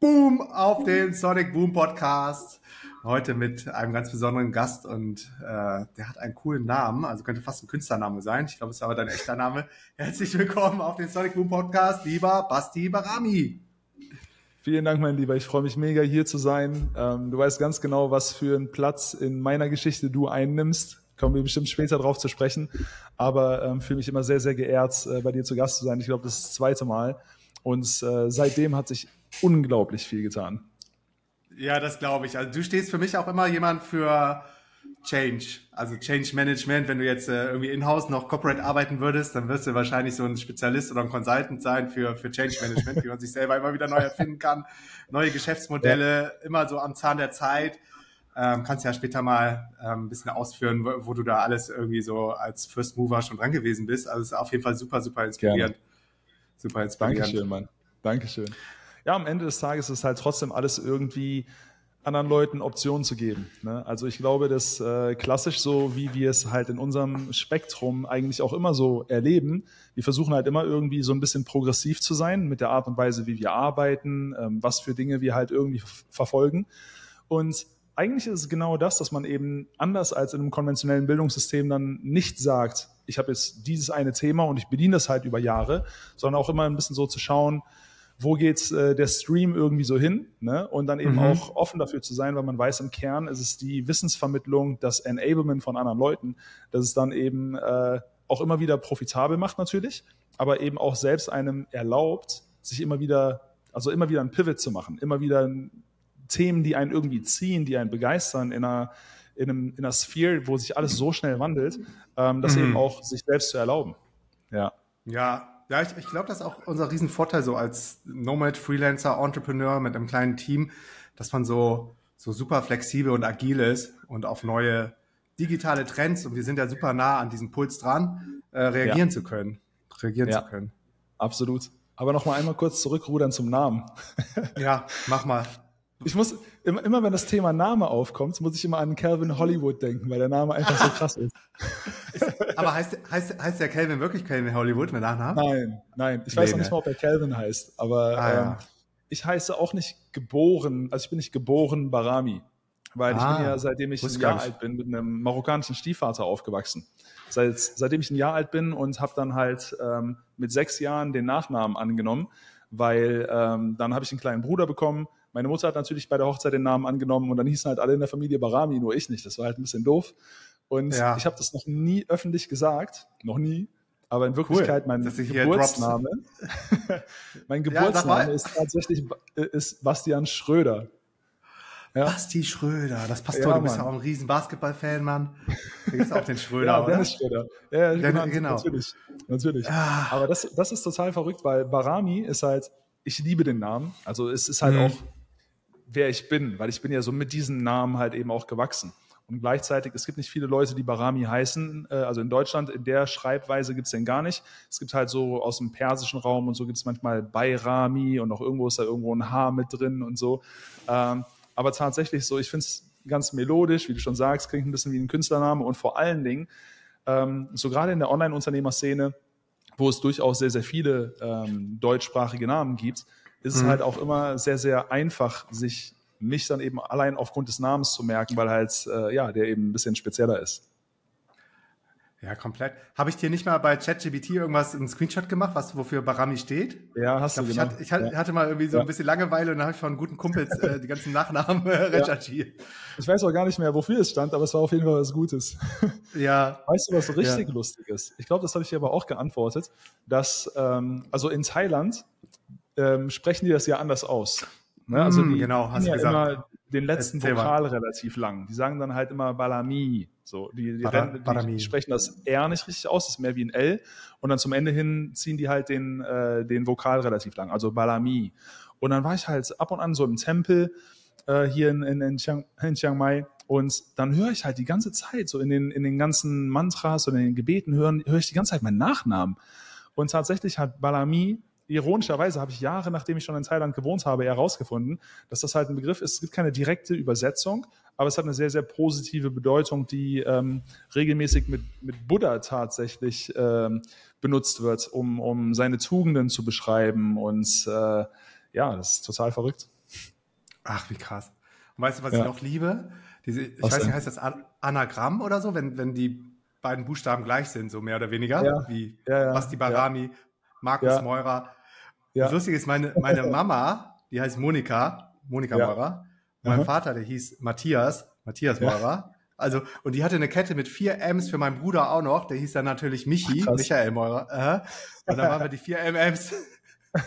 Boom auf den Sonic Boom Podcast. Heute mit einem ganz besonderen Gast und äh, der hat einen coolen Namen, also könnte fast ein Künstlername sein. Ich glaube, es ist aber dein echter Name. Herzlich willkommen auf den Sonic Boom Podcast, lieber Basti Barami. Vielen Dank, mein Lieber. Ich freue mich mega hier zu sein. Ähm, du weißt ganz genau, was für einen Platz in meiner Geschichte du einnimmst. Kommen wir bestimmt später drauf zu sprechen. Aber ähm, fühle mich immer sehr, sehr geehrt, äh, bei dir zu Gast zu sein. Ich glaube, das ist das zweite Mal. Und äh, seitdem hat sich unglaublich viel getan. Ja, das glaube ich. Also du stehst für mich auch immer jemand für Change, also Change Management. Wenn du jetzt äh, irgendwie in-house noch Corporate arbeiten würdest, dann wirst du wahrscheinlich so ein Spezialist oder ein Consultant sein für, für Change Management, wie man sich selber immer wieder neu erfinden kann, neue Geschäftsmodelle, ja. immer so am Zahn der Zeit. Ähm, kannst ja später mal ähm, ein bisschen ausführen, wo, wo, du da alles irgendwie so als First Mover schon dran gewesen bist. Also es ist auf jeden Fall super, super inspirierend. Gerne. Super inspirierend. Dankeschön, Mann. Dankeschön ja, am Ende des Tages ist es halt trotzdem alles irgendwie anderen Leuten Optionen zu geben. Ne? Also ich glaube, dass äh, klassisch so, wie wir es halt in unserem Spektrum eigentlich auch immer so erleben, wir versuchen halt immer irgendwie so ein bisschen progressiv zu sein mit der Art und Weise, wie wir arbeiten, ähm, was für Dinge wir halt irgendwie verfolgen. Und eigentlich ist es genau das, dass man eben anders als in einem konventionellen Bildungssystem dann nicht sagt, ich habe jetzt dieses eine Thema und ich bediene das halt über Jahre, sondern auch immer ein bisschen so zu schauen, wo geht äh, der Stream irgendwie so hin ne? und dann eben mhm. auch offen dafür zu sein, weil man weiß, im Kern ist es die Wissensvermittlung, das Enablement von anderen Leuten, dass es dann eben äh, auch immer wieder profitabel macht natürlich, aber eben auch selbst einem erlaubt, sich immer wieder, also immer wieder ein Pivot zu machen, immer wieder Themen, die einen irgendwie ziehen, die einen begeistern in einer, in, einem, in einer Sphere, wo sich alles so schnell wandelt, ähm, das mhm. eben auch sich selbst zu erlauben. Ja. Ja, ja, ich, ich glaube, das ist auch unser Riesenvorteil so als Nomad, Freelancer, Entrepreneur mit einem kleinen Team, dass man so, so super flexibel und agil ist und auf neue digitale Trends, und wir sind ja super nah an diesem Puls dran, äh, reagieren ja. zu können. Reagieren ja. zu können. Absolut. Aber noch mal einmal kurz zurückrudern zum Namen. ja, mach mal. Ich muss, immer, immer wenn das Thema Name aufkommt, muss ich immer an Calvin Hollywood denken, weil der Name einfach so krass ist. Aber heißt, heißt, heißt der Calvin wirklich Calvin Hollywood mit Nachnamen? Nein, nein. Ich nee, weiß noch nicht mal, ob er Calvin heißt, aber ah, ähm, ja. ich heiße auch nicht geboren, also ich bin nicht geboren Barami, weil ah, ich bin ah, ja, seitdem ich ein Jahr alt bin, mit einem marokkanischen Stiefvater aufgewachsen. Seit, seitdem ich ein Jahr alt bin und habe dann halt ähm, mit sechs Jahren den Nachnamen angenommen, weil ähm, dann habe ich einen kleinen Bruder bekommen, meine Mutter hat natürlich bei der Hochzeit den Namen angenommen und dann hießen halt alle in der Familie Barami, nur ich nicht. Das war halt ein bisschen doof. Und ja. ich habe das noch nie öffentlich gesagt, noch nie. Aber in Wirklichkeit cool, mein Geburtsname, mein Geburtsname ja, ist tatsächlich ist Bastian Schröder. Ja. Basti Schröder, das passt ja, doch. Du bist ja auch ein riesen Basketball-Fan, Mann. Da gibt auch den Schröder, ja? Dennis Schröder. Ja, genau. genau. Natürlich, natürlich. Ah. Aber das, das ist total verrückt, weil Barami ist halt, ich liebe den Namen. Also es ist halt mhm. auch wer ich bin, weil ich bin ja so mit diesem Namen halt eben auch gewachsen. Und gleichzeitig, es gibt nicht viele Leute, die Barami heißen. Äh, also in Deutschland, in der Schreibweise gibt es den gar nicht. Es gibt halt so aus dem persischen Raum und so gibt es manchmal Bayrami und auch irgendwo ist da irgendwo ein H mit drin und so. Ähm, aber tatsächlich so, ich finde es ganz melodisch, wie du schon sagst, klingt ein bisschen wie ein Künstlername und vor allen Dingen, ähm, so gerade in der Online-Unternehmerszene, wo es durchaus sehr, sehr viele ähm, deutschsprachige Namen gibt, ist es mhm. halt auch immer sehr, sehr einfach, sich mich dann eben allein aufgrund des Namens zu merken, weil halt, äh, ja, der eben ein bisschen spezieller ist. Ja, komplett. Habe ich dir nicht mal bei ChatGPT irgendwas einen Screenshot gemacht, was wofür Barami steht? Ja, hast ich glaub, du genau. Ich, hatte, ich hatte mal irgendwie so ja. ein bisschen Langeweile und dann habe ich von guten Kumpels äh, die ganzen Nachnamen äh, recherchiert. Ich weiß auch gar nicht mehr, wofür es stand, aber es war auf jeden Fall was Gutes. Ja. Weißt du, was so richtig ja. lustig ist? Ich glaube, das habe ich dir aber auch geantwortet, dass ähm, also in Thailand ähm, sprechen die das ja anders aus. Ne? Also mm, die genau, hast ja gesagt. immer den letzten Vokal relativ lang. Die sagen dann halt immer Balami. So, die, die, Bara, die, die, sprechen das R nicht richtig aus, das ist mehr wie ein L. Und dann zum Ende hin ziehen die halt den, äh, den Vokal relativ lang, also Balami. Und dann war ich halt ab und an so im Tempel äh, hier in, in, in, Chiang, in Chiang Mai und dann höre ich halt die ganze Zeit, so in den, in den ganzen Mantras und in den Gebeten hören, höre ich die ganze Zeit meinen Nachnamen. Und tatsächlich hat Balami ironischerweise habe ich Jahre, nachdem ich schon in Thailand gewohnt habe, herausgefunden, dass das halt ein Begriff ist. Es gibt keine direkte Übersetzung, aber es hat eine sehr, sehr positive Bedeutung, die ähm, regelmäßig mit, mit Buddha tatsächlich ähm, benutzt wird, um, um seine Tugenden zu beschreiben. Und äh, ja, das ist total verrückt. Ach, wie krass. Und weißt du, was ja. ich noch liebe? Diese, ich was weiß nicht, heißt das Anagramm oder so, wenn, wenn die beiden Buchstaben gleich sind, so mehr oder weniger, ja. wie ja, ja. Basti Barami, Markus Meurer. Das Lustige ist, meine, meine Mama, die heißt Monika, Monika Meurer. Mein Vater, der hieß Matthias, Matthias Meurer. Also, und die hatte eine Kette mit vier M's für meinen Bruder auch noch. Der hieß dann natürlich Michi, Ach, Michael Meurer. Äh. Und dann waren wir die vier MMs.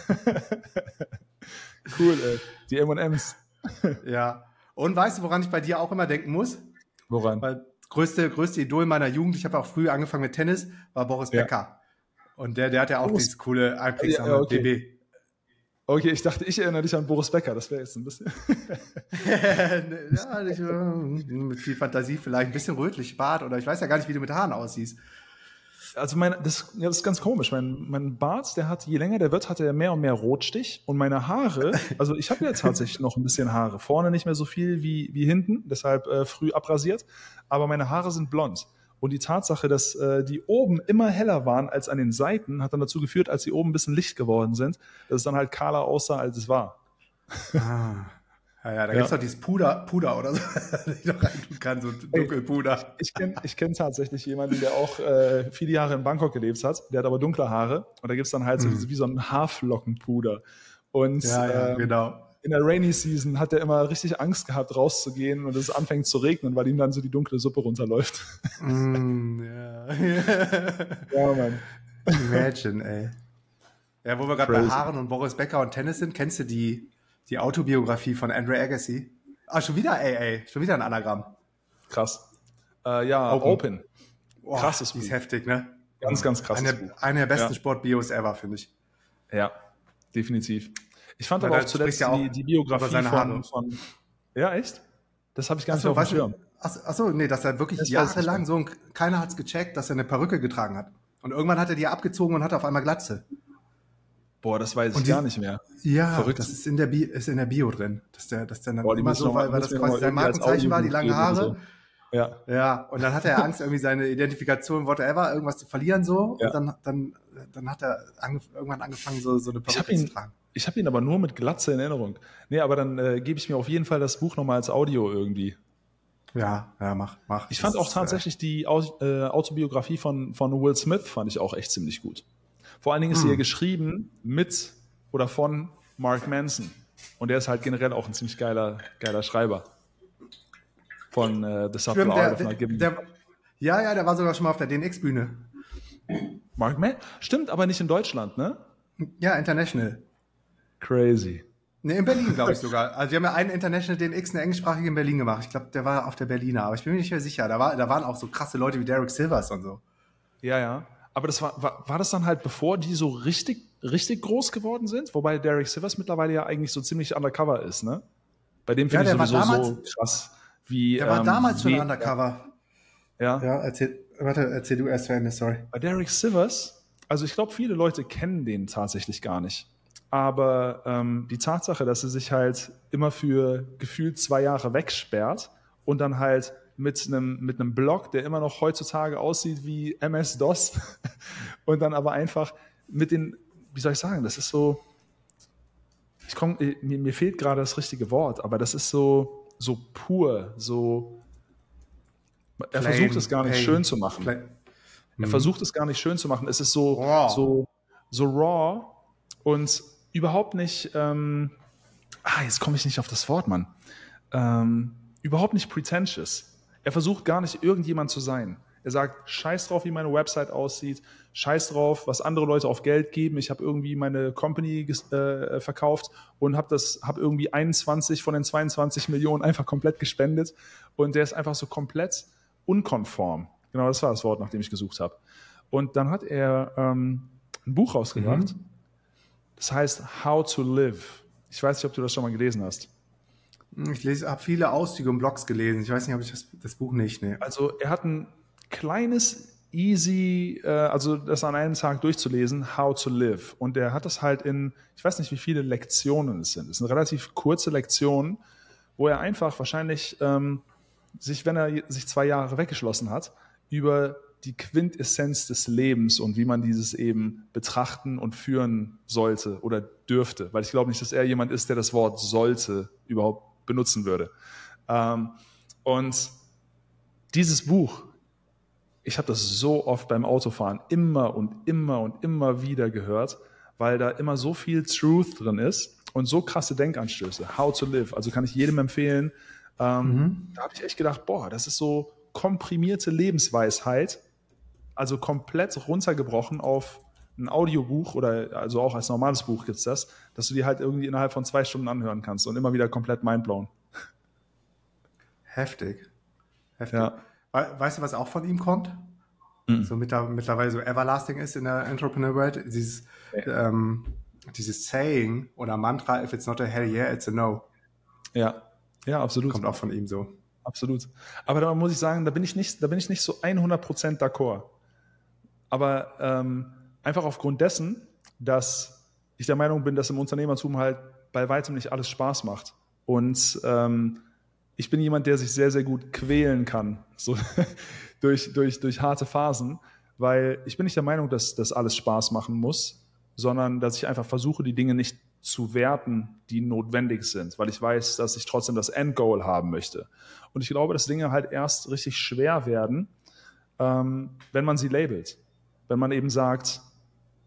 cool, ey. Die M&M's. ja. Und weißt du, woran ich bei dir auch immer denken muss? Woran? Weil größte, größte Idol meiner Jugend, ich habe auch früh angefangen mit Tennis, war Boris ja. Becker. Und der, der hat ja auch Boris. dieses coole Einprägsame ja, okay. BB. Okay, ich dachte, ich erinnere dich an Boris Becker, das wäre jetzt ein bisschen. ja, nicht, mit viel Fantasie vielleicht, ein bisschen rötlich, Bart oder ich weiß ja gar nicht, wie du mit Haaren aussiehst. Also mein, das, ja, das ist ganz komisch. Mein, mein Bart, der hat, je länger der wird, hat er mehr und mehr Rotstich. Und meine Haare, also ich habe ja tatsächlich noch ein bisschen Haare. Vorne nicht mehr so viel wie, wie hinten, deshalb äh, früh abrasiert. Aber meine Haare sind blond. Und die Tatsache, dass äh, die oben immer heller waren als an den Seiten, hat dann dazu geführt, als sie oben ein bisschen Licht geworden sind, dass es dann halt kahler aussah, als es war. Ah. Ja, ja, da ja. gibt es doch dieses Puder, Puder oder so, das ich noch reintun kann, so Dunkelpuder. Ich, ich kenne ich kenn tatsächlich jemanden, der auch äh, viele Jahre in Bangkok gelebt hat, der hat aber dunkle Haare und da gibt es dann halt mhm. so wie so ein Haarflockenpuder. Und ja, ja, ähm, genau in der Rainy Season hat er immer richtig Angst gehabt, rauszugehen und es anfängt zu regnen, weil ihm dann so die dunkle Suppe runterläuft. Mm, ja. ja, Mann. Imagine, ey. Ja, wo wir gerade bei Haaren und Boris Becker und Tennis sind, kennst du die, die Autobiografie von Andre Agassi? Ah, schon wieder AA, schon wieder ein Anagramm. Krass. Äh, ja, Open. Open. Boah, Krasses Buch. ist heftig, ne? Ganz, ganz krass. Eine, eine der besten ja. Sportbios ever, finde ich. Ja, definitiv. Ich fand aber auch zuletzt ja auch die, die, Biografie von, von, Ja, echt? Das habe ich gar nicht so, auf dem Schirm. Achso, nee, dass er wirklich das jahrelang so, keiner hat es gecheckt, dass er eine Perücke getragen hat. Und irgendwann hat er die abgezogen und hat auf einmal Glatze. Boah, das weiß ich die, gar nicht mehr. Ja, Verrückt. das ist in der, Bi ist in der Bio drin. Dass der, dass der dann Boah, immer so, weil, weil das quasi sein Markenzeichen war, die langen Haare. So. Ja. Ja, und dann hat er Angst, irgendwie seine Identifikation, whatever, irgendwas zu verlieren, so. Ja. Und dann, dann, dann hat er angef irgendwann angefangen, so, so eine Perücke zu tragen. Ich habe ihn aber nur mit Glatze in Erinnerung. Nee, aber dann äh, gebe ich mir auf jeden Fall das Buch nochmal als Audio irgendwie. Ja, ja, mach, mach. Ich fand das auch ist, äh, tatsächlich die äh, Autobiografie von, von Will Smith fand ich auch echt ziemlich gut. Vor allen Dingen ist hm. sie ja geschrieben mit oder von Mark Manson. Und der ist halt generell auch ein ziemlich geiler, geiler Schreiber. Von äh, The Subtle Stimmt, Art der, of Not Der, ja, ja, der war sogar schon mal auf der DNX-Bühne. Mark Manson? Stimmt, aber nicht in Deutschland, ne? Ja, International. Crazy. Ne, in Berlin, glaube ich sogar. Also wir haben ja einen International DNX, eine englischsprachige in Berlin gemacht. Ich glaube, der war auf der Berliner, aber ich bin mir nicht mehr sicher. Da, war, da waren auch so krasse Leute wie Derek Silvers und so. Ja, ja. Aber das war, war, war das dann halt, bevor die so richtig, richtig groß geworden sind? Wobei Derek Silvers mittlerweile ja eigentlich so ziemlich undercover ist, ne? Bei dem finde ja, ich sowieso damals, so krass. Wie, der war ähm, damals schon undercover. Ja. Ja, erzähl, warte, erzähl du erst zu Ende, sorry. Bei Derek Silvers, also ich glaube, viele Leute kennen den tatsächlich gar nicht. Aber ähm, die Tatsache, dass er sich halt immer für gefühlt zwei Jahre wegsperrt und dann halt mit einem, mit einem Blog, der immer noch heutzutage aussieht wie MS-DOS und dann aber einfach mit den, wie soll ich sagen, das ist so, ich komm, mir, mir fehlt gerade das richtige Wort, aber das ist so, so pur, so, er Plain, versucht es gar nicht pain. schön zu machen. Plain. Er mhm. versucht es gar nicht schön zu machen. Es ist so, raw. so, so raw und überhaupt nicht, ähm, ah, jetzt komme ich nicht auf das Wort, Mann, ähm, überhaupt nicht pretentious. Er versucht gar nicht irgendjemand zu sein. Er sagt, scheiß drauf, wie meine Website aussieht, scheiß drauf, was andere Leute auf Geld geben. Ich habe irgendwie meine Company äh, verkauft und habe habe irgendwie 21 von den 22 Millionen einfach komplett gespendet und der ist einfach so komplett unkonform. Genau, das war das Wort, nach dem ich gesucht habe. Und dann hat er ähm, ein Buch rausgebracht. Mhm. Das heißt How to Live. Ich weiß nicht, ob du das schon mal gelesen hast. Ich lese, habe viele Auszüge und Blogs gelesen. Ich weiß nicht, ob ich das, das Buch nicht. Nee. Also er hat ein kleines, easy, äh, also das an einem Tag durchzulesen, How to Live. Und er hat das halt in, ich weiß nicht, wie viele Lektionen es sind. Es sind relativ kurze Lektionen, wo er einfach wahrscheinlich ähm, sich, wenn er sich zwei Jahre weggeschlossen hat, über die Quintessenz des Lebens und wie man dieses eben betrachten und führen sollte oder dürfte. Weil ich glaube nicht, dass er jemand ist, der das Wort sollte überhaupt benutzen würde. Ähm, und dieses Buch, ich habe das so oft beim Autofahren immer und immer und immer wieder gehört, weil da immer so viel Truth drin ist und so krasse Denkanstöße. How to live. Also kann ich jedem empfehlen. Ähm, mhm. Da habe ich echt gedacht, boah, das ist so komprimierte Lebensweisheit, also komplett runtergebrochen auf ein Audiobuch oder also auch als normales Buch gibt es das, dass du dir halt irgendwie innerhalb von zwei Stunden anhören kannst und immer wieder komplett mindblown. Heftig. Heftig. Ja. Weißt du, was auch von ihm kommt? Mhm. So mittlerweile so everlasting ist in der Entrepreneur-Welt? Dieses, ja. ähm, dieses Saying oder Mantra, if it's not a hell yeah, it's a no. Ja, ja, absolut. Kommt auch von ihm so. Absolut. Aber da muss ich sagen, da bin ich nicht, da bin ich nicht so 100% d'accord. Aber ähm, einfach aufgrund dessen, dass ich der Meinung bin, dass im Unternehmertum halt bei weitem nicht alles Spaß macht. Und ähm, ich bin jemand, der sich sehr, sehr gut quälen kann, so durch, durch, durch harte Phasen, weil ich bin nicht der Meinung, dass das alles Spaß machen muss, sondern dass ich einfach versuche, die Dinge nicht zu werten, die notwendig sind, weil ich weiß, dass ich trotzdem das Endgoal haben möchte. Und ich glaube, dass Dinge halt erst richtig schwer werden, ähm, wenn man sie labelt. Wenn man eben sagt,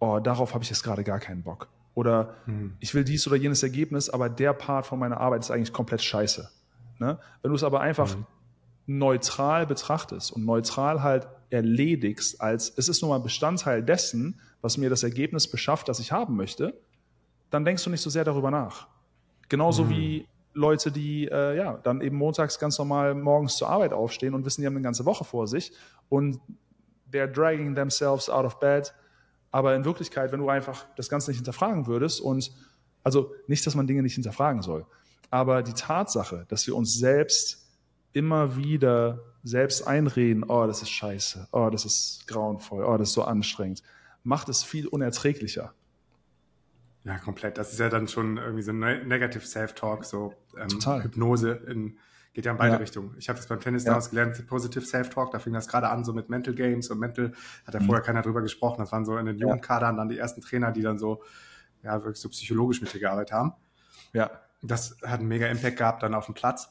oh, darauf habe ich jetzt gerade gar keinen Bock. Oder hm. ich will dies oder jenes Ergebnis, aber der Part von meiner Arbeit ist eigentlich komplett scheiße. Ne? Wenn du es aber einfach hm. neutral betrachtest und neutral halt erledigst, als es ist nun mal Bestandteil dessen, was mir das Ergebnis beschafft, das ich haben möchte, dann denkst du nicht so sehr darüber nach. Genauso hm. wie Leute, die äh, ja dann eben montags ganz normal morgens zur Arbeit aufstehen und wissen, die haben eine ganze Woche vor sich und they're dragging themselves out of bed aber in Wirklichkeit, wenn du einfach das Ganze nicht hinterfragen würdest und also nicht, dass man Dinge nicht hinterfragen soll, aber die Tatsache, dass wir uns selbst immer wieder selbst einreden, oh, das ist scheiße, oh, das ist grauenvoll, oh, das ist so anstrengend, macht es viel unerträglicher. Ja, komplett. Das ist ja dann schon irgendwie so ein Negative Self-Talk, so ähm, Hypnose in Geht ja in beide ja. Richtungen. Ich habe das beim Tennis ja. damals gelernt, Positive Self-Talk, da fing das gerade an, so mit Mental Games und Mental, hat ja mhm. vorher keiner drüber gesprochen. Das waren so in den Jugendkadern dann die ersten Trainer, die dann so, ja, wirklich so psychologisch mit dir gearbeitet haben. Ja. Das hat einen mega Impact gehabt dann auf dem Platz.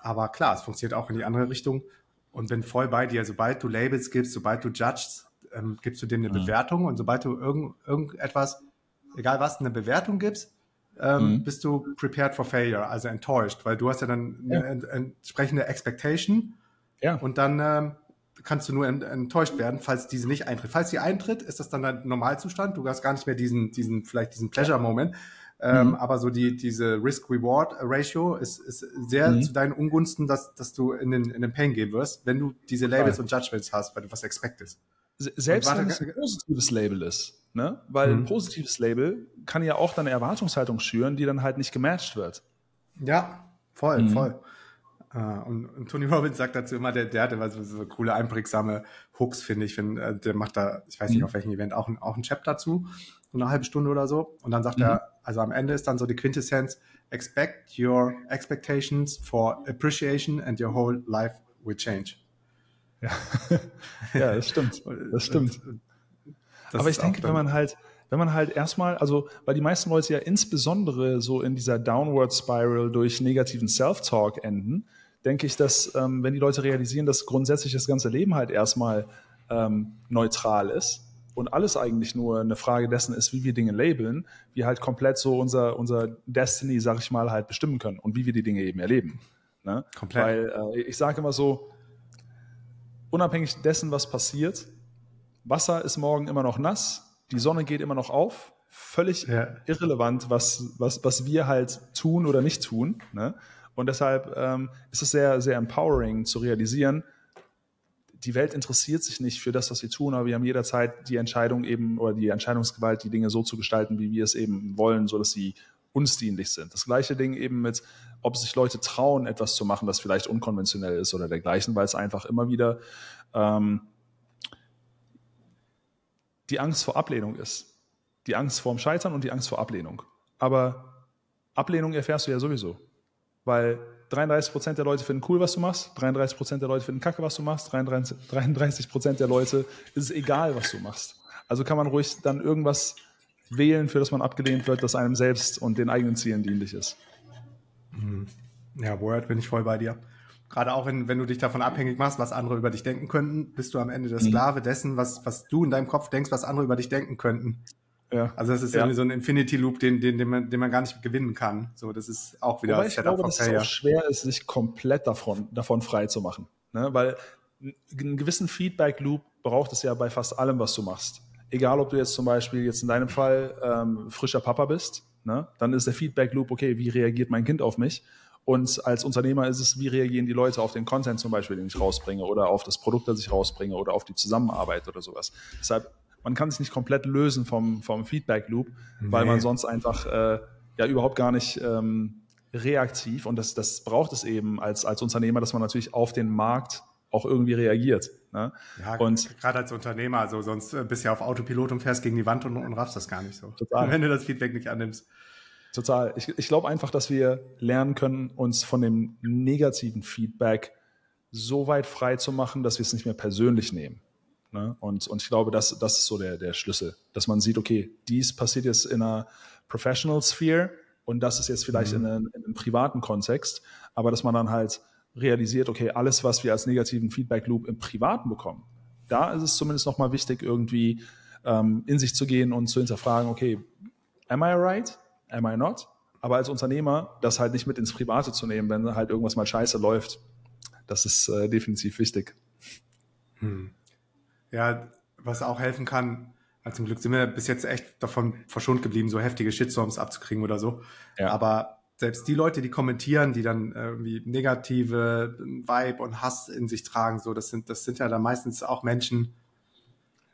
Aber klar, es funktioniert auch in die andere Richtung und bin voll bei dir. Sobald du Labels gibst, sobald du judgst, ähm, gibst du dem eine mhm. Bewertung und sobald du irgend, irgendetwas, egal was, eine Bewertung gibst, ähm, mhm. bist du prepared for failure, also enttäuscht, weil du hast ja dann ja. eine entsprechende Expectation ja. und dann ähm, kannst du nur enttäuscht werden, falls diese nicht eintritt. Falls sie eintritt, ist das dann dein Normalzustand. Du hast gar nicht mehr diesen, diesen vielleicht diesen Pleasure-Moment. Ähm, mhm. Aber so die, diese Risk-Reward-Ratio ist, ist sehr mhm. zu deinen Ungunsten, dass, dass du in den, in den Pain gehen wirst, wenn du diese Labels und Judgments hast, weil du was expectest. Selbst wenn es ein positives Label ist. Ne? Weil mhm. ein positives Label kann ja auch deine Erwartungshaltung schüren, die dann halt nicht gematcht wird. Ja, voll, mhm. voll. Uh, und, und, Tony Robbins sagt dazu immer, der, der hatte so, so coole, einprägsame Hooks, finde ich. Find, äh, der macht da, ich weiß nicht mhm. auf welchem Event, auch, ein, auch ein Chap dazu, so eine halbe Stunde oder so. Und dann sagt mhm. er, also am Ende ist dann so die Quintessenz, expect your expectations for appreciation and your whole life will change. Ja, ja das stimmt. Das stimmt. Das Aber ich denke, wenn man halt, wenn man halt erstmal, also, weil die meisten Leute ja insbesondere so in dieser Downward Spiral durch negativen Self-Talk enden, denke ich, dass, ähm, wenn die Leute realisieren, dass grundsätzlich das ganze Leben halt erstmal ähm, neutral ist und alles eigentlich nur eine Frage dessen ist, wie wir Dinge labeln, wir halt komplett so unser, unser Destiny, sag ich mal, halt bestimmen können und wie wir die Dinge eben erleben. Ne? Komplett. Weil äh, ich sage immer so, unabhängig dessen, was passiert, Wasser ist morgen immer noch nass, die Sonne geht immer noch auf. Völlig ja. irrelevant, was, was, was wir halt tun oder nicht tun. Ne? Und deshalb ähm, ist es sehr, sehr empowering zu realisieren, die Welt interessiert sich nicht für das, was wir tun, aber wir haben jederzeit die Entscheidung eben oder die Entscheidungsgewalt, die Dinge so zu gestalten, wie wir es eben wollen, so dass sie uns dienlich sind. Das gleiche Ding eben mit, ob sich Leute trauen, etwas zu machen, das vielleicht unkonventionell ist oder dergleichen, weil es einfach immer wieder ähm, die Angst vor Ablehnung ist. Die Angst vorm Scheitern und die Angst vor Ablehnung. Aber Ablehnung erfährst du ja sowieso. Weil 33 Prozent der Leute finden cool, was du machst, 33 Prozent der Leute finden kacke, was du machst, 33 Prozent der Leute ist es egal, was du machst. Also kann man ruhig dann irgendwas wählen, für das man abgelehnt wird, das einem selbst und den eigenen Zielen dienlich ist. Mhm. Ja, Word bin ich voll bei dir. Gerade auch, wenn, wenn du dich davon abhängig machst, was andere über dich denken könnten, bist du am Ende der mhm. Sklave dessen, was, was du in deinem Kopf denkst, was andere über dich denken könnten. Ja. Also das ist ja. irgendwie so ein Infinity Loop, den, den, den, man, den man gar nicht gewinnen kann. So, das ist auch wieder Wobei ich glaube, dass es auch schwer ist, sich komplett davon, davon frei zu machen. Ne? Weil einen gewissen Feedback Loop braucht es ja bei fast allem, was du machst. Egal, ob du jetzt zum Beispiel jetzt in deinem Fall ähm, frischer Papa bist, ne? dann ist der Feedback Loop, okay, wie reagiert mein Kind auf mich? Und als Unternehmer ist es, wie reagieren die Leute auf den Content zum Beispiel, den ich rausbringe oder auf das Produkt, das ich rausbringe oder auf die Zusammenarbeit oder sowas. Deshalb, man kann sich nicht komplett lösen vom, vom Feedback Loop, nee. weil man sonst einfach äh, ja überhaupt gar nicht ähm, reaktiv und das, das braucht es eben als, als Unternehmer, dass man natürlich auf den Markt auch irgendwie reagiert. Ne? Ja, und gerade als Unternehmer, also sonst äh, bist du ja auf Autopilot und fährst gegen die Wand und, und raffst das gar nicht so. Total. Wenn du das Feedback nicht annimmst. Total. Ich, ich glaube einfach, dass wir lernen können, uns von dem negativen Feedback so weit frei zu machen, dass wir es nicht mehr persönlich nehmen. Ne? Und, und ich glaube, das, das ist so der, der Schlüssel, dass man sieht, okay, dies passiert jetzt in einer Professional Sphere und das ist jetzt vielleicht mhm. in, einem, in einem privaten Kontext, aber dass man dann halt realisiert, okay, alles, was wir als negativen Feedback Loop im Privaten bekommen, da ist es zumindest nochmal wichtig, irgendwie ähm, in sich zu gehen und zu hinterfragen, okay, am I right? Am I not? Aber als Unternehmer das halt nicht mit ins Private zu nehmen, wenn halt irgendwas mal scheiße läuft, das ist äh, definitiv wichtig. Hm. Ja, was auch helfen kann, also zum Glück sind wir bis jetzt echt davon verschont geblieben, so heftige Shitstorms abzukriegen oder so. Ja. Aber selbst die Leute, die kommentieren, die dann irgendwie negative Vibe und Hass in sich tragen, so, das sind, das sind ja dann meistens auch Menschen,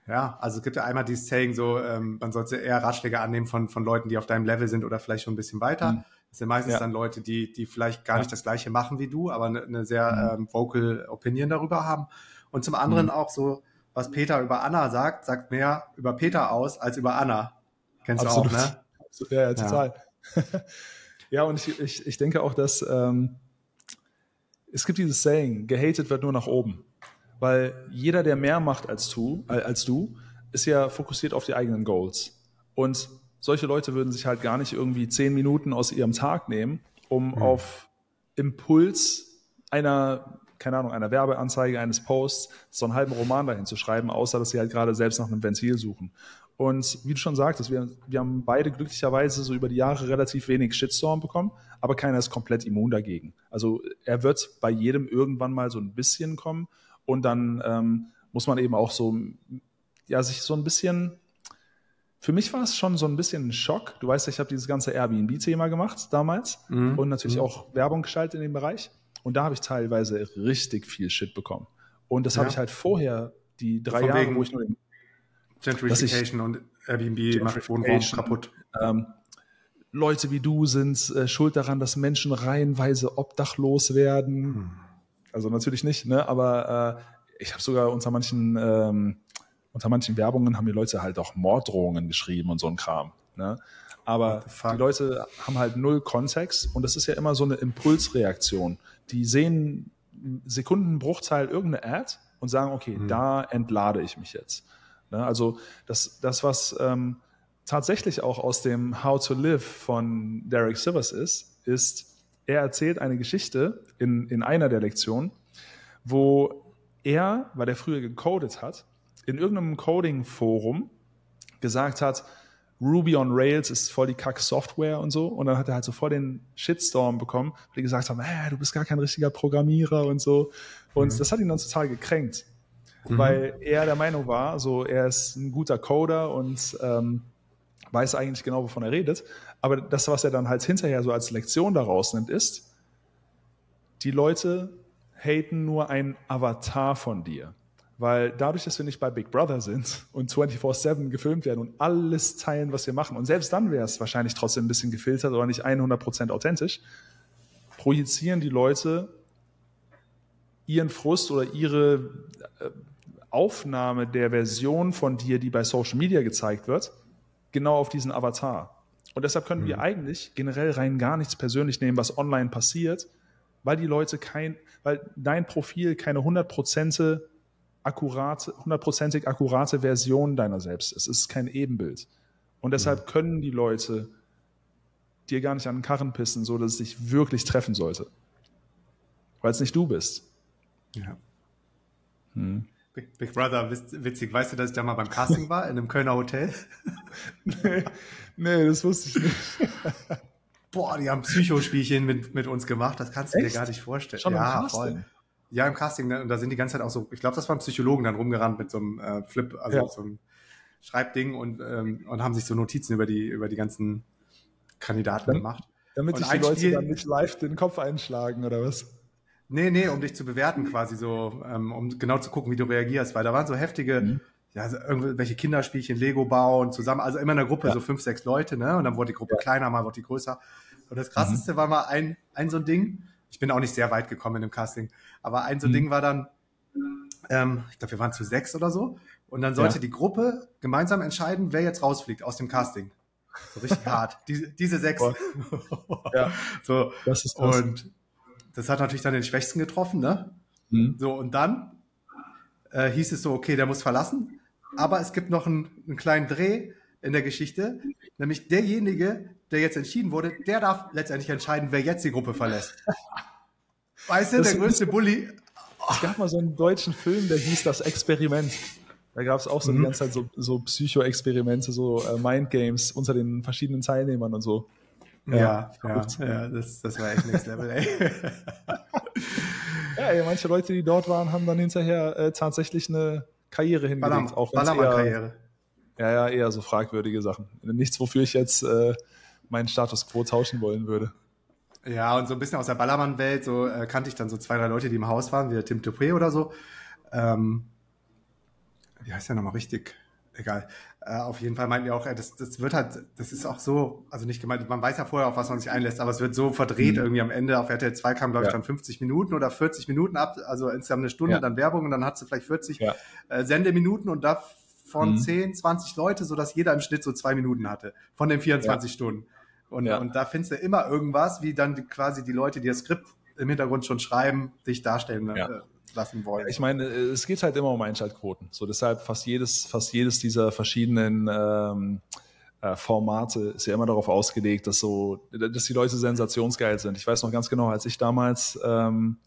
ja, also es gibt ja einmal dieses Saying so, ähm, man sollte eher Ratschläge annehmen von, von Leuten, die auf deinem Level sind oder vielleicht schon ein bisschen weiter. Mhm. Das sind meistens ja. dann Leute, die, die vielleicht gar ja. nicht das Gleiche machen wie du, aber eine, eine sehr mhm. ähm, vocal Opinion darüber haben. Und zum anderen mhm. auch so, was Peter über Anna sagt, sagt mehr über Peter aus als über Anna. Kennst Absolut. du auch, ne? Ja, ja total. Ja, und ich, ich, ich denke auch, dass ähm, es gibt dieses Saying, gehatet wird nur nach oben. Weil jeder, der mehr macht als du, äh, als du, ist ja fokussiert auf die eigenen Goals. Und solche Leute würden sich halt gar nicht irgendwie zehn Minuten aus ihrem Tag nehmen, um mhm. auf Impuls einer, keine Ahnung, einer Werbeanzeige, eines Posts, so einen halben Roman dahin zu schreiben, außer dass sie halt gerade selbst nach einem Ventil suchen. Und wie du schon sagtest, wir, wir haben beide glücklicherweise so über die Jahre relativ wenig Shitstorm bekommen, aber keiner ist komplett immun dagegen. Also er wird bei jedem irgendwann mal so ein bisschen kommen und dann ähm, muss man eben auch so, ja, sich so ein bisschen, für mich war es schon so ein bisschen ein Schock. Du weißt ich habe dieses ganze Airbnb-Thema gemacht damals mhm. und natürlich mhm. auch Werbung geschaltet in dem Bereich. Und da habe ich teilweise richtig viel Shit bekommen. Und das ja. habe ich halt vorher, die drei Von Jahre, wo ich nur den, Gentrification und Airbnb macht Wohnraum kaputt. Ähm, Leute wie du sind äh, schuld daran, dass Menschen reihenweise obdachlos werden. Also natürlich nicht, ne? aber äh, ich habe sogar unter manchen, ähm, unter manchen Werbungen haben die Leute halt auch Morddrohungen geschrieben und so ein Kram. Ne? Aber die Leute haben halt null Kontext und das ist ja immer so eine Impulsreaktion. Die sehen Sekundenbruchteil irgendeine Ad und sagen, okay, mhm. da entlade ich mich jetzt. Ne? Also das, das was ähm, tatsächlich auch aus dem How to Live von Derek Sivers ist, ist, er erzählt eine Geschichte in, in einer der Lektionen, wo er, weil er früher gecodet hat, in irgendeinem Coding-Forum gesagt hat, Ruby on Rails ist voll die Kack-Software und so. Und dann hat er halt so voll den Shitstorm bekommen, weil die gesagt haben, hey, du bist gar kein richtiger Programmierer und so. Und mhm. das hat ihn dann total gekränkt, mhm. weil er der Meinung war, so er ist ein guter Coder und ähm, weiß eigentlich genau, wovon er redet. Aber das, was er dann halt hinterher so als Lektion daraus nimmt, ist, die Leute haten nur ein Avatar von dir. Weil dadurch, dass wir nicht bei Big Brother sind und 24-7 gefilmt werden und alles teilen, was wir machen, und selbst dann wäre es wahrscheinlich trotzdem ein bisschen gefiltert oder nicht 100% authentisch, projizieren die Leute ihren Frust oder ihre äh, Aufnahme der Version von dir, die bei Social Media gezeigt wird, genau auf diesen Avatar. Und deshalb können mhm. wir eigentlich generell rein gar nichts persönlich nehmen, was online passiert, weil die Leute kein, weil dein Profil keine hundertprozentige akkurate, hundertprozentig akkurate Version deiner selbst ist. Es ist kein Ebenbild. Und deshalb mhm. können die Leute dir gar nicht an den Karren pissen, so dass es dich wirklich treffen sollte. weil es nicht du bist. Ja. Hm. Big, Big, Brother, witzig. Weißt du, dass ich da mal beim Casting war, in einem Kölner Hotel? nee, nee, das wusste ich nicht. Boah, die haben Psychospielchen mit, mit uns gemacht, das kannst du Echt? dir gar nicht vorstellen. Schon ja, im voll. Ja, im Casting, und da sind die ganze Zeit auch so, ich glaube, das waren Psychologen dann rumgerannt mit so einem äh, Flip, also ja. so einem Schreibding und, ähm, und haben sich so Notizen über die, über die ganzen Kandidaten dann, gemacht. Damit sich die Leute Spiel, dann nicht live den Kopf einschlagen, oder was? Nee, nee, um dich zu bewerten quasi so, ähm, um genau zu gucken, wie du reagierst, weil da waren so heftige, mhm. ja, also irgendwelche Kinderspielchen, Lego bauen zusammen, also immer in der Gruppe, ja. so fünf, sechs Leute, ne? Und dann wurde die Gruppe ja. kleiner, mal wurde die größer. Und das krasseste mhm. war mal ein, ein so ein Ding, ich bin auch nicht sehr weit gekommen in dem Casting, aber ein so ein mhm. Ding war dann, ähm, ich glaube, wir waren zu sechs oder so. Und dann sollte ja. die Gruppe gemeinsam entscheiden, wer jetzt rausfliegt aus dem Casting. So richtig hart. Diese, diese sechs. ja. So. Das ist das. Und das hat natürlich dann den Schwächsten getroffen, ne? Mhm. So, und dann äh, hieß es so, okay, der muss verlassen. Aber es gibt noch einen, einen kleinen Dreh in der Geschichte, nämlich derjenige, der jetzt entschieden wurde, der darf letztendlich entscheiden, wer jetzt die Gruppe verlässt. Weißt du, das der größte Bully. Es gab mal so einen deutschen Film, der hieß Das Experiment. Da gab es auch so mhm. die ganze Zeit so, so Psycho-Experimente, so äh, Mind-Games unter den verschiedenen Teilnehmern und so. Ja, ja, ja, das, das war echt Next Level, ey. ja, ey, manche Leute, die dort waren, haben dann hinterher äh, tatsächlich eine Karriere hingelegt. Ballermann-Karriere. Ja, ja, eher so fragwürdige Sachen. Nichts, wofür ich jetzt äh, meinen Status quo tauschen wollen würde. Ja, und so ein bisschen aus der Ballermann-Welt, so äh, kannte ich dann so zwei, drei Leute, die im Haus waren, wie der Tim Toupé oder so. Ähm, wie heißt der nochmal richtig? Egal. Äh, auf jeden Fall meinten die auch, ey, das, das wird halt, das ist auch so, also nicht gemeint, man weiß ja vorher, auf was man sich einlässt, aber es wird so verdreht mhm. irgendwie am Ende. Auf RTL 2 kam, glaube ich, ja. dann 50 Minuten oder 40 Minuten ab, also insgesamt eine Stunde, ja. dann Werbung und dann hat sie vielleicht 40 ja. äh, Sendeminuten und davon mhm. 10, 20 Leute, sodass jeder im Schnitt so zwei Minuten hatte von den 24 Stunden. Und, und da findest du immer irgendwas, wie dann quasi die Leute, die das Skript im Hintergrund schon schreiben, dich darstellen. Äh, lassen wollen. Ich meine, es geht halt immer um Einschaltquoten. So deshalb fast jedes, fast jedes dieser verschiedenen ähm, äh, Formate ist ja immer darauf ausgelegt, dass so, dass die Leute sensationsgeil sind. Ich weiß noch ganz genau, als ich damals, ähm,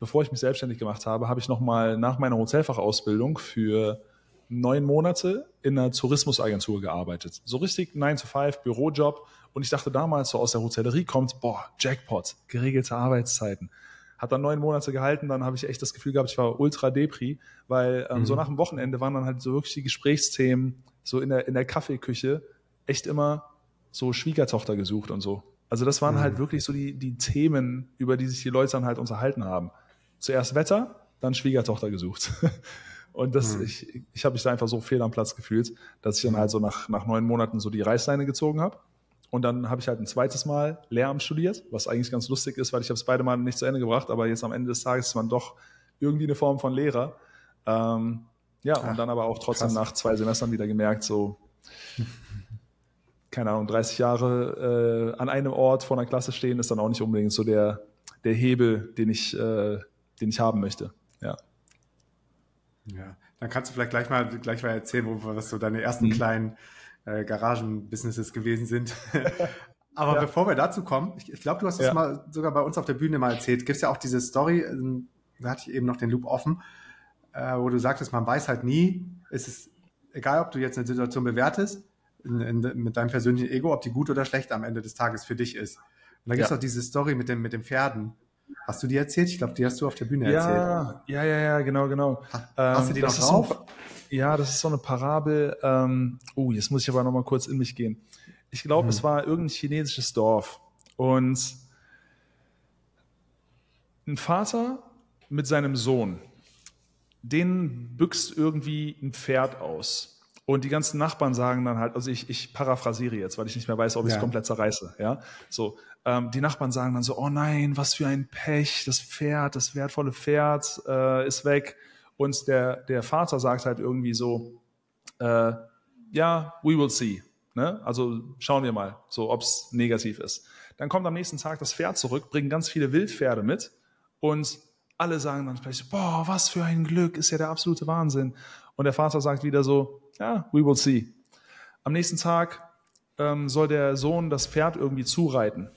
bevor ich mich selbstständig gemacht habe, habe ich noch mal nach meiner Hotelfachausbildung für neun Monate in einer Tourismusagentur gearbeitet. So richtig 9 to 5 Bürojob. Und ich dachte damals, so aus der Hotellerie kommt, boah, Jackpot, geregelte Arbeitszeiten. Hat dann neun Monate gehalten, dann habe ich echt das Gefühl gehabt, ich war ultra depri, weil ähm, mhm. so nach dem Wochenende waren dann halt so wirklich die Gesprächsthemen so in der, in der Kaffeeküche echt immer so Schwiegertochter gesucht und so. Also das waren halt mhm. halt wirklich so die, die Themen, über die sich die Leute dann halt unterhalten haben. Zuerst Wetter, dann Schwiegertochter gesucht. Und das, mhm. ich, ich habe mich da einfach so fehl am Platz gefühlt, dass ich dann halt so nach, nach neun Monaten so die Reißleine gezogen habe und dann habe ich halt ein zweites Mal Lehramt studiert, was eigentlich ganz lustig ist, weil ich habe es beide Mal nicht zu Ende gebracht, aber jetzt am Ende des Tages ist man doch irgendwie eine Form von Lehrer. Ähm, ja, Ach, und dann aber auch trotzdem krass. nach zwei Semestern wieder gemerkt, so, keine Ahnung, 30 Jahre äh, an einem Ort vor einer Klasse stehen, ist dann auch nicht unbedingt so der, der Hebel, den ich, äh, den ich haben möchte. Ja. Ja, dann kannst du vielleicht gleich mal, gleich mal erzählen, wo, was so deine ersten mhm. kleinen äh, Garagenbusinesses gewesen sind. Aber ja. bevor wir dazu kommen, ich, ich glaube, du hast das ja. mal sogar bei uns auf der Bühne mal erzählt. Gibt es ja auch diese Story, ähm, da hatte ich eben noch den Loop offen, äh, wo du sagtest, man weiß halt nie, ist es egal, ob du jetzt eine Situation bewertest, in, in, mit deinem persönlichen Ego, ob die gut oder schlecht am Ende des Tages für dich ist. Und da gibt es ja. auch diese Story mit, dem, mit den Pferden. Hast du die erzählt? Ich glaube, die hast du auf der Bühne ja, erzählt. Ja, ja, ja, genau, genau. Ha, hast du die ähm, noch drauf? Ja, das ist so eine Parabel. Ähm, oh, jetzt muss ich aber noch mal kurz in mich gehen. Ich glaube, mhm. es war irgendein chinesisches Dorf und ein Vater mit seinem Sohn, den büxt irgendwie ein Pferd aus. Und die ganzen Nachbarn sagen dann halt, also ich, ich paraphrasiere jetzt, weil ich nicht mehr weiß, ob ich es ja. komplett zerreiße. Ja, so ähm, die Nachbarn sagen dann so, oh nein, was für ein Pech, das Pferd, das wertvolle Pferd äh, ist weg. Und der, der Vater sagt halt irgendwie so, äh, ja, we will see. Ne? Also schauen wir mal, so ob es negativ ist. Dann kommt am nächsten Tag das Pferd zurück, bringen ganz viele Wildpferde mit und alle sagen dann vielleicht, boah, was für ein Glück, ist ja der absolute Wahnsinn. Und der Vater sagt wieder so, ja, we will see. Am nächsten Tag ähm, soll der Sohn das Pferd irgendwie zureiten.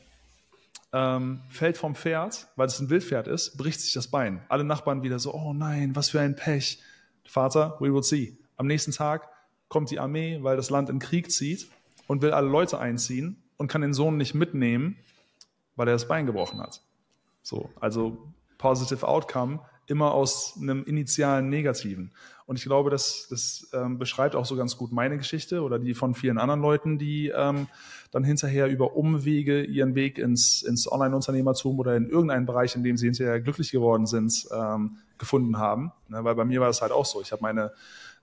Ähm, fällt vom Pferd, weil es ein Wildpferd ist, bricht sich das Bein. Alle Nachbarn wieder so, oh nein, was für ein Pech. Vater, we will see. Am nächsten Tag kommt die Armee, weil das Land in Krieg zieht und will alle Leute einziehen und kann den Sohn nicht mitnehmen, weil er das Bein gebrochen hat. So, also positive outcome immer aus einem initialen Negativen. Und ich glaube, das, das ähm, beschreibt auch so ganz gut meine Geschichte oder die von vielen anderen Leuten, die ähm, dann hinterher über Umwege ihren Weg ins, ins Online-Unternehmertum oder in irgendeinen Bereich, in dem sie hinterher glücklich geworden sind, ähm, gefunden haben. Ne, weil bei mir war das halt auch so. Ich habe meine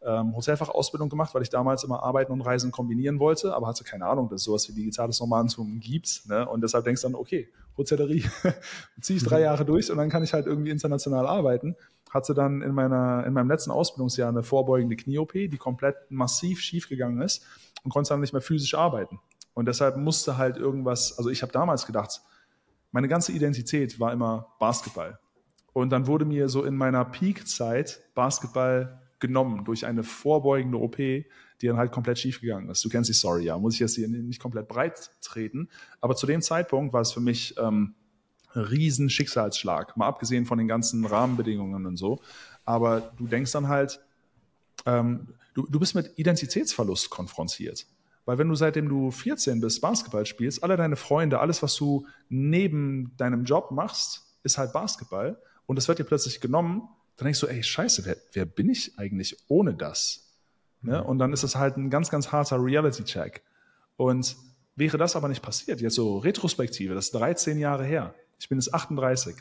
ähm, Hotelfachausbildung gemacht, weil ich damals immer Arbeiten und Reisen kombinieren wollte, aber hatte keine Ahnung, dass es sowas wie digitales Nomadentum gibt. Ne? Und deshalb denkst du dann, okay, Hotellerie ziehe ich drei mhm. Jahre durch und dann kann ich halt irgendwie international arbeiten. Hatte dann in, meiner, in meinem letzten Ausbildungsjahr eine vorbeugende Knie-OP, die komplett massiv schiefgegangen ist und konnte dann nicht mehr physisch arbeiten. Und deshalb musste halt irgendwas, also ich habe damals gedacht, meine ganze Identität war immer Basketball. Und dann wurde mir so in meiner Peak-Zeit Basketball genommen durch eine vorbeugende OP, die dann halt komplett schiefgegangen ist. Du kennst die Story, ja. Muss ich jetzt hier nicht komplett breit treten. Aber zu dem Zeitpunkt war es für mich ähm, riesen Schicksalsschlag. Mal abgesehen von den ganzen Rahmenbedingungen und so. Aber du denkst dann halt, ähm, du, du bist mit Identitätsverlust konfrontiert. Weil wenn du seitdem du 14 bist Basketball spielst, alle deine Freunde, alles, was du neben deinem Job machst, ist halt Basketball. Und das wird dir plötzlich genommen dann denkst du, ey, scheiße, wer, wer bin ich eigentlich ohne das? Ne? Und dann ist es halt ein ganz, ganz harter Reality-Check. Und wäre das aber nicht passiert, jetzt so Retrospektive, das ist 13 Jahre her. Ich bin jetzt 38.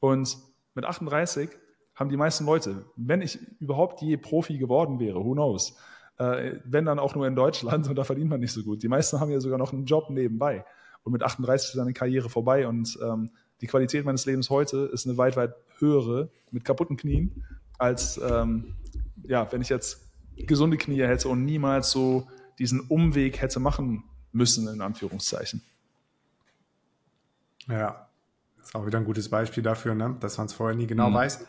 Und mit 38 haben die meisten Leute, wenn ich überhaupt je Profi geworden wäre, who knows, äh, wenn dann auch nur in Deutschland und da verdient man nicht so gut. Die meisten haben ja sogar noch einen Job nebenbei. Und mit 38 ist eine Karriere vorbei und ähm, die Qualität meines Lebens heute ist eine weit, weit höhere mit kaputten Knien, als ähm, ja, wenn ich jetzt gesunde Knie hätte und niemals so diesen Umweg hätte machen müssen, in Anführungszeichen. Ja, ist auch wieder ein gutes Beispiel dafür, ne? dass man es vorher nie genau mhm. weiß,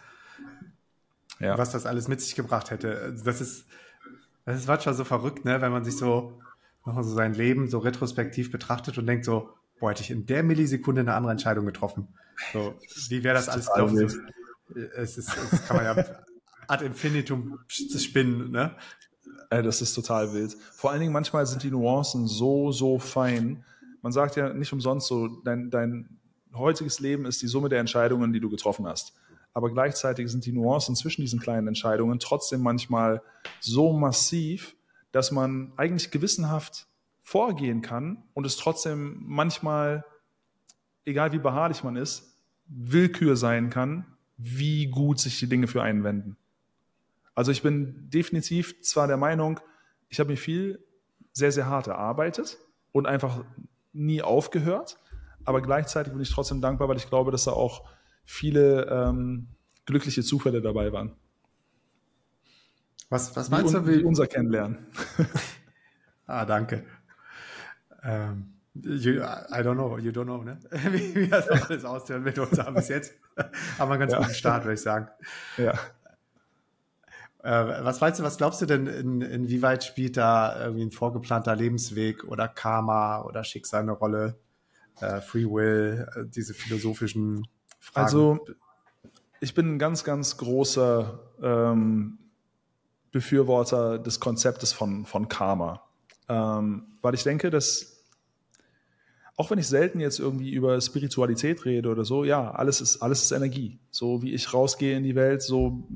ja. was das alles mit sich gebracht hätte. Das ist, das ist manchmal so verrückt, ne? wenn man sich so, nochmal so sein Leben so retrospektiv betrachtet und denkt so, boah, hätte ich in der Millisekunde eine andere Entscheidung getroffen. So, wie wäre das, das alles gelaufen? Es, ist, es kann man ja ad infinitum spinnen, ne? Das ist total wild. Vor allen Dingen manchmal sind die Nuancen so, so fein. Man sagt ja nicht umsonst so, dein, dein heutiges Leben ist die Summe der Entscheidungen, die du getroffen hast. Aber gleichzeitig sind die Nuancen zwischen diesen kleinen Entscheidungen trotzdem manchmal so massiv, dass man eigentlich gewissenhaft vorgehen kann und es trotzdem manchmal, egal wie beharrlich man ist, Willkür sein kann, wie gut sich die Dinge für einen wenden. Also ich bin definitiv zwar der Meinung, ich habe mir viel sehr, sehr hart erarbeitet und einfach nie aufgehört, aber gleichzeitig bin ich trotzdem dankbar, weil ich glaube, dass da auch viele ähm, glückliche Zufälle dabei waren. Was, was meinst wie, du, wie unser Kennenlernen? ah, danke. Ähm, you, I don't know, you don't know, ne? wie, wie das alles aushört mit uns haben bis jetzt. haben wir einen ganz ja. guten Start, würde ich sagen. Ja. Äh, was meinst du, was glaubst du denn, in, inwieweit spielt da irgendwie ein vorgeplanter Lebensweg oder Karma oder Schicksal eine Rolle? Äh, Free Will, äh, diese philosophischen Fragen? Also, ich bin ein ganz, ganz großer ähm, Befürworter des Konzeptes von, von Karma. Ähm, weil ich denke, dass, auch wenn ich selten jetzt irgendwie über Spiritualität rede oder so, ja, alles ist, alles ist Energie. So wie ich rausgehe in die Welt, so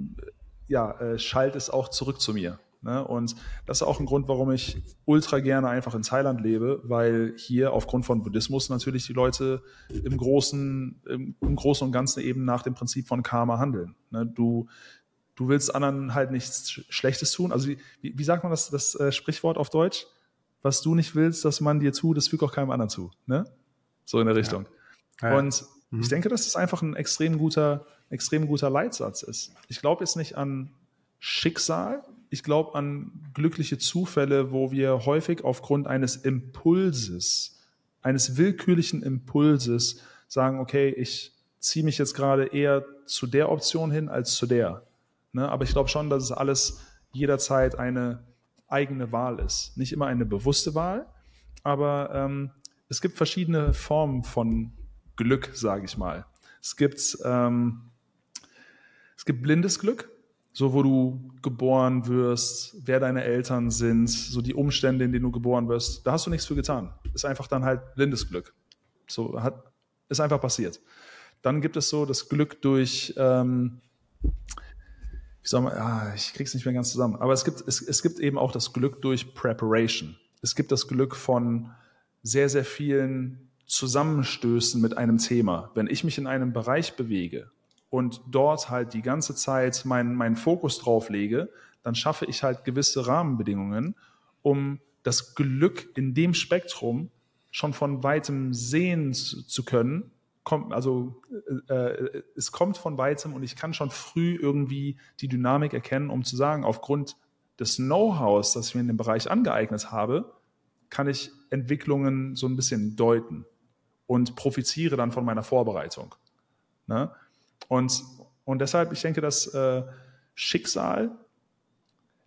ja, äh, schallt es auch zurück zu mir. Ne? Und das ist auch ein Grund, warum ich ultra gerne einfach in Thailand lebe, weil hier aufgrund von Buddhismus natürlich die Leute im Großen, im, im Großen und Ganzen eben nach dem Prinzip von Karma handeln. Ne? Du du willst anderen halt nichts Schlechtes tun. Also wie, wie sagt man das, das äh, Sprichwort auf Deutsch? was du nicht willst, dass man dir tut, das fügt auch keinem anderen zu. Ne? So in der Richtung. Ja. Ja. Und mhm. ich denke, dass das einfach ein extrem guter, extrem guter Leitsatz ist. Ich glaube jetzt nicht an Schicksal, ich glaube an glückliche Zufälle, wo wir häufig aufgrund eines Impulses, eines willkürlichen Impulses sagen, okay, ich ziehe mich jetzt gerade eher zu der Option hin als zu der. Ne? Aber ich glaube schon, dass es alles jederzeit eine eigene Wahl ist. Nicht immer eine bewusste Wahl, aber ähm, es gibt verschiedene Formen von Glück, sage ich mal. Es gibt, ähm, es gibt blindes Glück, so wo du geboren wirst, wer deine Eltern sind, so die Umstände, in denen du geboren wirst. Da hast du nichts für getan. Ist einfach dann halt blindes Glück. So hat, ist einfach passiert. Dann gibt es so das Glück durch, ähm, wie soll man, ah, ich krieg's nicht mehr ganz zusammen. Aber es gibt, es, es gibt eben auch das Glück durch Preparation. Es gibt das Glück von sehr, sehr vielen Zusammenstößen mit einem Thema. Wenn ich mich in einem Bereich bewege und dort halt die ganze Zeit meinen, meinen Fokus drauf lege, dann schaffe ich halt gewisse Rahmenbedingungen, um das Glück in dem Spektrum schon von weitem sehen zu können. also äh, äh, es kommt von weitem und ich kann schon früh irgendwie die Dynamik erkennen, um zu sagen, aufgrund des Know-hows, das ich mir in dem Bereich angeeignet habe, kann ich Entwicklungen so ein bisschen deuten und profitiere dann von meiner Vorbereitung. Ne? Und, und deshalb, ich denke, dass äh, Schicksal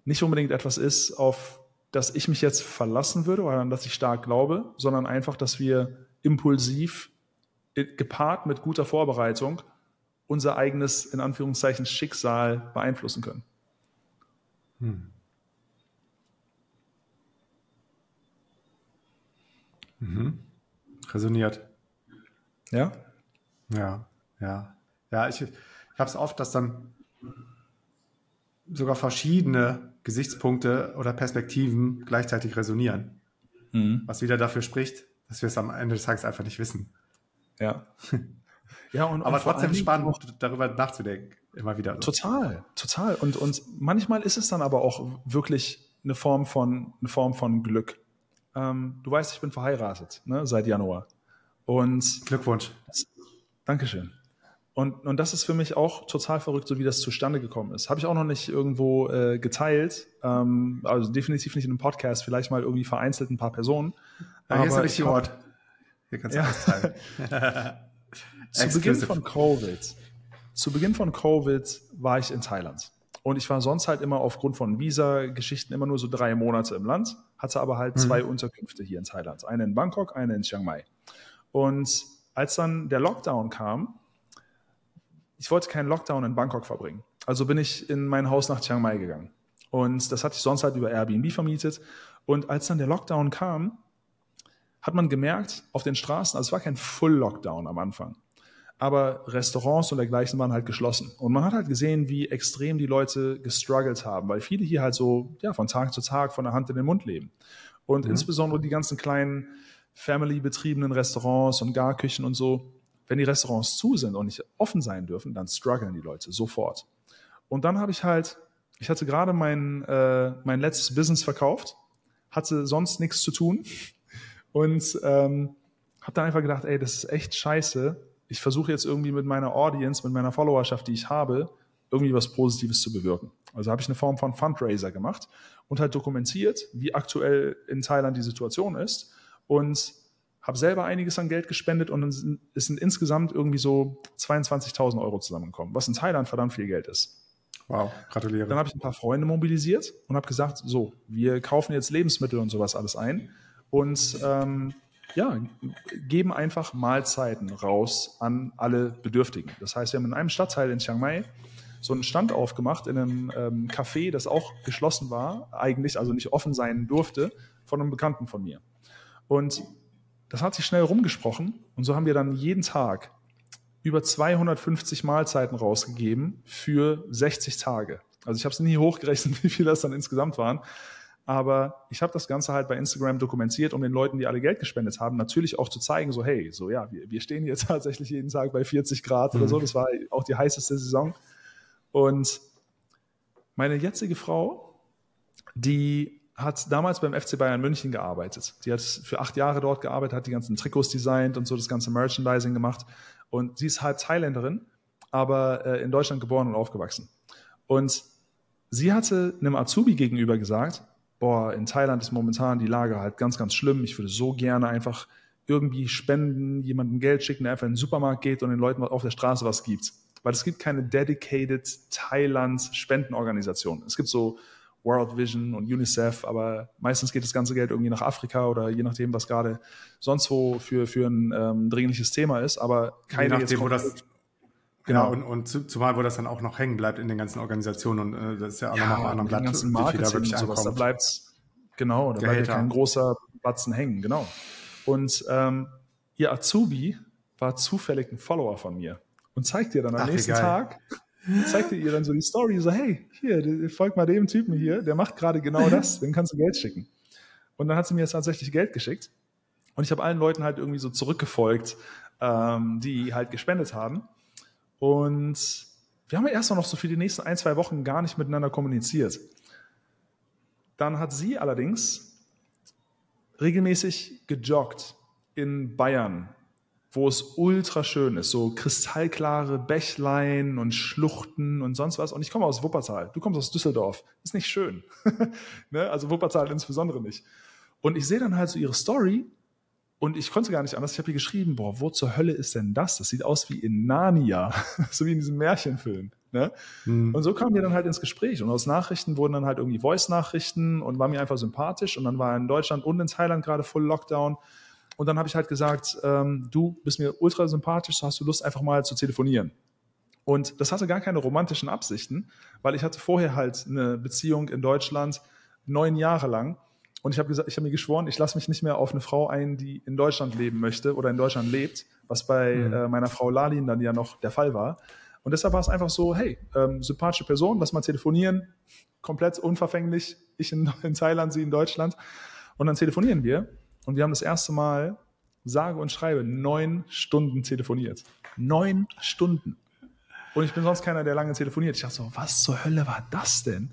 nicht unbedingt etwas ist, auf das ich mich jetzt verlassen würde oder an das ich stark glaube, sondern einfach, dass wir impulsiv äh, gepaart mit guter Vorbereitung unser eigenes, in Anführungszeichen, Schicksal beeinflussen können. Hm. Mhm. Resoniert. Ja? Ja, ja. Ja, ich, ich habe es oft, dass dann sogar verschiedene Gesichtspunkte oder Perspektiven gleichzeitig resonieren. Mhm. Was wieder dafür spricht, dass wir es am Ende des Tages einfach nicht wissen. Ja. ja und, aber und trotzdem spannend, darüber nachzudenken. Immer wieder. Total, total. Und, und manchmal ist es dann aber auch wirklich eine Form von, eine Form von Glück. Ähm, du weißt, ich bin verheiratet, ne, seit Januar. Und Glückwunsch. Das, Dankeschön. Und, und das ist für mich auch total verrückt, so wie das zustande gekommen ist. Habe ich auch noch nicht irgendwo äh, geteilt. Ähm, also definitiv nicht in einem Podcast, vielleicht mal irgendwie vereinzelt ein paar Personen. Ja, hier ist der richtige Ort. Hier kannst du ja. alles teilen. zu Beginn von Covid, zu Beginn von Covid war ich in Thailand. Und ich war sonst halt immer aufgrund von Visa-Geschichten immer nur so drei Monate im Land, hatte aber halt mhm. zwei Unterkünfte hier in Thailand. Eine in Bangkok, eine in Chiang Mai. Und als dann der Lockdown kam, ich wollte keinen Lockdown in Bangkok verbringen. Also bin ich in mein Haus nach Chiang Mai gegangen. Und das hatte ich sonst halt über Airbnb vermietet. Und als dann der Lockdown kam, hat man gemerkt, auf den Straßen, also es war kein Full-Lockdown am Anfang, aber Restaurants und dergleichen waren halt geschlossen. Und man hat halt gesehen, wie extrem die Leute gestruggelt haben, weil viele hier halt so ja, von Tag zu Tag von der Hand in den Mund leben. Und mhm. insbesondere die ganzen kleinen Family-betriebenen Restaurants und Garküchen und so, wenn die Restaurants zu sind und nicht offen sein dürfen, dann strugglen die Leute sofort. Und dann habe ich halt, ich hatte gerade mein, äh, mein letztes Business verkauft, hatte sonst nichts zu tun und ähm, habe dann einfach gedacht, ey, das ist echt scheiße. Ich versuche jetzt irgendwie mit meiner Audience, mit meiner Followerschaft, die ich habe, irgendwie was Positives zu bewirken. Also habe ich eine Form von Fundraiser gemacht und halt dokumentiert, wie aktuell in Thailand die Situation ist und habe selber einiges an Geld gespendet und es sind insgesamt irgendwie so 22.000 Euro zusammengekommen, was in Thailand verdammt viel Geld ist. Wow, gratuliere. Dann habe ich ein paar Freunde mobilisiert und habe gesagt, so, wir kaufen jetzt Lebensmittel und sowas alles ein und ähm, ja, geben einfach Mahlzeiten raus an alle Bedürftigen. Das heißt, wir haben in einem Stadtteil in Chiang Mai so einen Stand aufgemacht in einem ähm, Café, das auch geschlossen war, eigentlich, also nicht offen sein durfte, von einem Bekannten von mir. Und das hat sich schnell rumgesprochen und so haben wir dann jeden Tag über 250 Mahlzeiten rausgegeben für 60 Tage. Also ich habe es nie hochgerechnet, wie viel das dann insgesamt waren. Aber ich habe das Ganze halt bei Instagram dokumentiert, um den Leuten, die alle Geld gespendet haben, natürlich auch zu zeigen, so hey, so ja, wir, wir stehen jetzt tatsächlich jeden Tag bei 40 Grad mhm. oder so. Das war auch die heißeste Saison. Und meine jetzige Frau, die hat damals beim FC Bayern München gearbeitet. Die hat für acht Jahre dort gearbeitet, hat die ganzen Trikots designt und so das ganze Merchandising gemacht. Und sie ist halb Thailänderin, aber äh, in Deutschland geboren und aufgewachsen. Und sie hatte einem Azubi gegenüber gesagt, boah, in Thailand ist momentan die Lage halt ganz, ganz schlimm. Ich würde so gerne einfach irgendwie spenden, jemandem Geld schicken, der einfach in den Supermarkt geht und den Leuten auf der Straße was gibt. Weil es gibt keine dedicated Thailand Spendenorganisation. Es gibt so World Vision und UNICEF, aber meistens geht das ganze Geld irgendwie nach Afrika oder je nachdem, was gerade sonst wo für, für ein ähm, dringliches Thema ist, aber keine je nachdem, wo das Genau, und, und zumal, wo das dann auch noch hängen bleibt in den ganzen Organisationen und äh, das ist ja auch ja, noch mal anderen Blatt, wie viel da wirklich sowas, Da bleibt genau, da bleibt kein großer Batzen hängen, genau. Und ähm, ihr Azubi war zufällig ein Follower von mir und zeigt dir dann am Ach, nächsten Tag, zeigt ihr dann so die Story, so hey, hier, folg mal dem Typen hier, der macht gerade genau das, dem kannst du Geld schicken. Und dann hat sie mir jetzt tatsächlich Geld geschickt und ich habe allen Leuten halt irgendwie so zurückgefolgt, ähm, die halt gespendet haben. Und wir haben ja erstmal noch so für die nächsten ein, zwei Wochen gar nicht miteinander kommuniziert. Dann hat sie allerdings regelmäßig gejoggt in Bayern, wo es ultra schön ist, so kristallklare Bächlein und Schluchten und sonst was. Und ich komme aus Wuppertal, du kommst aus Düsseldorf. Ist nicht schön. ne? Also Wuppertal insbesondere nicht. Und ich sehe dann halt so ihre Story und ich konnte gar nicht anders. Ich habe ihr geschrieben, boah, wo zur Hölle ist denn das? Das sieht aus wie in Narnia, so wie in diesem Märchenfilm. Ne? Mhm. Und so kamen wir dann halt ins Gespräch. Und aus Nachrichten wurden dann halt irgendwie Voice-Nachrichten und war mir einfach sympathisch. Und dann war in Deutschland und in Thailand gerade Full Lockdown. Und dann habe ich halt gesagt, ähm, du bist mir ultra sympathisch, so hast du Lust, einfach mal zu telefonieren. Und das hatte gar keine romantischen Absichten, weil ich hatte vorher halt eine Beziehung in Deutschland neun Jahre lang und ich habe gesagt, ich habe mir geschworen, ich lasse mich nicht mehr auf eine Frau ein, die in Deutschland leben möchte oder in Deutschland lebt, was bei mhm. äh, meiner Frau Lalin dann ja noch der Fall war. Und deshalb war es einfach so, hey, ähm, sympathische Person, lass mal telefonieren, komplett unverfänglich, ich in, in Thailand, sie in Deutschland. Und dann telefonieren wir. Und wir haben das erste Mal, sage und schreibe, neun Stunden telefoniert. Neun Stunden. Und ich bin sonst keiner, der lange telefoniert. Ich dachte so, was zur Hölle war das denn?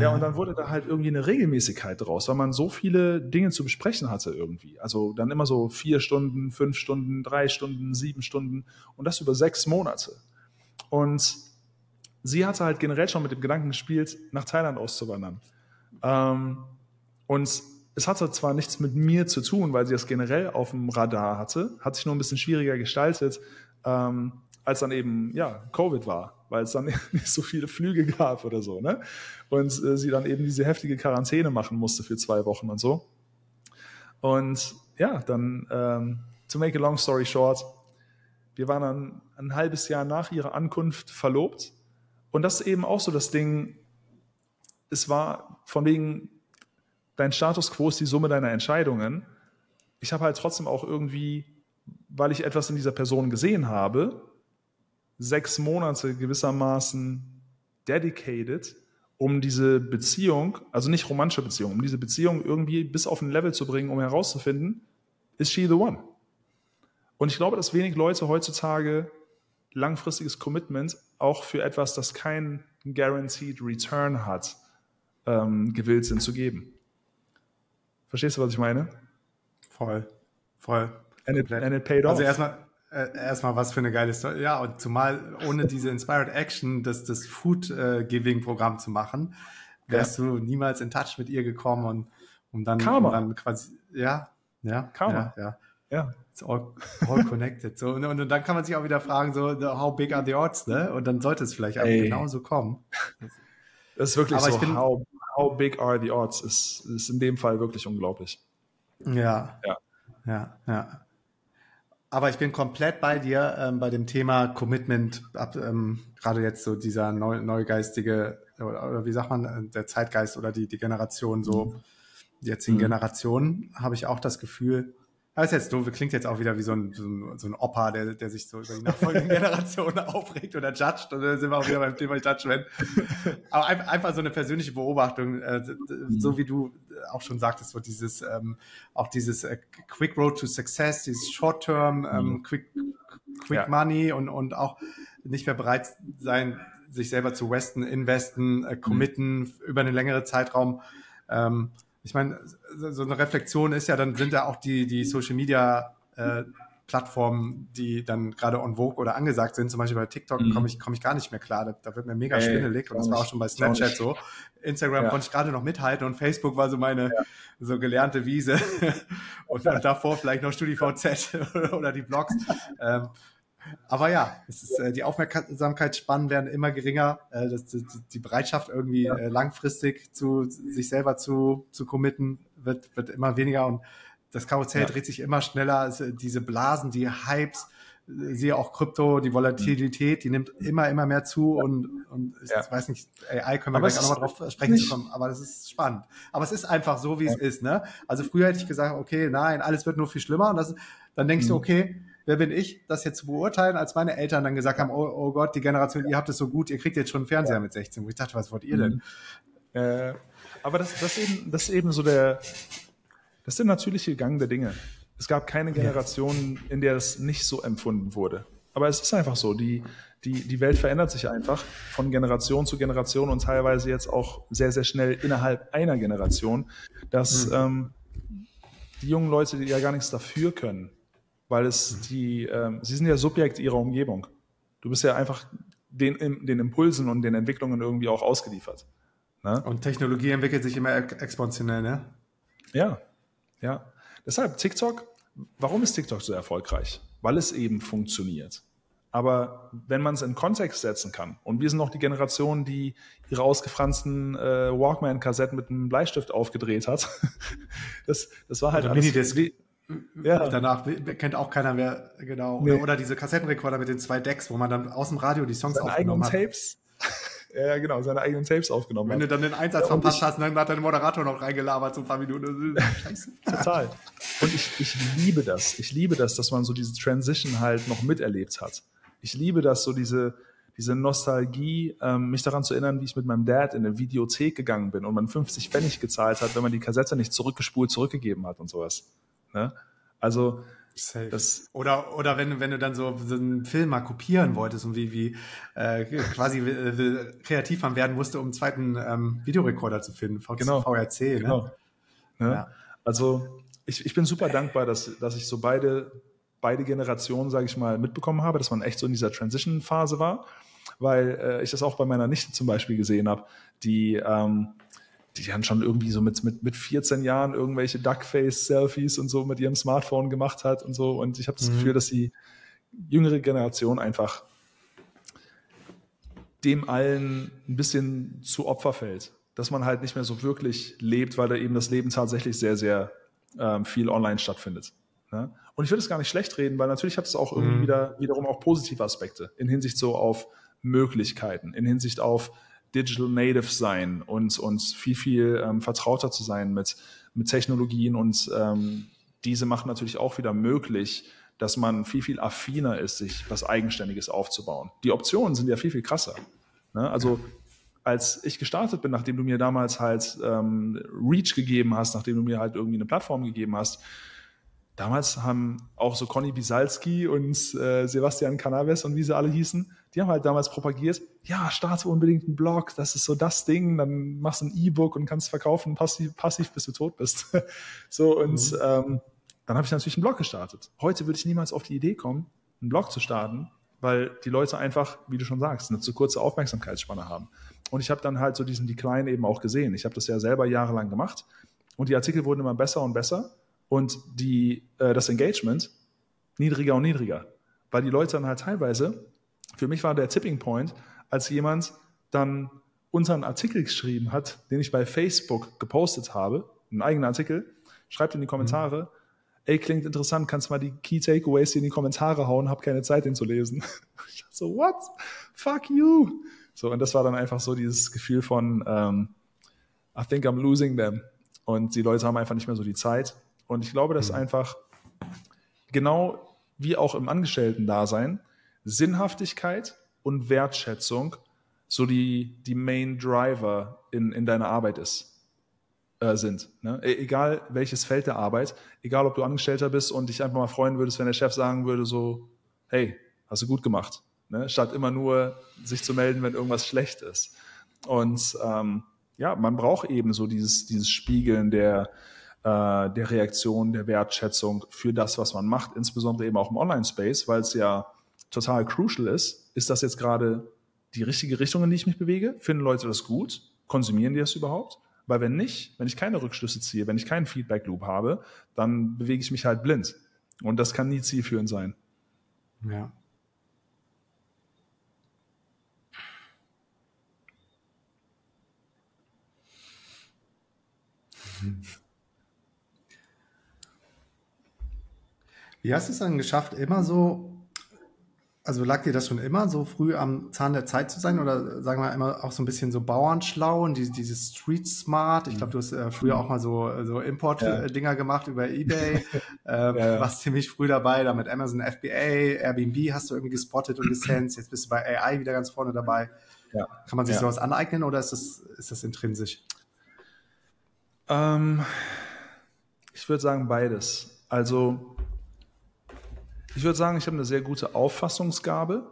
Ja. und dann wurde da halt irgendwie eine Regelmäßigkeit draus, weil man so viele Dinge zu besprechen hatte irgendwie. Also dann immer so vier Stunden, fünf Stunden, drei Stunden, sieben Stunden und das über sechs Monate. Und sie hatte halt generell schon mit dem Gedanken gespielt, nach Thailand auszuwandern. Ähm, und es hatte zwar nichts mit mir zu tun, weil sie das generell auf dem Radar hatte, hat sich nur ein bisschen schwieriger gestaltet. Ähm, als dann eben ja Covid war, weil es dann nicht so viele Flüge gab oder so, ne? Und äh, sie dann eben diese heftige Quarantäne machen musste für zwei Wochen und so. Und ja, dann ähm, to make a long story short, wir waren dann ein halbes Jahr nach ihrer Ankunft verlobt und das ist eben auch so das Ding. Es war von wegen dein Status quo ist die Summe deiner Entscheidungen. Ich habe halt trotzdem auch irgendwie, weil ich etwas in dieser Person gesehen habe, sechs Monate gewissermaßen dedicated, um diese Beziehung, also nicht romantische Beziehung, um diese Beziehung irgendwie bis auf ein Level zu bringen, um herauszufinden, ist she the one? Und ich glaube, dass wenig Leute heutzutage langfristiges Commitment auch für etwas, das keinen guaranteed Return hat, ähm, gewillt sind zu geben. Verstehst du, was ich meine? Voll, voll. And it, and it paid also off. Also erstmal, äh, erstmal was für eine geile Story. Ja, und zumal ohne diese Inspired Action, das, das Food-Giving-Programm zu machen, wärst ja. du niemals in Touch mit ihr gekommen und um dann. Um dann quasi, ja, ja, Karma. ja, ja. ja. It's all, all connected. so, und, und, dann kann man sich auch wieder fragen, so, how big are the odds, ne? Und dann sollte es vielleicht auch genauso kommen. Das ist wirklich Aber so, bin, how, how big are the odds, ist, ist in dem Fall wirklich unglaublich. Ja. Ja. Ja, ja. Aber ich bin komplett bei dir ähm, bei dem Thema Commitment, ab, ähm, gerade jetzt so dieser neu, neugeistige, oder, oder, wie sagt man, äh, der Zeitgeist oder die, die Generation, so mhm. die jetzigen mhm. Generationen, habe ich auch das Gefühl, das ist jetzt doof, klingt jetzt auch wieder wie so ein, so ein, so ein Opa, der, der sich so über die nachfolgenden Generationen aufregt oder judgt. Und dann sind wir auch wieder beim Thema Judgment. Aber einfach so eine persönliche Beobachtung, äh, so wie du auch schon sagtest, so dieses, ähm, auch dieses äh, Quick Road to Success, dieses Short-Term, ähm, mhm. Quick, Quick ja. Money und, und auch nicht mehr bereit sein, sich selber zu westen, investen, äh, committen mhm. über einen längeren Zeitraum. Ähm, ich meine, so eine Reflexion ist ja, dann sind ja auch die, die Social Media äh, Plattformen, die dann gerade on Vogue oder angesagt sind, zum Beispiel bei TikTok mhm. komme ich, komm ich gar nicht mehr klar. Da, da wird mir mega Ey, schwindelig und das war auch schon bei Snapchat so. Instagram ja. konnte ich gerade noch mithalten und Facebook war so meine ja. so gelernte Wiese und, und davor vielleicht noch StudiVZ oder die Blogs. ähm, Aber ja, ist, äh, die Aufmerksamkeitsspannen werden immer geringer. Äh, das, die, die, Bereitschaft irgendwie ja. äh, langfristig zu sich selber zu, zu committen wird, wird immer weniger und das Karussell ja. dreht sich immer schneller. Also diese Blasen, die Hypes, siehe auch Krypto, die Volatilität, die nimmt immer, immer mehr zu und, und ich ja. weiß nicht, AI können wir aber gleich auch nochmal drauf sprechen kommen, aber das ist spannend. Aber es ist einfach so, wie ja. es ist, ne? Also früher hätte ich gesagt, okay, nein, alles wird nur viel schlimmer und das, dann denkst mhm. du, okay, wer bin ich, das jetzt zu beurteilen, als meine Eltern dann gesagt haben, oh, oh Gott, die Generation, ihr habt es so gut, ihr kriegt jetzt schon einen Fernseher ja. mit 16. Wo ich dachte, was wollt ihr denn? Mhm. Äh, aber das, das, eben, das ist eben so der, das ist der natürliche Gang der Dinge. Es gab keine Generation, in der es nicht so empfunden wurde. Aber es ist einfach so, die, die, die Welt verändert sich einfach von Generation zu Generation und teilweise jetzt auch sehr, sehr schnell innerhalb einer Generation, dass mhm. ähm, die jungen Leute die ja gar nichts dafür können, weil es mhm. die, ähm, sie sind ja Subjekt ihrer Umgebung. Du bist ja einfach den, den Impulsen und den Entwicklungen irgendwie auch ausgeliefert. Ne? Und Technologie entwickelt sich immer exponentiell, ne? Ja, ja. Deshalb TikTok, warum ist TikTok so erfolgreich? Weil es eben funktioniert. Aber wenn man es in Kontext setzen kann, und wir sind noch die Generation, die ihre ausgefransten äh, Walkman-Kassetten mit einem Bleistift aufgedreht hat, das, das war halt Oder alles... Minidisc. Ja. Danach kennt auch keiner mehr, genau. Nee. Oder, oder, diese Kassettenrekorder mit den zwei Decks, wo man dann aus dem Radio die Songs Seine aufgenommen hat. Tapes. ja, genau, seine eigenen Tapes aufgenommen Wenn hat. du dann den Einsatz ja, verpasst hast, dann hat der Moderator noch reingelabert so ein paar Minuten. Scheiße. Total. Und ich, ich liebe das. Ich liebe das, dass man so diese Transition halt noch miterlebt hat. Ich liebe das, so diese, diese Nostalgie, ähm, mich daran zu erinnern, wie ich mit meinem Dad in eine Videothek gegangen bin und man 50 Pfennig gezahlt hat, wenn man die Kassette nicht zurückgespult zurückgegeben hat und sowas. Ne? Also das oder oder wenn wenn du dann so, so einen Film mal kopieren wolltest und wie wie äh, quasi äh, kreativ man werden musste, um einen zweiten ähm, Videorekorder zu finden, v genau. VRC. Ne? Genau. Ne? Ja. Also ich, ich bin super dankbar, dass dass ich so beide beide Generationen, sage ich mal, mitbekommen habe, dass man echt so in dieser Transition-Phase war, weil äh, ich das auch bei meiner Nichte zum Beispiel gesehen habe, die ähm, die dann schon irgendwie so mit, mit, mit 14 Jahren irgendwelche Duckface-Selfies und so mit ihrem Smartphone gemacht hat und so. Und ich habe das mhm. Gefühl, dass die jüngere Generation einfach dem allen ein bisschen zu Opfer fällt. Dass man halt nicht mehr so wirklich lebt, weil da eben das Leben tatsächlich sehr, sehr ähm, viel online stattfindet. Ne? Und ich würde es gar nicht schlecht reden, weil natürlich hat es auch irgendwie mhm. wieder, wiederum auch positive Aspekte in Hinsicht so auf Möglichkeiten, in Hinsicht auf Digital Native sein und, und viel, viel ähm, vertrauter zu sein mit, mit Technologien und ähm, diese machen natürlich auch wieder möglich, dass man viel, viel affiner ist, sich was Eigenständiges aufzubauen. Die Optionen sind ja viel, viel krasser. Ne? Also als ich gestartet bin, nachdem du mir damals halt ähm, Reach gegeben hast, nachdem du mir halt irgendwie eine Plattform gegeben hast, damals haben auch so Conny Bisalski und äh, Sebastian Canaves und wie sie alle hießen, die haben halt damals propagiert, ja, starte unbedingt einen Blog, das ist so das Ding, dann machst du ein E-Book und kannst verkaufen, passiv, passiv bis du tot bist. so, und mhm. ähm, dann habe ich natürlich einen Blog gestartet. Heute würde ich niemals auf die Idee kommen, einen Blog zu starten, weil die Leute einfach, wie du schon sagst, eine zu kurze Aufmerksamkeitsspanne haben. Und ich habe dann halt so diesen Decline eben auch gesehen. Ich habe das ja selber jahrelang gemacht und die Artikel wurden immer besser und besser und die, äh, das Engagement niedriger und niedriger. Weil die Leute dann halt teilweise für mich war der Tipping Point, als jemand dann unter einen Artikel geschrieben hat, den ich bei Facebook gepostet habe, einen eigenen Artikel, schreibt in die Kommentare, mhm. ey, klingt interessant, kannst mal die Key Takeaways in die Kommentare hauen, hab keine Zeit, den zu lesen. Ich so, what? Fuck you. So, und das war dann einfach so dieses Gefühl von, ähm, I think I'm losing them. Und die Leute haben einfach nicht mehr so die Zeit. Und ich glaube, dass mhm. einfach genau wie auch im Angestellten-Dasein Sinnhaftigkeit und Wertschätzung so die, die Main Driver in, in deiner Arbeit ist, äh, sind. Ne? E egal welches Feld der Arbeit, egal ob du Angestellter bist und dich einfach mal freuen würdest, wenn der Chef sagen würde so, hey, hast du gut gemacht. Ne? Statt immer nur sich zu melden, wenn irgendwas schlecht ist. Und ähm, ja, man braucht eben so dieses, dieses Spiegeln der, äh, der Reaktion, der Wertschätzung für das, was man macht, insbesondere eben auch im Online-Space, weil es ja total crucial ist, ist das jetzt gerade die richtige Richtung, in die ich mich bewege? Finden Leute das gut? Konsumieren die das überhaupt? Weil wenn nicht, wenn ich keine Rückschlüsse ziehe, wenn ich keinen Feedback-Loop habe, dann bewege ich mich halt blind. Und das kann nie zielführend sein. Ja. Wie hast du es dann geschafft, immer so also lag dir das schon immer so früh am Zahn der Zeit zu sein oder sagen wir immer auch so ein bisschen so Bauernschlau und die, dieses Street Smart? Ich glaube, du hast äh, früher auch mal so, so Import-Dinger ja. gemacht über Ebay. ähm, ja. Warst ziemlich früh dabei, da mit Amazon FBA, Airbnb hast du irgendwie gespottet und Lizenz. Jetzt bist du bei AI wieder ganz vorne dabei. Ja. Kann man sich sowas aneignen oder ist das, ist das intrinsisch? Ähm, ich würde sagen beides. Also ich würde sagen, ich habe eine sehr gute Auffassungsgabe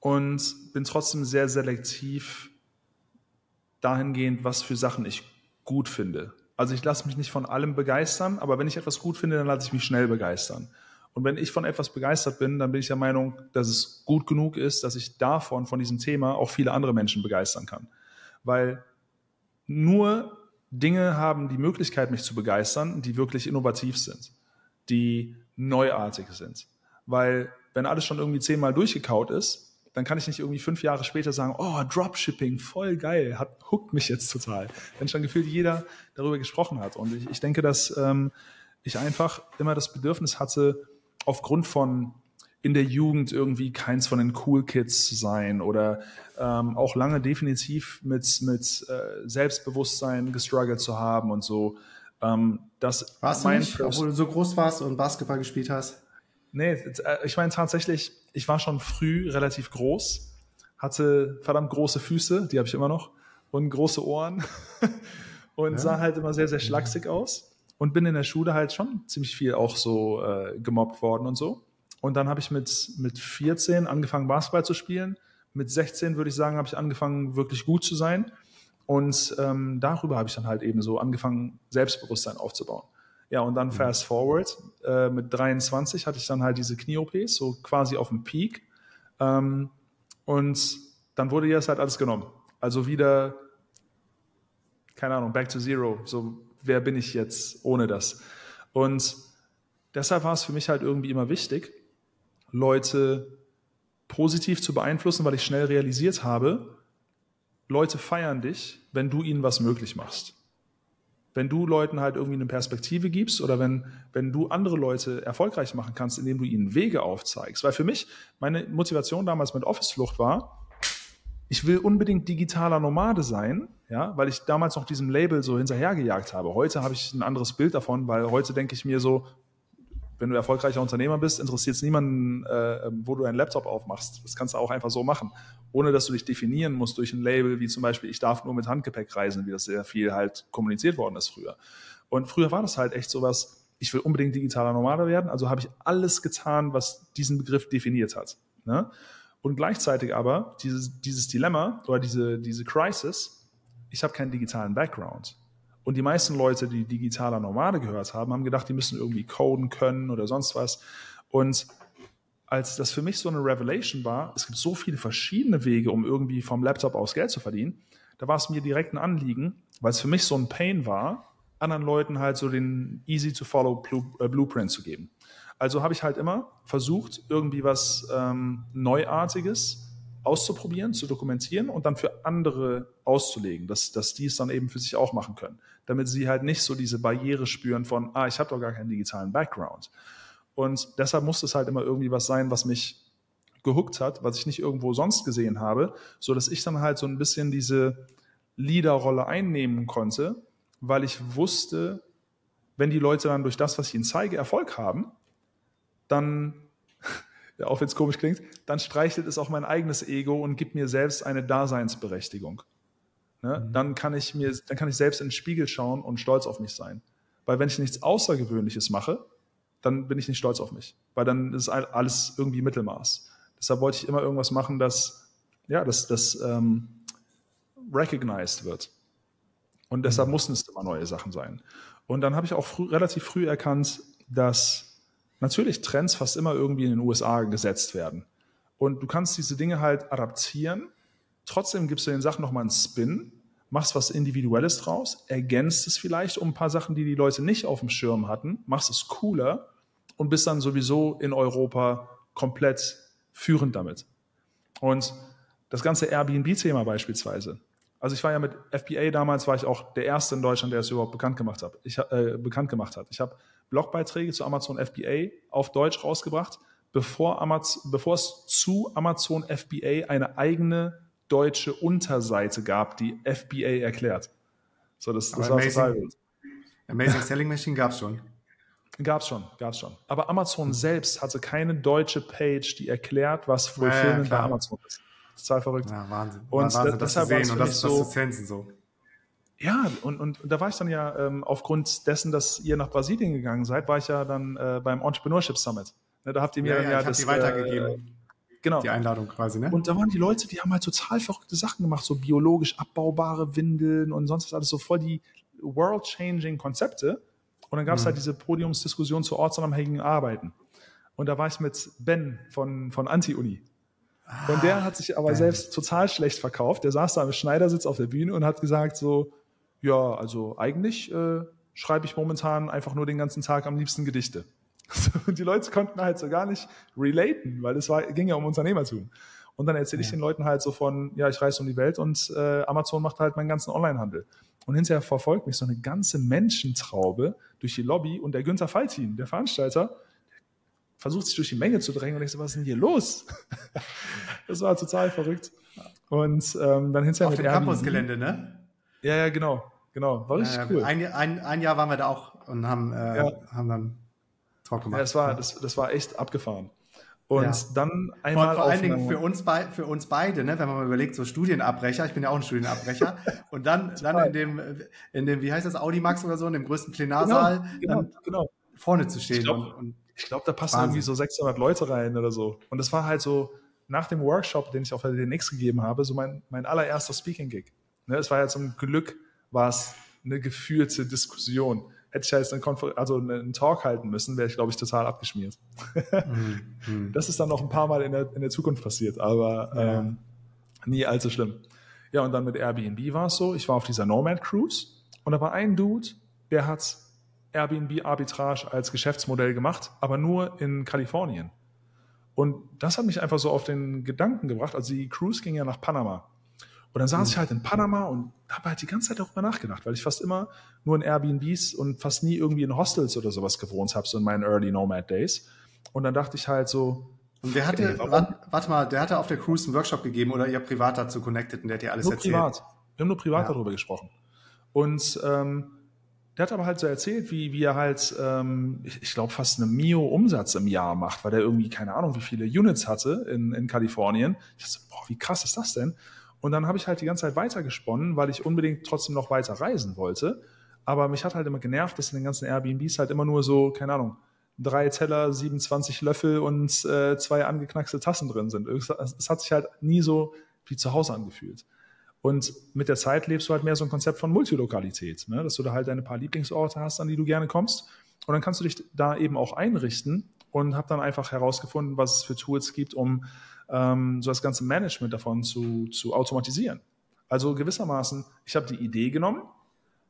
und bin trotzdem sehr selektiv dahingehend, was für Sachen ich gut finde. Also ich lasse mich nicht von allem begeistern, aber wenn ich etwas gut finde, dann lasse ich mich schnell begeistern. Und wenn ich von etwas begeistert bin, dann bin ich der Meinung, dass es gut genug ist, dass ich davon, von diesem Thema, auch viele andere Menschen begeistern kann. Weil nur Dinge haben die Möglichkeit, mich zu begeistern, die wirklich innovativ sind, die neuartig sind. Weil wenn alles schon irgendwie zehnmal durchgekaut ist, dann kann ich nicht irgendwie fünf Jahre später sagen, oh, Dropshipping, voll geil, hat hookt mich jetzt total. Wenn schon gefühlt jeder darüber gesprochen hat. Und ich, ich denke, dass ähm, ich einfach immer das Bedürfnis hatte, aufgrund von in der Jugend irgendwie keins von den Cool Kids zu sein oder ähm, auch lange definitiv mit, mit äh, Selbstbewusstsein gestruggelt zu haben und so. Ähm, das warst du nicht, obwohl du so groß warst und Basketball gespielt hast? Nee, äh, ich meine tatsächlich, ich war schon früh relativ groß, hatte verdammt große Füße, die habe ich immer noch, und große Ohren und ja. sah halt immer sehr, sehr schlaksig aus und bin in der Schule halt schon ziemlich viel auch so äh, gemobbt worden und so. Und dann habe ich mit, mit 14 angefangen, Basketball zu spielen. Mit 16 würde ich sagen, habe ich angefangen, wirklich gut zu sein. Und ähm, darüber habe ich dann halt eben so angefangen, Selbstbewusstsein aufzubauen. Ja, und dann mhm. fast forward, äh, mit 23 hatte ich dann halt diese Knie-OPs, so quasi auf dem Peak. Ähm, und dann wurde jetzt halt alles genommen. Also wieder, keine Ahnung, back to zero. So, wer bin ich jetzt ohne das? Und deshalb war es für mich halt irgendwie immer wichtig, Leute positiv zu beeinflussen, weil ich schnell realisiert habe, Leute feiern dich, wenn du ihnen was möglich machst. Wenn du Leuten halt irgendwie eine Perspektive gibst oder wenn, wenn du andere Leute erfolgreich machen kannst, indem du ihnen Wege aufzeigst. Weil für mich, meine Motivation damals mit Office-Flucht war, ich will unbedingt digitaler Nomade sein, ja, weil ich damals noch diesem Label so hinterhergejagt habe. Heute habe ich ein anderes Bild davon, weil heute denke ich mir so, wenn du erfolgreicher Unternehmer bist, interessiert es niemanden, äh, wo du deinen Laptop aufmachst. Das kannst du auch einfach so machen, ohne dass du dich definieren musst durch ein Label, wie zum Beispiel, ich darf nur mit Handgepäck reisen, wie das sehr viel halt kommuniziert worden ist früher. Und früher war das halt echt sowas, ich will unbedingt digitaler Nomade werden, also habe ich alles getan, was diesen Begriff definiert hat. Ne? Und gleichzeitig aber dieses, dieses Dilemma oder diese, diese Crisis, ich habe keinen digitalen Background. Und die meisten Leute, die digitaler Nomade gehört haben, haben gedacht, die müssen irgendwie coden können oder sonst was. Und als das für mich so eine Revelation war, es gibt so viele verschiedene Wege, um irgendwie vom Laptop aus Geld zu verdienen, da war es mir direkt ein Anliegen, weil es für mich so ein Pain war, anderen Leuten halt so den easy to follow äh, Blueprint zu geben. Also habe ich halt immer versucht, irgendwie was ähm, Neuartiges auszuprobieren, zu dokumentieren und dann für andere auszulegen, dass, dass die es dann eben für sich auch machen können, damit sie halt nicht so diese Barriere spüren von, ah, ich habe doch gar keinen digitalen Background. Und deshalb muss es halt immer irgendwie was sein, was mich gehuckt hat, was ich nicht irgendwo sonst gesehen habe, so dass ich dann halt so ein bisschen diese Leaderrolle einnehmen konnte, weil ich wusste, wenn die Leute dann durch das, was ich ihnen zeige, Erfolg haben, dann ja, auch wenn es komisch klingt, dann streichelt es auch mein eigenes Ego und gibt mir selbst eine Daseinsberechtigung. Ne? Mhm. Dann, kann ich mir, dann kann ich selbst in den Spiegel schauen und stolz auf mich sein. Weil wenn ich nichts Außergewöhnliches mache, dann bin ich nicht stolz auf mich. Weil dann ist alles irgendwie Mittelmaß. Deshalb wollte ich immer irgendwas machen, das, ja, das, das ähm, recognized wird. Und deshalb mhm. mussten es immer neue Sachen sein. Und dann habe ich auch früh, relativ früh erkannt, dass natürlich Trends fast immer irgendwie in den USA gesetzt werden. Und du kannst diese Dinge halt adaptieren. Trotzdem gibst du den Sachen nochmal einen Spin, machst was Individuelles draus, ergänzt es vielleicht um ein paar Sachen, die die Leute nicht auf dem Schirm hatten, machst es cooler und bist dann sowieso in Europa komplett führend damit. Und das ganze Airbnb-Thema beispielsweise. Also ich war ja mit FBA damals, war ich auch der Erste in Deutschland, der es überhaupt bekannt gemacht hat. Ich, äh, bekannt gemacht hat. Ich habe Blogbeiträge zu Amazon FBA auf Deutsch rausgebracht, bevor, Amazon, bevor es zu Amazon FBA eine eigene deutsche Unterseite gab, die FBA erklärt. So, das, das war amazing, total wild. Amazing Selling Machine gab es schon. Gab es schon, gab es schon. Aber Amazon selbst hatte keine deutsche Page, die erklärt, was Fulfillment ja, ja, bei Amazon ist. Total verrückt. Ja, Wahnsinn. Und Wahnsinn, das, deshalb zu sehen und das, so, das zu sensen so. Ja, und, und da war ich dann ja ähm, aufgrund dessen, dass ihr nach Brasilien gegangen seid, war ich ja dann äh, beim Entrepreneurship Summit. Ne, da habt ihr mir ja, ja, ja ich das. Äh, genau. Die Einladung quasi, ne? Und da waren die Leute, die haben halt total verrückte Sachen gemacht, so biologisch abbaubare Windeln und sonst was alles, so voll die world-changing Konzepte. Und dann gab es mhm. halt diese Podiumsdiskussion zu ortsunabhängigen Arbeiten. Und da war ich mit Ben von, von Anti-Uni. Ah, und der hat sich aber ben. selbst total schlecht verkauft. Der saß da im Schneidersitz auf der Bühne und hat gesagt so, ja, also eigentlich äh, schreibe ich momentan einfach nur den ganzen Tag am liebsten Gedichte. Und die Leute konnten halt so gar nicht relaten, weil es war, ging ja um Unternehmertum. Und dann erzähle ich ja. den Leuten halt so von, ja, ich reise um die Welt und äh, Amazon macht halt meinen ganzen Onlinehandel. Und hinterher verfolgt mich so eine ganze Menschentraube durch die Lobby und der Günther Faltin, der Veranstalter, versucht sich durch die Menge zu drängen und ich so, was ist denn hier los? das war total verrückt. Und ähm, dann hinterher Auf dem Campusgelände, ne? Ja, ja, genau. Genau, war richtig äh, cool. Ein, ein, ein Jahr waren wir da auch und haben, äh, ja. haben dann Talk gemacht. Ja, das war, das, das war echt abgefahren. Und ja. dann einmal. Vor, vor allen Dingen für uns, bei, für uns beide, ne, wenn man mal überlegt, so Studienabbrecher, ich bin ja auch ein Studienabbrecher, und dann, dann in dem, in dem, wie heißt das, Audimax oder so, in dem größten Plenarsaal, genau, genau, genau. vorne zu stehen. Ich glaube, glaub, da passen Wahnsinn. irgendwie so 600 Leute rein oder so. Und das war halt so, nach dem Workshop, den ich auf der DNX gegeben habe, so mein, mein allererster Speaking-Gig. Ne, es war ja zum Glück war es eine gefühlte Diskussion. Hätte ich ja jetzt einen, Konfer also einen Talk halten müssen, wäre ich, glaube ich, total abgeschmiert. mhm. Das ist dann noch ein paar Mal in der, in der Zukunft passiert, aber ja. ähm, nie allzu schlimm. Ja, und dann mit Airbnb war es so, ich war auf dieser Nomad Cruise und da war ein Dude, der hat Airbnb Arbitrage als Geschäftsmodell gemacht, aber nur in Kalifornien. Und das hat mich einfach so auf den Gedanken gebracht. Also die Cruise ging ja nach Panama. Und dann saß ich mhm. halt in Panama und habe halt die ganze Zeit darüber nachgedacht, weil ich fast immer nur in Airbnbs und fast nie irgendwie in Hostels oder sowas gewohnt habe, so in meinen Early Nomad Days. Und dann dachte ich halt so. Und der hatte, ey, warte mal, der hatte auf der Cruise einen Workshop gegeben oder ihr privat dazu connected und der hat dir alles nur erzählt? Privat. Wir haben nur privat ja. darüber gesprochen. Und ähm, der hat aber halt so erzählt, wie, wie er halt, ähm, ich, ich glaube, fast eine Mio-Umsatz im Jahr macht, weil er irgendwie, keine Ahnung, wie viele Units hatte in, in Kalifornien. Ich dachte, boah, wie krass ist das denn? Und dann habe ich halt die ganze Zeit weitergesponnen, weil ich unbedingt trotzdem noch weiter reisen wollte. Aber mich hat halt immer genervt, dass in den ganzen Airbnbs halt immer nur so, keine Ahnung, drei Teller, 27 Löffel und äh, zwei angeknackste Tassen drin sind. Es, hat sich halt nie so wie zu Hause angefühlt. Und mit der Zeit lebst du halt mehr so ein Konzept von Multilokalität, ne? dass du da halt deine paar Lieblingsorte hast, an die du gerne kommst. Und dann kannst du dich da eben auch einrichten und habe dann einfach herausgefunden, was es für Tools gibt, um ähm, so das ganze Management davon zu, zu automatisieren. Also gewissermaßen, ich habe die Idee genommen,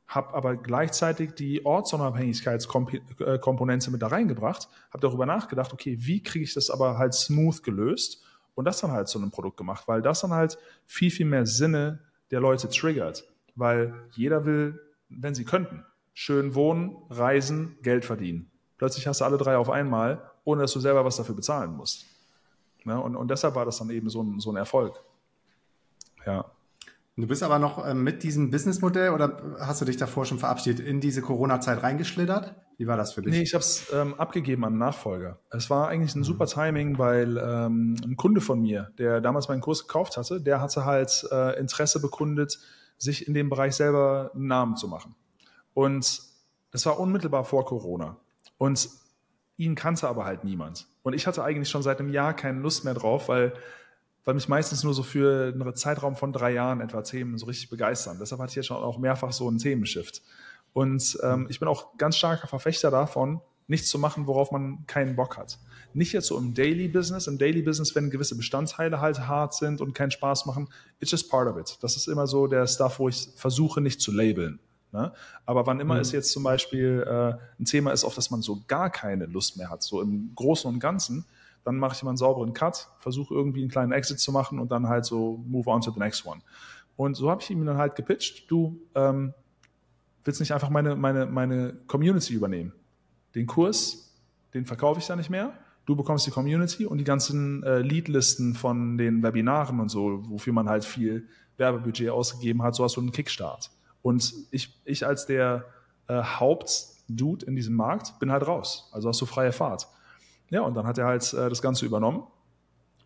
habe aber gleichzeitig die Ortsunabhängigkeitskomponente mit da reingebracht, habe darüber nachgedacht, okay, wie kriege ich das aber halt smooth gelöst und das dann halt zu einem Produkt gemacht, weil das dann halt viel, viel mehr Sinne der Leute triggert, weil jeder will, wenn sie könnten, schön wohnen, reisen, Geld verdienen. Plötzlich hast du alle drei auf einmal, ohne dass du selber was dafür bezahlen musst. Ne? Und, und deshalb war das dann eben so ein, so ein Erfolg. Ja. Du bist aber noch ähm, mit diesem Businessmodell oder hast du dich davor schon verabschiedet, in diese Corona-Zeit reingeschlittert? Wie war das für dich? Nee, ich habe es ähm, abgegeben an einen Nachfolger. Es war eigentlich ein super Timing, weil ähm, ein Kunde von mir, der damals meinen Kurs gekauft hatte, der hatte halt äh, Interesse bekundet, sich in dem Bereich selber einen Namen zu machen. Und das war unmittelbar vor Corona. Und ihn kannte aber halt niemand. Und ich hatte eigentlich schon seit einem Jahr keine Lust mehr drauf, weil, weil mich meistens nur so für einen Zeitraum von drei Jahren etwa Themen so richtig begeistern. Deshalb hatte ich jetzt schon auch mehrfach so einen Themenshift. Und ähm, ich bin auch ganz starker Verfechter davon, nichts zu machen, worauf man keinen Bock hat. Nicht jetzt so im Daily Business. Im Daily Business, wenn gewisse Bestandteile halt hart sind und keinen Spaß machen, it's just part of it. Das ist immer so der Stuff, wo ich versuche, nicht zu labeln. Ne? Aber wann immer mhm. es jetzt zum Beispiel äh, ein Thema ist, auf das man so gar keine Lust mehr hat, so im Großen und Ganzen, dann mache ich immer einen sauberen Cut, versuche irgendwie einen kleinen Exit zu machen und dann halt so move on to the next one. Und so habe ich ihm dann halt gepitcht, du ähm, willst nicht einfach meine, meine, meine Community übernehmen. Den Kurs, den verkaufe ich dann nicht mehr. Du bekommst die Community und die ganzen äh, Leadlisten von den Webinaren und so, wofür man halt viel Werbebudget ausgegeben hat, so hast du einen Kickstart. Und ich, ich als der äh, Hauptdude in diesem Markt bin halt raus. Also hast du freie Fahrt. Ja, und dann hat er halt äh, das Ganze übernommen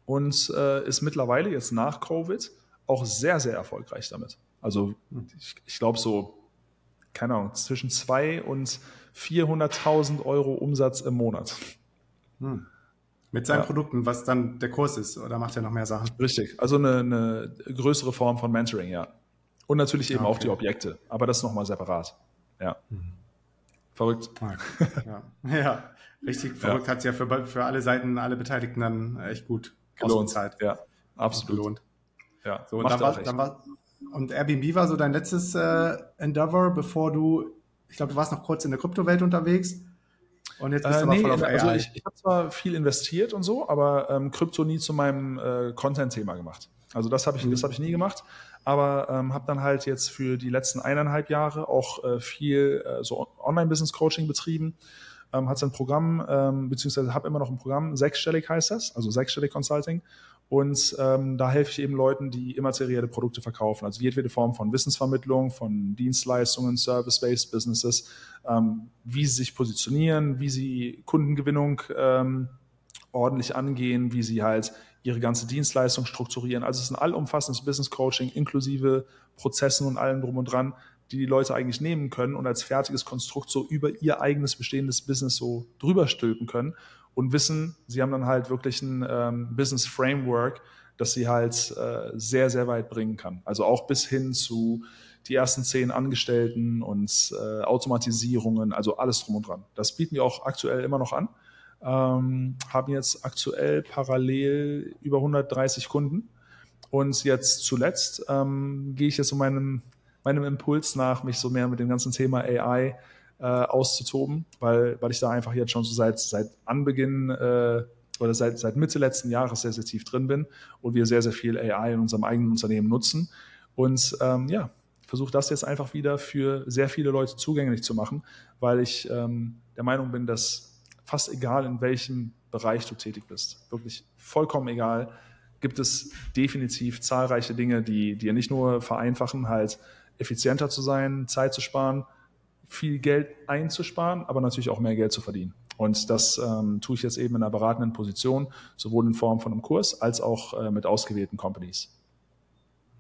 und äh, ist mittlerweile jetzt nach Covid auch sehr, sehr erfolgreich damit. Also ich, ich glaube so, keine Ahnung, zwischen 2 und 400.000 Euro Umsatz im Monat. Hm. Mit seinen ja. Produkten, was dann der Kurs ist, oder macht er noch mehr Sachen? Richtig, also eine, eine größere Form von Mentoring, ja. Und natürlich eben okay. auch die Objekte, aber das nochmal separat. Ja. Mhm. Verrückt. Ja, ja. richtig verrückt ja. hat es ja für, für alle Seiten, alle Beteiligten dann echt gut gelohnt. Ja, absolut. Gelohnt. Ja, so, und dann war, dann war, und Airbnb war so dein letztes äh, Endeavor, bevor du, ich glaube, du warst noch kurz in der Kryptowelt unterwegs. Und jetzt bist äh, du nee, aber voll auf also AI. ich, ich habe zwar viel investiert und so, aber ähm, Krypto nie zu meinem äh, Content-Thema gemacht. Also das habe ich, mhm. das habe ich nie gemacht. Aber ähm, habe dann halt jetzt für die letzten eineinhalb Jahre auch äh, viel äh, so Online-Business-Coaching betrieben. Ähm, hat sein Programm, ähm, beziehungsweise habe immer noch ein Programm, sechsstellig heißt das, also sechsstellig Consulting. Und ähm, da helfe ich eben Leuten, die immaterielle Produkte verkaufen, also jedwede Form von Wissensvermittlung, von Dienstleistungen, Service-Based Businesses, ähm, wie sie sich positionieren, wie sie Kundengewinnung ähm, ordentlich angehen, wie sie halt ihre ganze Dienstleistung strukturieren. Also es ist ein allumfassendes Business Coaching inklusive Prozessen und allem drum und dran, die die Leute eigentlich nehmen können und als fertiges Konstrukt so über ihr eigenes bestehendes Business so drüber stülpen können und wissen, sie haben dann halt wirklich ein ähm, Business Framework, das sie halt äh, sehr, sehr weit bringen kann. Also auch bis hin zu die ersten zehn Angestellten und äh, Automatisierungen, also alles drum und dran. Das bieten wir auch aktuell immer noch an. Ähm, haben jetzt aktuell parallel über 130 Kunden. Und jetzt zuletzt ähm, gehe ich jetzt so meinem, meinem Impuls nach, mich so mehr mit dem ganzen Thema AI äh, auszutoben, weil, weil ich da einfach jetzt schon so seit, seit Anbeginn äh, oder seit, seit Mitte letzten Jahres sehr, sehr tief drin bin und wir sehr, sehr viel AI in unserem eigenen Unternehmen nutzen. Und ähm, ja, versuche das jetzt einfach wieder für sehr viele Leute zugänglich zu machen, weil ich ähm, der Meinung bin, dass fast egal in welchem Bereich du tätig bist, wirklich vollkommen egal, gibt es definitiv zahlreiche Dinge, die dir nicht nur vereinfachen, halt effizienter zu sein, Zeit zu sparen, viel Geld einzusparen, aber natürlich auch mehr Geld zu verdienen. Und das ähm, tue ich jetzt eben in einer beratenden Position, sowohl in Form von einem Kurs als auch äh, mit ausgewählten Companies.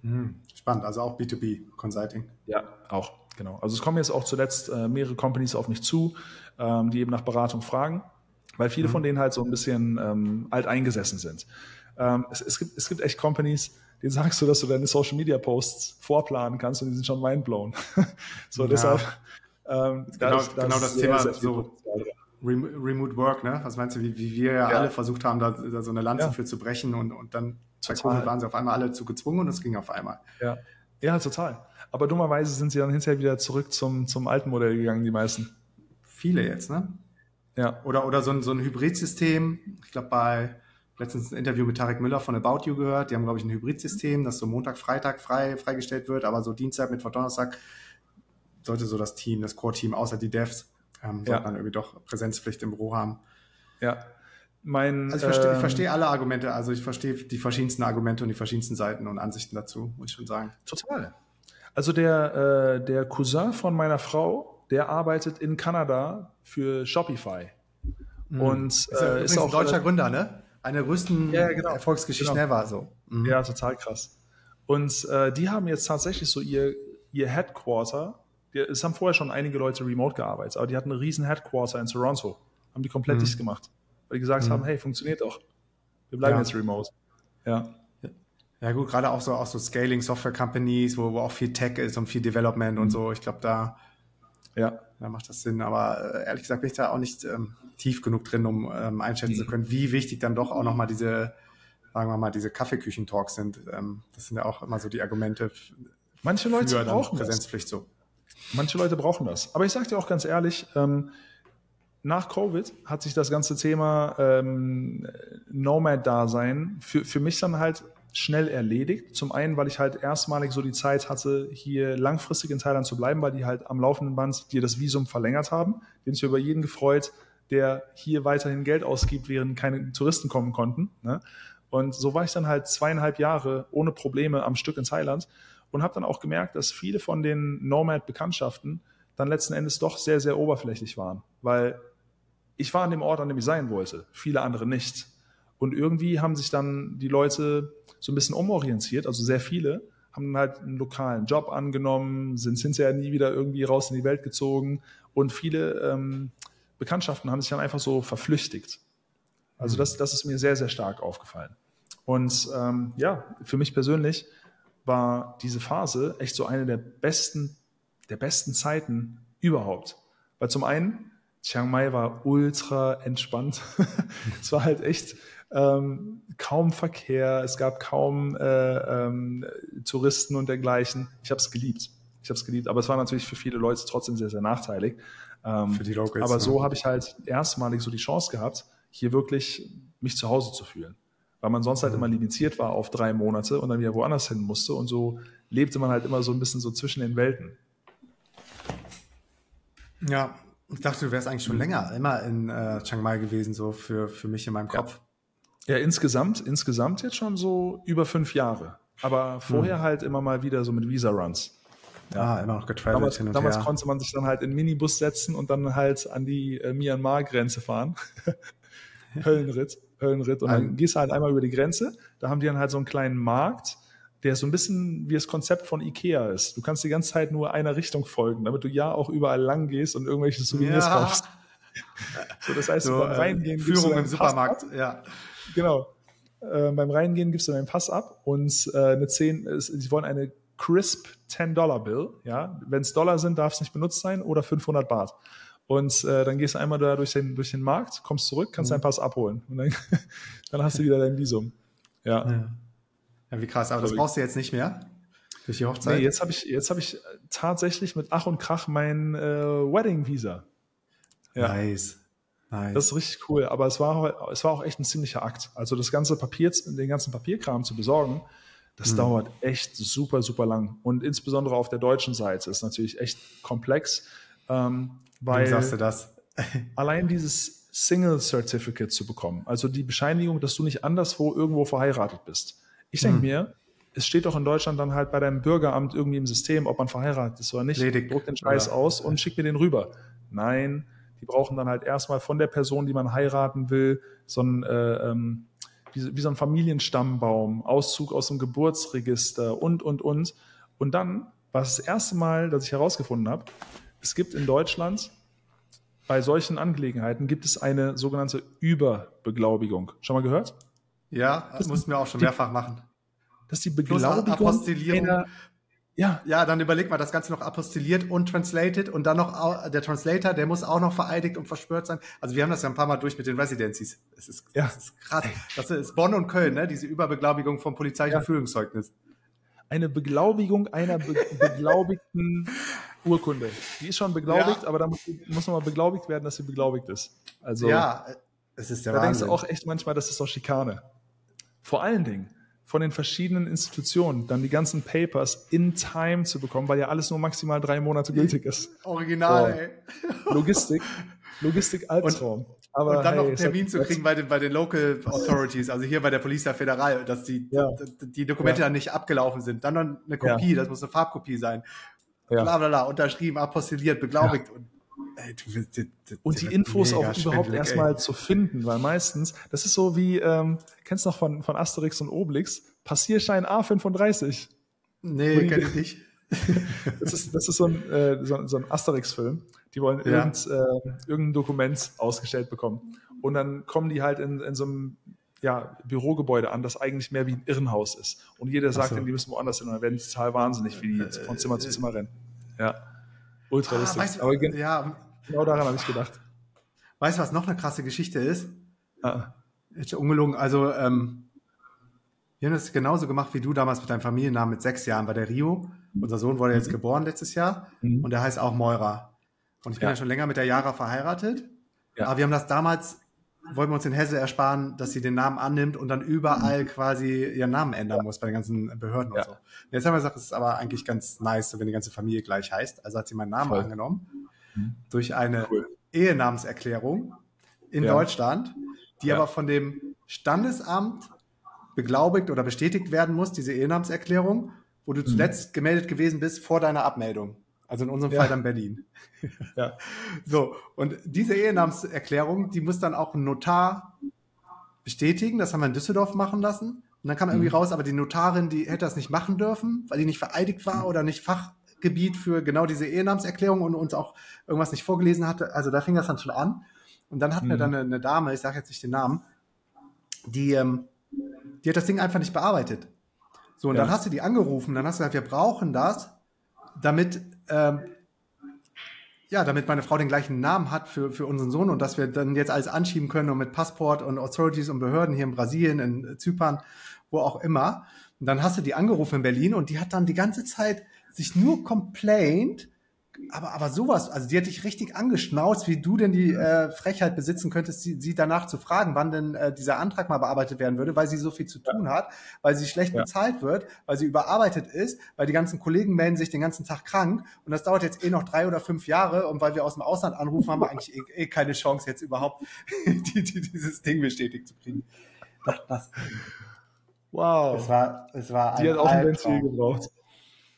Hm, spannend, also auch B2B Consulting. Ja, auch, genau. Also es kommen jetzt auch zuletzt äh, mehrere Companies auf mich zu, ähm, die eben nach Beratung fragen, weil viele mhm. von denen halt so ein bisschen ähm, alt eingesessen sind. Ähm, es, es, gibt, es gibt echt Companies, denen sagst du, dass du deine Social Media Posts vorplanen kannst und die sind schon mindblown. so, ja. deshalb ähm, genau, das, genau das Thema so Remote Work, ne? Was meinst du, wie, wie wir ja, ja, alle versucht haben, da, da so eine Lanze ja. für zu brechen und, und dann bei Covid waren sie auf einmal alle zu gezwungen und es ging auf einmal. Ja. Ja, total. Aber dummerweise sind sie dann hinterher wieder zurück zum, zum alten Modell gegangen, die meisten. Viele jetzt, ne? Ja. Oder, oder so ein, so ein Hybridsystem. Ich glaube, bei letztens ein Interview mit Tarek Müller von About You gehört. Die haben, glaube ich, ein Hybridsystem, das so Montag, Freitag frei, freigestellt wird, aber so Dienstag, Mittwoch, Donnerstag sollte so das Team, das Core-Team, außer die Devs, ähm, sollte ja. man irgendwie doch Präsenzpflicht im Büro haben. Ja. Mein, also ich verstehe, ähm, ich verstehe alle Argumente, also ich verstehe die verschiedensten Argumente und die verschiedensten Seiten und Ansichten dazu, muss ich schon sagen. Total. Also der, äh, der Cousin von meiner Frau, der arbeitet in Kanada für Shopify. Mhm. Und ist, äh, ist auch ein deutscher Gründer, ne? Eine der größten ja, genau. Erfolgsgeschichten genau. ever. So. Mhm. Ja, total krass. Und äh, die haben jetzt tatsächlich so ihr, ihr Headquarter die, es haben vorher schon einige Leute remote gearbeitet, aber die hatten eine riesen Headquarter in Toronto, haben die komplett mhm. dicht gemacht, weil die gesagt mhm. haben, hey, funktioniert doch. Wir bleiben ja. jetzt remote. Ja. Ja gut, gerade auch so auch so Scaling Software Companies, wo, wo auch viel Tech ist und viel Development mhm. und so. Ich glaube, da ja, da macht das Sinn. Aber äh, ehrlich gesagt bin ich da auch nicht ähm, tief genug drin, um ähm, einschätzen zu mhm. können, wie wichtig dann doch auch nochmal diese, sagen wir mal, diese Kaffeeküchen-Talks sind. Ähm, das sind ja auch immer so die Argumente. Manche Leute brauchen Präsenzpflicht das. so. Manche Leute brauchen das. Aber ich sage dir auch ganz ehrlich, ähm, nach Covid hat sich das ganze Thema ähm, Nomad-Dasein für, für mich dann halt schnell erledigt. Zum einen, weil ich halt erstmalig so die Zeit hatte, hier langfristig in Thailand zu bleiben, weil die halt am laufenden Band dir das Visum verlängert haben. Den sich über jeden gefreut, der hier weiterhin Geld ausgibt, während keine Touristen kommen konnten. Ne? Und so war ich dann halt zweieinhalb Jahre ohne Probleme am Stück in Thailand und habe dann auch gemerkt, dass viele von den Nomad-Bekanntschaften dann letzten Endes doch sehr, sehr oberflächlich waren, weil ich war an dem Ort, an dem ich sein wollte, viele andere nicht. Und irgendwie haben sich dann die Leute so ein bisschen umorientiert, also sehr viele, haben dann halt einen lokalen Job angenommen, sind hinterher nie wieder irgendwie raus in die Welt gezogen und viele ähm, Bekanntschaften haben sich dann einfach so verflüchtigt. Also das, das ist mir sehr, sehr stark aufgefallen. Und ähm, ja, für mich persönlich war diese Phase echt so eine der besten, der besten Zeiten überhaupt. Weil zum einen, Chiang Mai war ultra entspannt. es war halt echt ähm, kaum Verkehr, es gab kaum äh, ähm, Touristen und dergleichen. Ich habe es geliebt. Ich habe es geliebt, aber es war natürlich für viele Leute trotzdem sehr, sehr nachteilig. Ähm, für die Locals. Aber so habe ich halt erstmalig so die Chance gehabt, hier wirklich mich zu Hause zu fühlen. Weil man sonst halt immer limitiert war auf drei Monate und dann wieder woanders hin musste. Und so lebte man halt immer so ein bisschen so zwischen den Welten. Ja, ich dachte, du wärst eigentlich schon länger immer in äh, Chiang Mai gewesen, so für, für mich in meinem Kopf. Ja. ja, insgesamt, insgesamt jetzt schon so über fünf Jahre. Aber vorher hm. halt immer mal wieder so mit Visa-Runs. Ja, ah, immer noch getravelt damals, hin und damals her. konnte man sich dann halt in Minibus setzen und dann halt an die äh, Myanmar-Grenze fahren. Höllenritt, Höllenritt. Und dann gehst du halt einmal über die Grenze. Da haben die dann halt so einen kleinen Markt, der so ein bisschen wie das Konzept von Ikea ist. Du kannst die ganze Zeit nur einer Richtung folgen, damit du ja auch überall lang gehst und irgendwelche Souvenirs ja. kaufst. So, das heißt, so, beim äh, Reingehen Führung im Supermarkt, ja. Genau. Äh, beim Reingehen gibst du deinen Pass ab und äh, eine 10, äh, sie wollen eine crisp 10-Dollar-Bill. Ja? Wenn es Dollar sind, darf es nicht benutzt sein oder 500 Baht. Und äh, dann gehst du einmal da durch den, durch den Markt, kommst zurück, kannst mhm. deinen Pass abholen. Und dann, dann hast du wieder dein Visum. Ja. ja. Ja wie krass. Aber das brauchst du jetzt nicht mehr? Durch die Hochzeit? Nee, jetzt habe ich, hab ich tatsächlich mit Ach und Krach mein äh, Wedding-Visa. Ja. Nice. Nice. Das ist richtig cool, aber es war, es war auch echt ein ziemlicher Akt. Also das ganze Papier, den ganzen Papierkram zu besorgen, das mhm. dauert echt super, super lang. Und insbesondere auf der deutschen Seite ist natürlich echt komplex. Ähm, weil Wie sagst du das? allein dieses Single Certificate zu bekommen, also die Bescheinigung, dass du nicht anderswo irgendwo verheiratet bist. Ich denke mhm. mir, es steht doch in Deutschland dann halt bei deinem Bürgeramt irgendwie im System, ob man verheiratet ist oder nicht. Ledig. Druck den Scheiß ja. aus und schick mir den rüber. Nein, die brauchen dann halt erstmal von der Person, die man heiraten will, so ein äh, ähm, wie, wie so ein Familienstammbaum, Auszug aus dem Geburtsregister und, und, und. Und dann war es das erste Mal, dass ich herausgefunden habe, es gibt in Deutschland bei solchen Angelegenheiten gibt es eine sogenannte Überbeglaubigung. Schon mal gehört? Ja, das mussten wir auch schon mehrfach machen. Das ist die Beglaubigung einer, ja. Ja, dann überleg mal, das Ganze noch apostilliert und translated und dann noch der Translator, der muss auch noch vereidigt und verspürt sein. Also wir haben das ja ein paar Mal durch mit den Residencies. Es ist, ja. das ist krass. Das ist Bonn und Köln, ne? Diese Überbeglaubigung vom polizeilichen ja. Führungszeugnis. Eine Beglaubigung einer be beglaubigten Urkunde. Die ist schon beglaubigt, ja. aber da muss, muss nochmal beglaubigt werden, dass sie beglaubigt ist. Also, ja, es ist der Da Wahnsinn. denkst du auch echt manchmal, das ist doch Schikane. Vor allen Dingen, von den verschiedenen Institutionen dann die ganzen Papers in Time zu bekommen, weil ja alles nur maximal drei Monate gültig ist. Original, so. ey. Logistik, Logistik Albtraum. Aber und dann hey, noch einen Termin zu kriegen bei den, bei den Local Authorities, also hier bei der Polizei Federal, dass die, ja. die Dokumente ja. dann nicht abgelaufen sind. Dann noch eine Kopie, ja. das muss eine Farbkopie sein. Ja. Bla bla bla, unterschrieben, apostilliert, beglaubigt. Und Ey, du, du, du, und die Infos auch überhaupt erstmal zu finden, weil meistens, das ist so wie, ähm, kennst du noch von, von Asterix und Obelix, Passierschein A35. Nee, kenn ich nicht. das, ist, das ist so ein, äh, so, so ein Asterix-Film. Die wollen ja. irgend, äh, irgendein Dokument ausgestellt bekommen. Und dann kommen die halt in, in so einem ja, Bürogebäude an, das eigentlich mehr wie ein Irrenhaus ist. Und jeder sagt so. dann, die müssen woanders hin. Und dann werden die total wahnsinnig, wie die äh, von Zimmer zu Zimmer rennen. Ja. Ultra ah, lustig. Weißt, Aber gen ja, genau daran habe ich gedacht. Weißt du, was noch eine krasse Geschichte ist? Ah. Ist ungelogen. Also, ähm, wir haben das genauso gemacht wie du damals mit deinem Familiennamen mit sechs Jahren bei der Rio. Unser Sohn wurde jetzt mhm. geboren letztes Jahr mhm. und der heißt auch Moira. Und ich bin ja. ja schon länger mit der Yara verheiratet. Ja. Aber wir haben das damals wollen wir uns in Hesse ersparen, dass sie den Namen annimmt und dann überall quasi ihren Namen ändern muss bei den ganzen Behörden ja. und so. Jetzt haben wir gesagt, es ist aber eigentlich ganz nice, wenn die ganze Familie gleich heißt. Also hat sie meinen Namen Voll. angenommen mhm. durch eine cool. Ehenamenserklärung in ja. Deutschland, die ja. aber von dem Standesamt beglaubigt oder bestätigt werden muss, diese Ehenamenserklärung, wo du mhm. zuletzt gemeldet gewesen bist vor deiner Abmeldung. Also in unserem ja. Fall dann Berlin. Ja. So, und diese Ehenamenserklärung, die muss dann auch ein Notar bestätigen. Das haben wir in Düsseldorf machen lassen. Und dann kam irgendwie mhm. raus, aber die Notarin, die hätte das nicht machen dürfen, weil die nicht vereidigt war oder nicht Fachgebiet für genau diese Ehenamenserklärung und uns auch irgendwas nicht vorgelesen hatte. Also da fing das dann schon an. Und dann hatten mhm. wir dann eine, eine Dame, ich sage jetzt nicht den Namen, die, ähm, die hat das Ding einfach nicht bearbeitet. So, und ja. dann hast du die angerufen, dann hast du gesagt, wir brauchen das, damit, ähm, ja, damit meine Frau den gleichen Namen hat für, für unseren Sohn und dass wir dann jetzt alles anschieben können und mit Passport und Authorities und Behörden hier in Brasilien, in Zypern, wo auch immer. Und dann hast du die angerufen in Berlin und die hat dann die ganze Zeit sich nur complained, aber, aber sowas, also die hat dich richtig angeschnauzt, wie du denn die äh, Frechheit besitzen könntest, sie, sie danach zu fragen, wann denn äh, dieser Antrag mal bearbeitet werden würde, weil sie so viel zu tun hat, weil sie schlecht ja. bezahlt wird, weil sie überarbeitet ist, weil die ganzen Kollegen melden sich den ganzen Tag krank und das dauert jetzt eh noch drei oder fünf Jahre und weil wir aus dem Ausland anrufen, haben wir eigentlich eh, eh keine Chance jetzt überhaupt die, die, dieses Ding bestätigt zu kriegen. Doch, das. Wow. Es war, es war die hat auch ein Ventil gebraucht.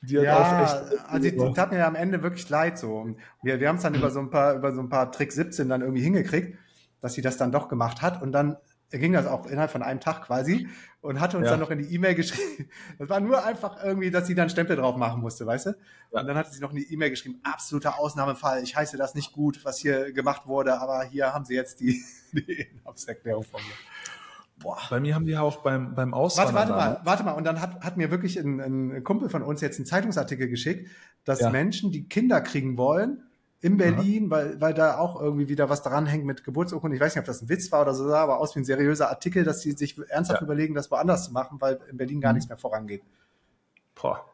Die hat ja, echt also die tat mir am Ende wirklich leid so. Wir, wir haben es dann über so ein paar, über so ein paar Trick 17 dann irgendwie hingekriegt, dass sie das dann doch gemacht hat und dann ging das auch innerhalb von einem Tag quasi und hatte uns ja. dann noch in die E-Mail geschrieben. Das war nur einfach irgendwie, dass sie dann Stempel drauf machen musste, weißt du? Ja. Und dann hatte sie noch in die E-Mail geschrieben, absoluter Ausnahmefall, ich heiße das nicht gut, was hier gemacht wurde, aber hier haben sie jetzt die, die Abserklärung von mir. Boah. Bei mir haben die auch beim, beim Auswandern. Warte, warte mal, warte mal. Und dann hat, hat mir wirklich ein, ein Kumpel von uns jetzt einen Zeitungsartikel geschickt, dass ja. Menschen, die Kinder kriegen wollen, in Berlin, weil, weil da auch irgendwie wieder was dran hängt mit Geburtsurkunden. Ich weiß nicht, ob das ein Witz war oder so, aber aus wie ein seriöser Artikel, dass sie sich ernsthaft ja. überlegen, das woanders zu machen, weil in Berlin gar mhm. nichts mehr vorangeht. Boah.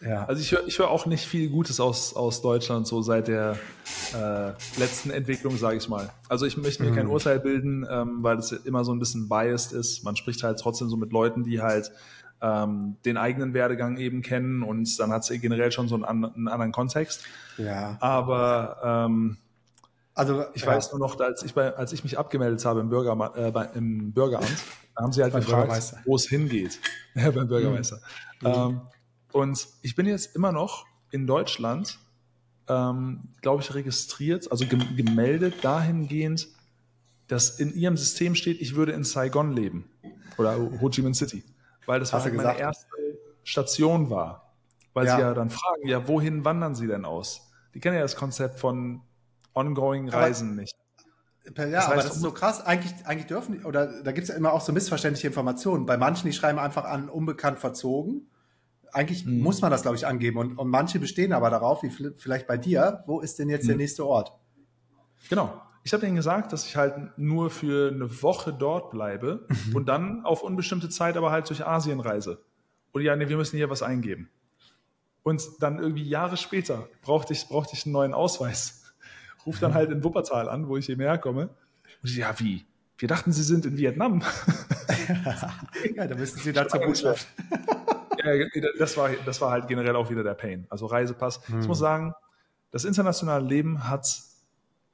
Ja. Also ich höre ich hör auch nicht viel Gutes aus, aus Deutschland so seit der äh, letzten Entwicklung, sage ich mal. Also ich möchte mir mhm. kein Urteil bilden, ähm, weil es immer so ein bisschen biased ist. Man spricht halt trotzdem so mit Leuten, die halt ähm, den eigenen Werdegang eben kennen und dann hat es generell schon so einen, einen, anderen Kontext. Ja. Aber ähm, also ich ja. weiß nur noch, als ich, bei, als ich mich abgemeldet habe im, Bürger, äh, bei, im Bürgeramt, da haben sie halt gefragt, wo es hingeht. Beim Bürgermeister. Mhm. Ähm, und ich bin jetzt immer noch in Deutschland, ähm, glaube ich, registriert, also gemeldet dahingehend, dass in ihrem System steht, ich würde in Saigon leben oder Ho Chi Minh City, weil das halt meine erste Station war. Weil ja. sie ja dann fragen, ja, wohin wandern sie denn aus? Die kennen ja das Konzept von ongoing Reisen aber, nicht. Ja, das heißt, aber das ist so krass. Eigentlich, eigentlich dürfen, oder da gibt es ja immer auch so missverständliche Informationen. Bei manchen, die schreiben einfach an, unbekannt verzogen. Eigentlich mhm. muss man das, glaube ich, angeben. Und, und manche bestehen aber darauf, wie vielleicht bei dir, wo ist denn jetzt mhm. der nächste Ort? Genau. Ich habe ihnen gesagt, dass ich halt nur für eine Woche dort bleibe mhm. und dann auf unbestimmte Zeit aber halt durch Asien reise. Und ja, nee, wir müssen hier was eingeben. Und dann irgendwie Jahre später brauchte ich, brauchte ich einen neuen Ausweis. Ruf dann halt in Wuppertal an, wo ich eben herkomme. Und ich, ja, wie? Wir dachten, Sie sind in Vietnam. ja, da müssen Sie da zur Botschaft das, war, das war halt generell auch wieder der Pain. Also Reisepass. Hm. Ich muss sagen, das internationale Leben hat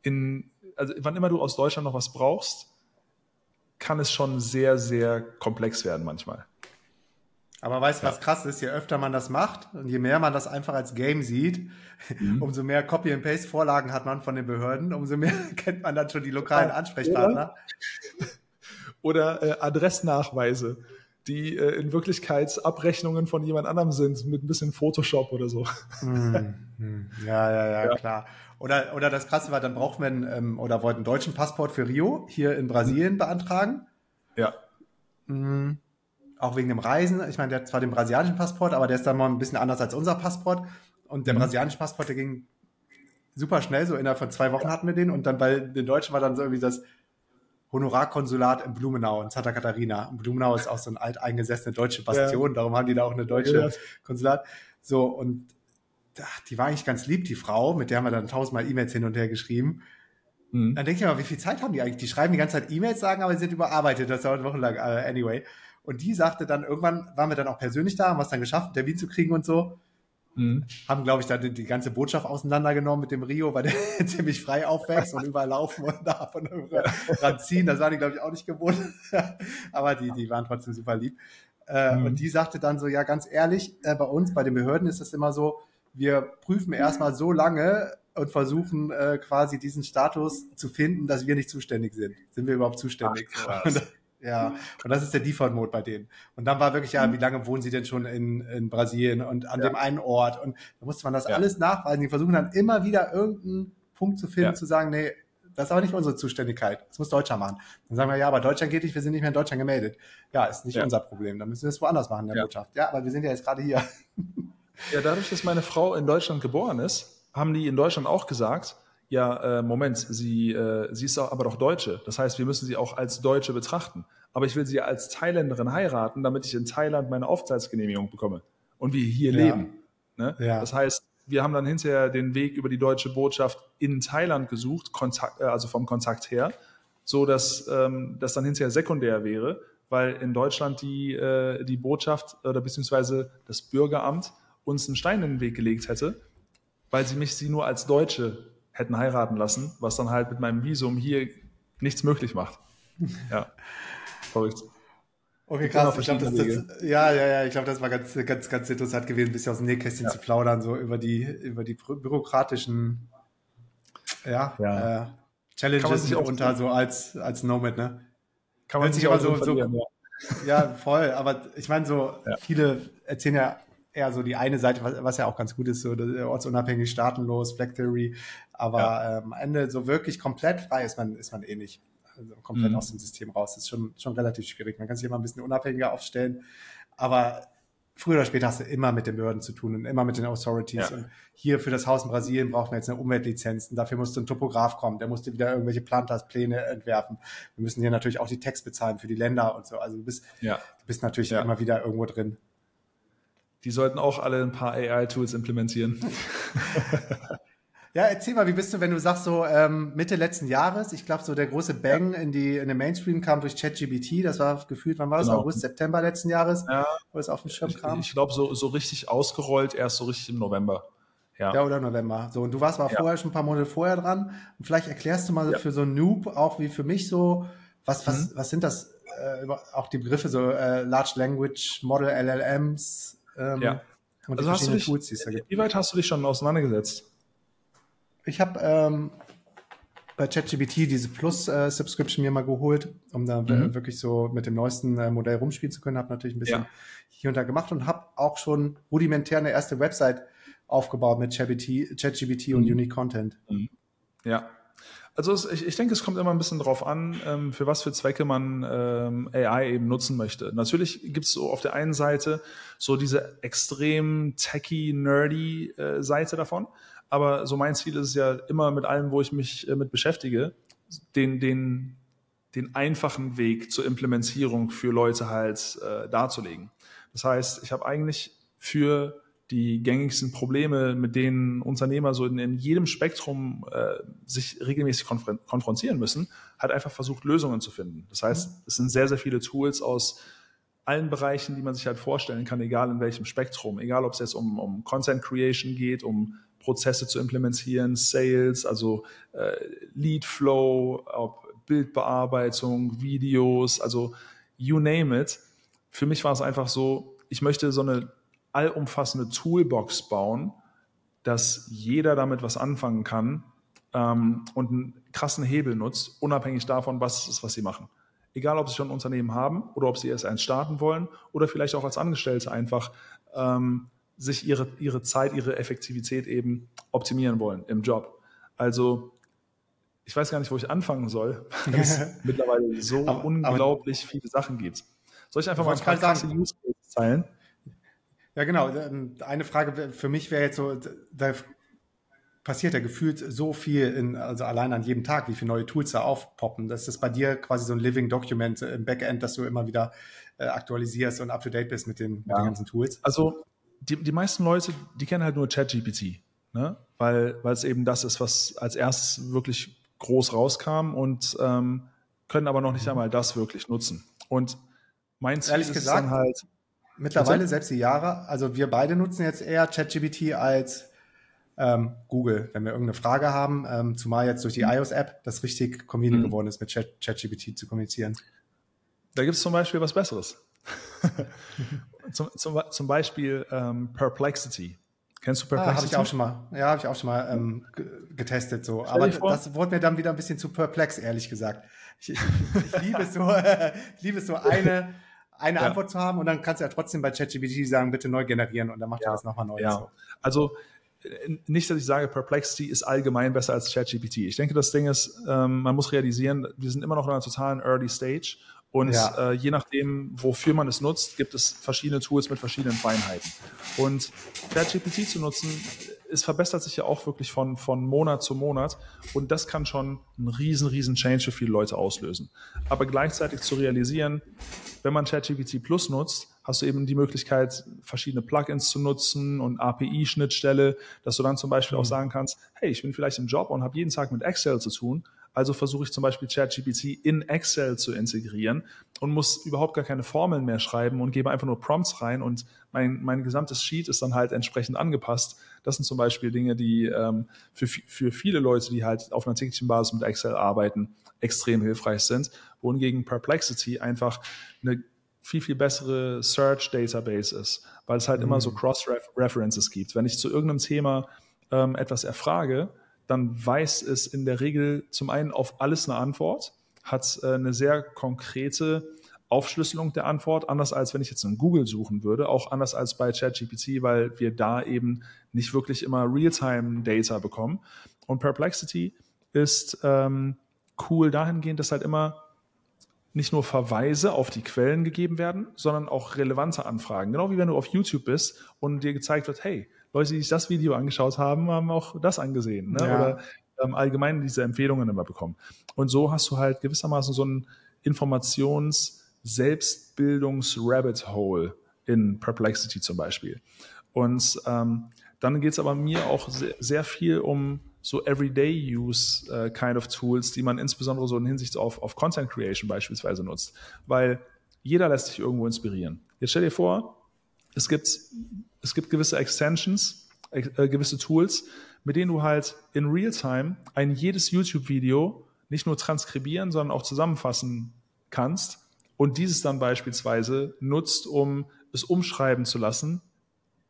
in, also wann immer du aus Deutschland noch was brauchst, kann es schon sehr, sehr komplex werden manchmal. Aber weißt du, was krass ist? Je öfter man das macht und je mehr man das einfach als Game sieht, mhm. umso mehr Copy-and-Paste-Vorlagen hat man von den Behörden, umso mehr kennt man dann schon die lokalen Ansprechpartner. Oder, oder äh, Adressnachweise die äh, in Wirklichkeit Abrechnungen von jemand anderem sind, mit ein bisschen Photoshop oder so. Hm. Ja, ja, ja, ja, klar. Oder, oder das Krasse war, dann braucht man ähm, oder wollten einen deutschen Passport für Rio hier in Brasilien beantragen. Ja. Mhm. Auch wegen dem Reisen. Ich meine, der hat zwar den brasilianischen Passport, aber der ist dann mal ein bisschen anders als unser Passport. Und der mhm. brasilianische Passport, der ging super schnell, so innerhalb von zwei Wochen hatten wir den. Und dann bei den Deutschen war dann so irgendwie das, Honorarkonsulat in Blumenau, in Santa Catarina. Und Blumenau ist auch so eine alteingesessene deutsche Bastion, ja. darum haben die da auch eine deutsche ja. Konsulat. So, und ach, die war eigentlich ganz lieb, die Frau, mit der haben wir dann tausendmal E-Mails hin und her geschrieben. Mhm. Dann denke ich mal, wie viel Zeit haben die eigentlich? Die schreiben die ganze Zeit E-Mails, sagen, aber sie sind überarbeitet. Das dauert wochenlang. Uh, anyway. Und die sagte dann, irgendwann waren wir dann auch persönlich da, haben es dann geschafft, einen Termin zu kriegen und so. Mhm. Haben, glaube ich, dann die, die, ganze Botschaft auseinandergenommen mit dem Rio, weil der ziemlich frei aufwächst und überall laufen und da von dran ziehen. Das waren die, glaube ich, auch nicht gewohnt. Aber die, die waren trotzdem super lieb. Äh, mhm. Und die sagte dann so, ja, ganz ehrlich, äh, bei uns, bei den Behörden ist es immer so, wir prüfen erstmal so lange und versuchen äh, quasi diesen Status zu finden, dass wir nicht zuständig sind. Sind wir überhaupt zuständig? Ach, ja, und das ist der Default-Mode bei denen. Und dann war wirklich, ja, wie lange wohnen sie denn schon in, in Brasilien und an ja. dem einen Ort? Und da musste man das ja. alles nachweisen. Die versuchen dann immer wieder irgendeinen Punkt zu finden, ja. zu sagen, nee, das ist aber nicht unsere Zuständigkeit. Das muss Deutschland machen. Dann sagen wir, ja, aber Deutschland geht nicht, wir sind nicht mehr in Deutschland gemeldet. Ja, ist nicht unser Problem. Dann müssen wir es woanders machen in der Botschaft. Ja, aber wir sind ja jetzt gerade hier. Ja, dadurch, dass meine Frau in Deutschland geboren ist, haben die in Deutschland auch gesagt, ja, äh, Moment, sie, äh, sie ist aber doch Deutsche. Das heißt, wir müssen sie auch als Deutsche betrachten. Aber ich will sie als Thailänderin heiraten, damit ich in Thailand meine Aufenthaltsgenehmigung bekomme und wir hier ja. leben. Ne? Ja. Das heißt, wir haben dann hinterher den Weg über die deutsche Botschaft in Thailand gesucht, Kontakt, äh, also vom Kontakt her, so dass ähm, das dann hinterher sekundär wäre, weil in Deutschland die, äh, die Botschaft oder beziehungsweise das Bürgeramt uns einen Stein in den Weg gelegt hätte, weil sie mich sie nur als Deutsche hätten heiraten lassen, was dann halt mit meinem Visum hier nichts möglich macht. Ja, verrückt. Okay, krass. Ich glaube, das, das, ja, ja, ja, ich glaube, das war ganz, ganz, ganz interessant gewesen, ein bisschen aus dem Nähkästchen ja. zu plaudern, so über die, über die bürokratischen, ja, ja. Äh, Challenges unter so als, als Nomad, ne? Kann man sich aber so, so, ja. ja. voll, aber ich meine, so ja. viele erzählen ja eher so die eine Seite, was, was ja auch ganz gut ist, so ortsunabhängig, staatenlos, Black Theory. Aber ja. ähm, am Ende so wirklich komplett frei ist man, ist man eh nicht. Also komplett mhm. aus dem System raus. Das ist schon, schon relativ schwierig. Man kann sich immer ein bisschen unabhängiger aufstellen. Aber früher oder später hast du immer mit den Behörden zu tun und immer mit den Authorities. Ja. Und hier für das Haus in Brasilien braucht man jetzt eine Umweltlizenz. Und dafür musste ein Topograf kommen. Der musste wieder irgendwelche Plantas-Pläne entwerfen. Wir müssen hier natürlich auch die Text bezahlen für die Länder und so. Also du bist, ja. du bist natürlich ja. immer wieder irgendwo drin. Die sollten auch alle ein paar AI-Tools implementieren. Ja, erzähl mal, wie bist du, wenn du sagst so ähm, Mitte letzten Jahres, ich glaube so der große Bang in die in den Mainstream kam durch ChatGPT, das war gefühlt, wann war das? Genau. August, September letzten Jahres, ja. wo es auf den Schirm kam? Ich, ich glaube so so richtig ausgerollt erst so richtig im November. Ja. ja, oder November. So, und du warst mal ja. vorher schon ein paar Monate vorher dran. Und vielleicht erklärst du mal ja. für so einen Noob, auch wie für mich so, was, was, mhm. was sind das, äh, auch die Begriffe, so äh, Large Language Model, LLMs, ähm, ja. Also hast du dich, Tools, wie weit hast du dich schon auseinandergesetzt? Ich habe ähm, bei ChatGPT diese Plus-Subscription äh, mir mal geholt, um da mhm. wirklich so mit dem neuesten äh, Modell rumspielen zu können. Habe natürlich ein bisschen ja. hier und da gemacht und habe auch schon rudimentär eine erste Website aufgebaut mit ChatGPT mhm. und Unique Content. Mhm. Ja, also es, ich, ich denke, es kommt immer ein bisschen drauf an, ähm, für was für Zwecke man ähm, AI eben nutzen möchte. Natürlich gibt es so auf der einen Seite so diese extrem techy, nerdy äh, Seite davon. Aber so mein Ziel ist es ja immer mit allem, wo ich mich äh, mit beschäftige, den, den, den einfachen Weg zur Implementierung für Leute halt äh, darzulegen. Das heißt, ich habe eigentlich für die gängigsten Probleme, mit denen Unternehmer so in, in jedem Spektrum äh, sich regelmäßig konfrontieren müssen, hat einfach versucht, Lösungen zu finden. Das heißt, mhm. es sind sehr, sehr viele Tools aus allen Bereichen, die man sich halt vorstellen kann, egal in welchem Spektrum, egal ob es jetzt um, um Content Creation geht, um Prozesse zu implementieren, Sales, also äh, Lead Flow, ob Bildbearbeitung, Videos, also you name it. Für mich war es einfach so, ich möchte so eine allumfassende Toolbox bauen, dass jeder damit was anfangen kann ähm, und einen krassen Hebel nutzt, unabhängig davon, was es ist, was sie machen. Egal, ob sie schon ein Unternehmen haben oder ob sie erst eins starten wollen oder vielleicht auch als Angestellte einfach ähm, sich ihre, ihre Zeit, ihre Effektivität eben optimieren wollen im Job. Also ich weiß gar nicht, wo ich anfangen soll, weil es mittlerweile so aber, unglaublich aber, viele Sachen gibt. Soll ich einfach mal ein paar krasse Use Cases teilen? Ja, genau. Ähm, eine Frage für mich wäre jetzt so, da passiert ja gefühlt so viel in, also allein an jedem Tag, wie viele neue Tools da aufpoppen. Das ist bei dir quasi so ein Living Document im Backend, dass du immer wieder äh, aktualisierst und up to date bist mit den, mit den ganzen Tools. Also die, die meisten Leute, die kennen halt nur ChatGPT, ne? weil, weil es eben das ist, was als erstes wirklich groß rauskamen und ähm, können aber noch nicht einmal das wirklich nutzen. Und mein Ziel Ehrlich ist gesagt, dann halt. Mittlerweile selbst die Jahre, also wir beide nutzen jetzt eher ChatGPT als ähm, Google, wenn wir irgendeine Frage haben, ähm, zumal jetzt durch die mhm. iOS-App das richtig convenient mhm. geworden ist, mit ChatGPT zu kommunizieren. Da gibt es zum Beispiel was Besseres. zum, zum, zum, Beispiel ähm, Perplexity. Kennst du Perplexity? Ah, habe ich auch schon mal. Ja, habe ich auch schon mal ähm, getestet so. Aber das wurde mir dann wieder ein bisschen zu perplex, ehrlich gesagt. Ich, ich, ich liebe es so, ich liebe es so eine eine ja. Antwort zu haben und dann kannst du ja trotzdem bei ChatGPT sagen, bitte neu generieren und dann macht ja. er das nochmal neu. Ja. So. Also nicht, dass ich sage, Perplexity ist allgemein besser als ChatGPT. Ich denke, das Ding ist, ähm, man muss realisieren, wir sind immer noch in einer totalen Early Stage und ja. äh, je nachdem, wofür man es nutzt, gibt es verschiedene Tools mit verschiedenen Feinheiten. Und ChatGPT zu nutzen, es verbessert sich ja auch wirklich von, von Monat zu Monat und das kann schon einen riesen, riesen Change für viele Leute auslösen. Aber gleichzeitig zu realisieren, wenn man ChatGPT Plus nutzt, hast du eben die Möglichkeit, verschiedene Plugins zu nutzen und API-Schnittstelle, dass du dann zum Beispiel auch mhm. sagen kannst, hey, ich bin vielleicht im Job und habe jeden Tag mit Excel zu tun, also versuche ich zum Beispiel ChatGPT in Excel zu integrieren und muss überhaupt gar keine Formeln mehr schreiben und gebe einfach nur Prompts rein und mein, mein gesamtes Sheet ist dann halt entsprechend angepasst. Das sind zum Beispiel Dinge, die ähm, für, für viele Leute, die halt auf einer täglichen Basis mit Excel arbeiten, extrem hilfreich sind. Wohingegen Perplexity einfach eine viel, viel bessere Search Database ist, weil es halt mhm. immer so mhm. Cross-References gibt. Wenn ich zu irgendeinem Thema ähm, etwas erfrage, dann weiß es in der Regel zum einen auf alles eine Antwort, hat äh, eine sehr konkrete Aufschlüsselung der Antwort, anders als wenn ich jetzt in Google suchen würde, auch anders als bei ChatGPT, weil wir da eben nicht wirklich immer Realtime-Data bekommen. Und Perplexity ist ähm, cool dahingehend, dass halt immer nicht nur Verweise auf die Quellen gegeben werden, sondern auch relevante Anfragen. Genau wie wenn du auf YouTube bist und dir gezeigt wird, hey, Leute, die sich das Video angeschaut haben, haben auch das angesehen. Ne? Ja. Oder ähm, allgemein diese Empfehlungen immer bekommen. Und so hast du halt gewissermaßen so ein Informations-Selbstbildungs-Rabbit-Hole in Perplexity zum Beispiel. Und ähm, dann geht es aber mir auch sehr, sehr viel um so Everyday-Use äh, kind of Tools, die man insbesondere so in Hinsicht auf, auf Content Creation beispielsweise nutzt. Weil jeder lässt sich irgendwo inspirieren. Jetzt stell dir vor, es gibt, es gibt gewisse Extensions, äh, gewisse Tools, mit denen du halt in Realtime ein jedes YouTube-Video nicht nur transkribieren, sondern auch zusammenfassen kannst und dieses dann beispielsweise nutzt, um es umschreiben zu lassen.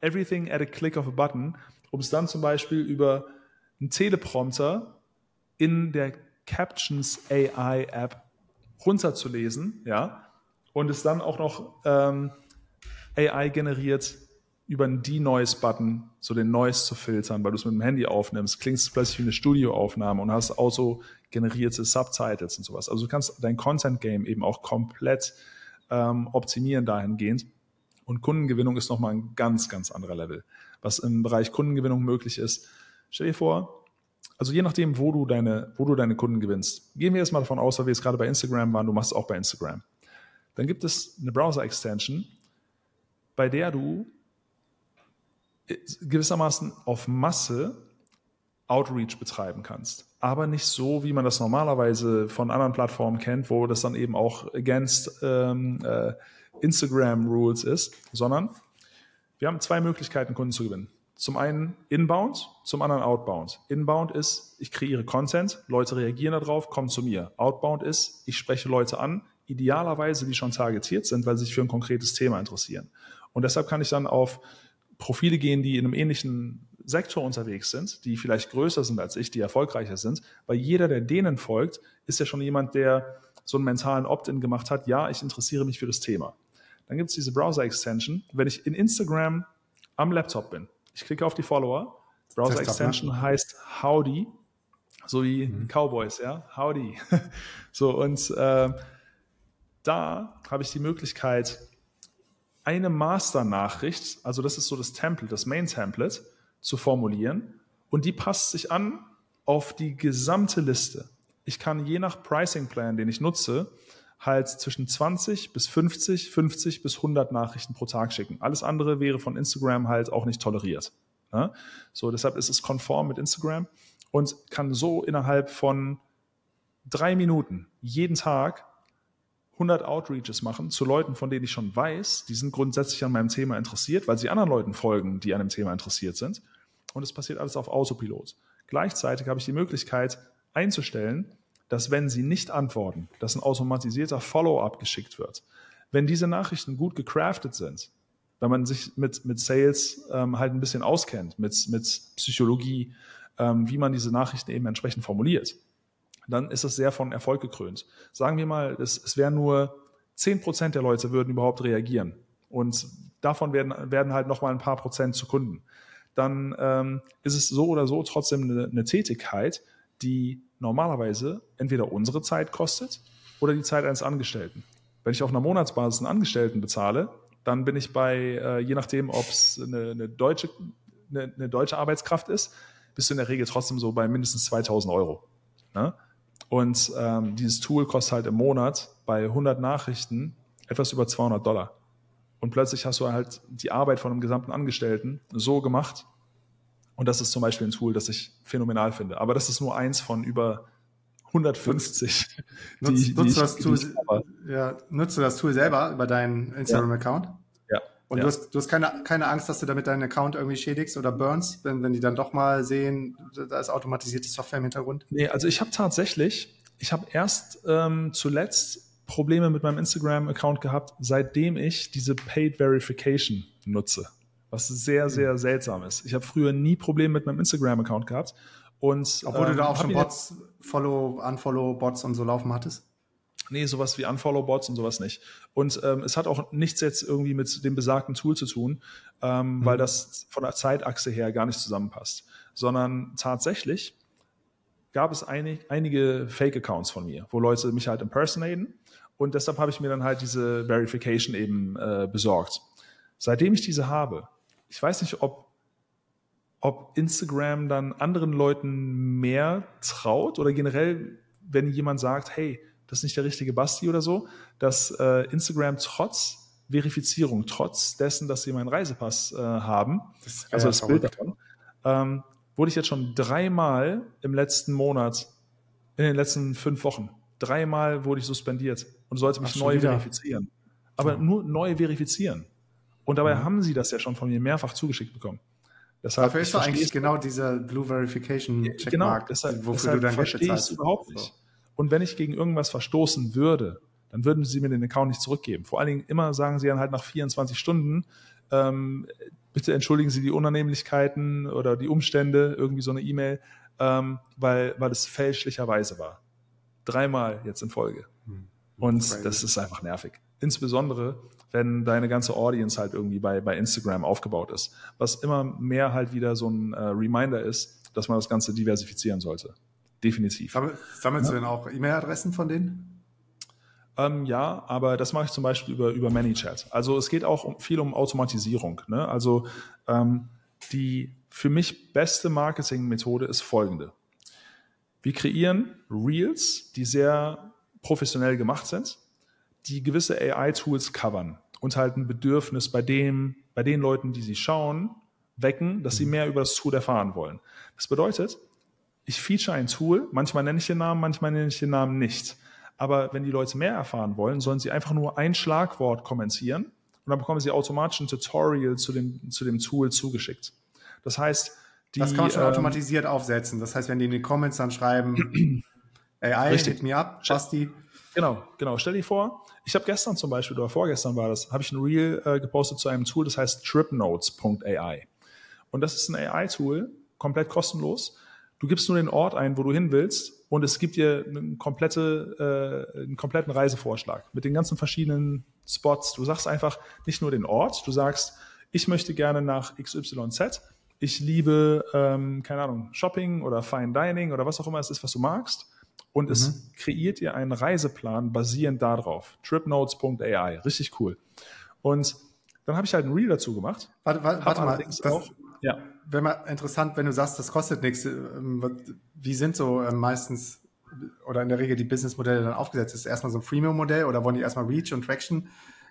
Everything at a click of a button, um es dann zum Beispiel über einen Teleprompter in der Captions AI App runterzulesen, ja, und es dann auch noch ähm, AI generiert über einen De-Noise-Button so den Noise zu filtern, weil du es mit dem Handy aufnimmst, klingst es plötzlich wie eine Studioaufnahme und hast auto generierte Subtitles und sowas. Also du kannst dein Content-Game eben auch komplett ähm, optimieren dahingehend. Und Kundengewinnung ist nochmal ein ganz, ganz anderer Level. Was im Bereich Kundengewinnung möglich ist, stell dir vor, also je nachdem, wo du deine, wo du deine Kunden gewinnst. Gehen wir jetzt mal davon aus, weil wir jetzt gerade bei Instagram waren, du machst es auch bei Instagram. Dann gibt es eine Browser-Extension, bei der du gewissermaßen auf Masse Outreach betreiben kannst. Aber nicht so, wie man das normalerweise von anderen Plattformen kennt, wo das dann eben auch against ähm, äh, Instagram Rules ist, sondern wir haben zwei Möglichkeiten, Kunden zu gewinnen. Zum einen inbound, zum anderen outbound. Inbound ist, ich kreiere Content, Leute reagieren darauf, kommen zu mir. Outbound ist, ich spreche Leute an, idealerweise, die schon targetiert sind, weil sie sich für ein konkretes Thema interessieren. Und deshalb kann ich dann auf Profile gehen, die in einem ähnlichen Sektor unterwegs sind, die vielleicht größer sind als ich, die erfolgreicher sind, weil jeder, der denen folgt, ist ja schon jemand, der so einen mentalen Opt-in gemacht hat, ja, ich interessiere mich für das Thema. Dann gibt es diese Browser-Extension. Wenn ich in Instagram am Laptop bin, ich klicke auf die Follower, Browser-Extension ne? heißt Howdy, so wie mhm. Cowboys, ja, Howdy. so, und äh, da habe ich die Möglichkeit, eine Master-Nachricht, also das ist so das Template, das Main-Template, zu formulieren und die passt sich an auf die gesamte Liste. Ich kann je nach Pricing-Plan, den ich nutze, halt zwischen 20 bis 50, 50 bis 100 Nachrichten pro Tag schicken. Alles andere wäre von Instagram halt auch nicht toleriert. Ja? So, deshalb ist es konform mit Instagram und kann so innerhalb von drei Minuten jeden Tag 100 Outreaches machen zu Leuten, von denen ich schon weiß, die sind grundsätzlich an meinem Thema interessiert, weil sie anderen Leuten folgen, die an dem Thema interessiert sind. Und es passiert alles auf Autopilot. Gleichzeitig habe ich die Möglichkeit einzustellen, dass wenn sie nicht antworten, dass ein automatisierter Follow-up geschickt wird. Wenn diese Nachrichten gut gecraftet sind, wenn man sich mit, mit Sales ähm, halt ein bisschen auskennt, mit, mit Psychologie, ähm, wie man diese Nachrichten eben entsprechend formuliert, dann ist es sehr von Erfolg gekrönt. Sagen wir mal, es, es wären nur 10% der Leute würden überhaupt reagieren. Und davon werden, werden halt nochmal ein paar Prozent zu Kunden. Dann ähm, ist es so oder so trotzdem eine, eine Tätigkeit, die normalerweise entweder unsere Zeit kostet oder die Zeit eines Angestellten. Wenn ich auf einer Monatsbasis einen Angestellten bezahle, dann bin ich bei, äh, je nachdem, ob es eine, eine, deutsche, eine, eine, deutsche Arbeitskraft ist, bist du in der Regel trotzdem so bei mindestens 2000 Euro. Ne? Und ähm, dieses Tool kostet halt im Monat bei 100 Nachrichten etwas über 200 Dollar. Und plötzlich hast du halt die Arbeit von einem gesamten Angestellten so gemacht. Und das ist zum Beispiel ein Tool, das ich phänomenal finde. Aber das ist nur eins von über 150. Nutzt, die, nutzt, die das Tool, ja, nutzt du das Tool selber über deinen Instagram-Account? Ja. Und ja. du hast, du hast keine, keine Angst, dass du damit deinen Account irgendwie schädigst oder burns, wenn, wenn die dann doch mal sehen, da ist automatisierte Software im Hintergrund? Nee, also ich habe tatsächlich, ich habe erst ähm, zuletzt Probleme mit meinem Instagram-Account gehabt, seitdem ich diese Paid Verification nutze. Was sehr, sehr seltsam ist. Ich habe früher nie Probleme mit meinem Instagram-Account gehabt. Und, Obwohl ähm, du da auch schon Bots, Follow, Unfollow-Bots und so laufen hattest? Nee, sowas wie Unfollow-Bots und sowas nicht. Und ähm, es hat auch nichts jetzt irgendwie mit dem besagten Tool zu tun, ähm, mhm. weil das von der Zeitachse her gar nicht zusammenpasst. Sondern tatsächlich gab es einig, einige Fake-Accounts von mir, wo Leute mich halt impersonaten. Und deshalb habe ich mir dann halt diese Verification eben äh, besorgt. Seitdem ich diese habe, ich weiß nicht, ob, ob Instagram dann anderen Leuten mehr traut oder generell, wenn jemand sagt, hey, das ist nicht der richtige Basti oder so, dass äh, Instagram trotz Verifizierung, trotz dessen, dass sie meinen Reisepass äh, haben, das also das Bild davon, ähm, wurde ich jetzt schon dreimal im letzten Monat, in den letzten fünf Wochen, dreimal wurde ich suspendiert und sollte mich Ach, neu wieder. verifizieren. Aber ja. nur neu verifizieren. Und dabei mhm. haben sie das ja schon von mir mehrfach zugeschickt bekommen. Deshalb, Dafür ist doch eigentlich genau dieser Blue Verification Checkmark, genau, deshalb, wofür deshalb du dann verstehe ich es überhaupt nicht. So. Und wenn ich gegen irgendwas verstoßen würde, dann würden sie mir den Account nicht zurückgeben. Vor allen Dingen immer sagen sie dann halt nach 24 Stunden, ähm, bitte entschuldigen Sie die Unannehmlichkeiten oder die Umstände, irgendwie so eine E-Mail, ähm, weil, weil es fälschlicherweise war. Dreimal jetzt in Folge. Hm. Und das ist einfach nervig. Insbesondere, wenn deine ganze Audience halt irgendwie bei, bei Instagram aufgebaut ist. Was immer mehr halt wieder so ein äh, Reminder ist, dass man das Ganze diversifizieren sollte. Definitiv. Sammelst ja? du denn auch E-Mail-Adressen von denen? Ähm, ja, aber das mache ich zum Beispiel über, über ManyChat. Also es geht auch um, viel um Automatisierung. Ne? Also ähm, die für mich beste Marketingmethode ist folgende. Wir kreieren Reels, die sehr professionell gemacht sind, die gewisse AI-Tools covern und halt ein Bedürfnis bei dem, bei den Leuten, die sie schauen, wecken, dass sie mhm. mehr über das Tool erfahren wollen. Das bedeutet, ich feature ein Tool, manchmal nenne ich den Namen, manchmal nenne ich den Namen nicht. Aber wenn die Leute mehr erfahren wollen, sollen sie einfach nur ein Schlagwort kommentieren und dann bekommen sie automatisch ein Tutorial zu dem, zu dem Tool zugeschickt. Das heißt, die, das kann man schon ähm, automatisiert aufsetzen. Das heißt, wenn die in den Comments dann schreiben, AI, richtig. hit me up, Basti. Genau, genau. Stell dir vor, ich habe gestern zum Beispiel, oder vorgestern war das, habe ich ein Reel äh, gepostet zu einem Tool, das heißt tripnotes.ai. Und das ist ein AI-Tool, komplett kostenlos. Du gibst nur den Ort ein, wo du hin willst und es gibt dir eine komplette, äh, einen kompletten Reisevorschlag mit den ganzen verschiedenen Spots. Du sagst einfach nicht nur den Ort, du sagst, ich möchte gerne nach XYZ, ich liebe, ähm, keine Ahnung, Shopping oder Fine Dining oder was auch immer es ist, was du magst. Und mhm. es kreiert dir einen Reiseplan basierend darauf. Tripnotes.ai, richtig cool. Und dann habe ich halt ein Reel dazu gemacht. Warte, warte, warte mal, das, auch, ja. wäre mal interessant, wenn du sagst, das kostet nichts. Ähm, wie sind so ähm, meistens oder in der Regel die Businessmodelle dann aufgesetzt? Ist es erstmal so ein Freemium-Modell oder wollen die erstmal Reach und Traction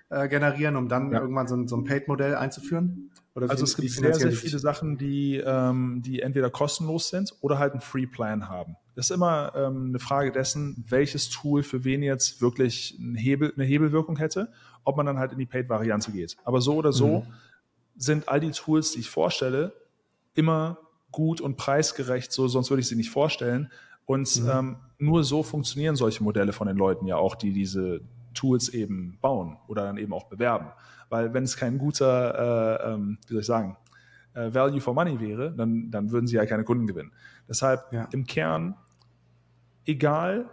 äh, generieren, um dann ja. irgendwann so ein, so ein Paid-Modell einzuführen? Oder also es gibt sehr, sehr viele Sachen, die, ähm, die entweder kostenlos sind oder halt einen Free Plan haben. Das ist immer ähm, eine Frage dessen, welches Tool für wen jetzt wirklich einen Hebel, eine Hebelwirkung hätte, ob man dann halt in die Paid-Variante geht. Aber so oder so mhm. sind all die Tools, die ich vorstelle, immer gut und preisgerecht, so sonst würde ich sie nicht vorstellen. Und mhm. ähm, nur so funktionieren solche Modelle von den Leuten ja auch, die diese Tools eben bauen oder dann eben auch bewerben. Weil wenn es kein guter, äh, ähm, wie soll ich sagen, äh, Value for Money wäre, dann, dann würden sie ja keine Kunden gewinnen. Deshalb ja. im Kern, egal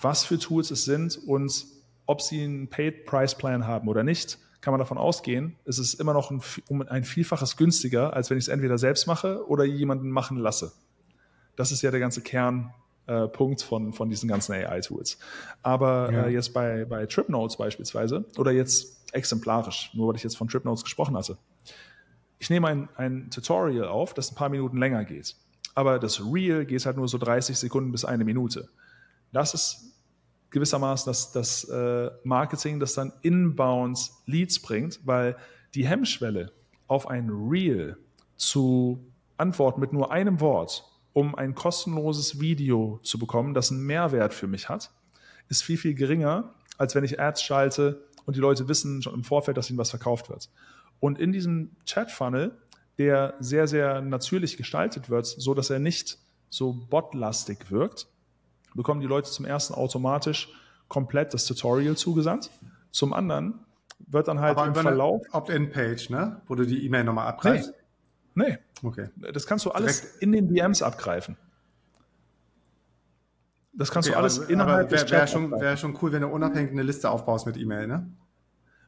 was für Tools es sind und ob sie einen Paid Price Plan haben oder nicht, kann man davon ausgehen, es ist immer noch ein, um ein Vielfaches günstiger, als wenn ich es entweder selbst mache oder jemanden machen lasse. Das ist ja der ganze Kern äh, Punkt von, von diesen ganzen AI-Tools. Aber ja. äh, jetzt bei, bei TripNotes beispielsweise oder jetzt exemplarisch, nur weil ich jetzt von TripNotes gesprochen hatte. Ich nehme ein, ein Tutorial auf, das ein paar Minuten länger geht. Aber das Real geht halt nur so 30 Sekunden bis eine Minute. Das ist gewissermaßen das, das äh, Marketing, das dann inbound Leads bringt, weil die Hemmschwelle auf ein Real zu antworten mit nur einem Wort um ein kostenloses Video zu bekommen, das einen Mehrwert für mich hat, ist viel, viel geringer, als wenn ich Ads schalte und die Leute wissen schon im Vorfeld, dass ihnen was verkauft wird. Und in diesem Chat-Funnel, der sehr, sehr natürlich gestaltet wird, so dass er nicht so botlastig wirkt, bekommen die Leute zum ersten automatisch komplett das Tutorial zugesandt. Zum anderen wird dann halt Aber im Verlauf. Opt-in-Page, ne? Wo du die E-Mail nochmal abgreifst. Nee. Nee. Okay. Das kannst du alles Direkt. in den DMs abgreifen. Das kannst okay, du alles aber, innerhalb aber wär, des Wäre schon, wär schon cool, wenn du unabhängig eine Liste aufbaust mit E-Mail, ne?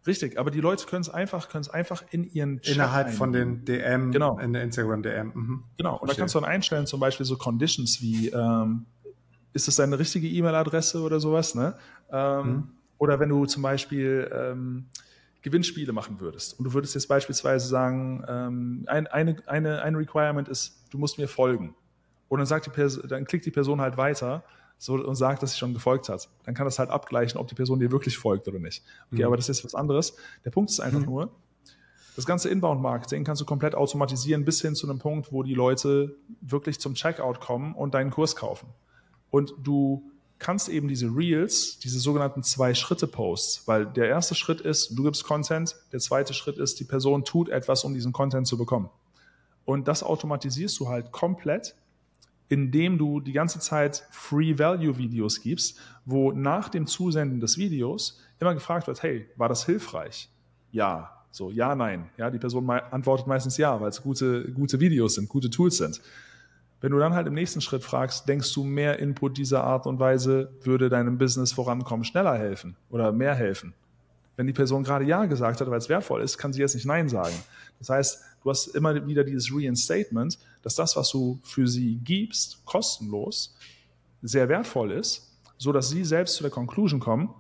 Richtig, aber die Leute können es einfach, können es einfach in ihren Chat Innerhalb von den DM, genau. in der Instagram DM. Mhm. Genau, und da kannst du dann einstellen, zum Beispiel so Conditions wie, ähm, ist das deine richtige E-Mail-Adresse oder sowas, ne? Ähm, mhm. Oder wenn du zum Beispiel ähm, Gewinnspiele machen würdest und du würdest jetzt beispielsweise sagen, ähm, ein, eine, eine, ein Requirement ist, du musst mir folgen. Und dann, sagt die Person, dann klickt die Person halt weiter so, und sagt, dass sie schon gefolgt hat. Dann kann das halt abgleichen, ob die Person dir wirklich folgt oder nicht. Okay, mhm. aber das ist was anderes. Der Punkt ist einfach mhm. nur, das ganze Inbound-Marketing kannst du komplett automatisieren bis hin zu einem Punkt, wo die Leute wirklich zum Checkout kommen und deinen Kurs kaufen. Und du kannst eben diese Reels, diese sogenannten Zwei-Schritte-Posts, weil der erste Schritt ist, du gibst Content, der zweite Schritt ist, die Person tut etwas, um diesen Content zu bekommen. Und das automatisierst du halt komplett, indem du die ganze Zeit Free-Value-Videos gibst, wo nach dem Zusenden des Videos immer gefragt wird, hey, war das hilfreich? Ja. So, ja, nein. Ja, die Person antwortet meistens ja, weil es gute, gute Videos sind, gute Tools sind. Wenn du dann halt im nächsten Schritt fragst, denkst du, mehr Input dieser Art und Weise würde deinem Business vorankommen, schneller helfen oder mehr helfen? Wenn die Person gerade Ja gesagt hat, weil es wertvoll ist, kann sie jetzt nicht Nein sagen. Das heißt, du hast immer wieder dieses Reinstatement, dass das, was du für sie gibst, kostenlos, sehr wertvoll ist, so dass sie selbst zu der Conclusion kommen,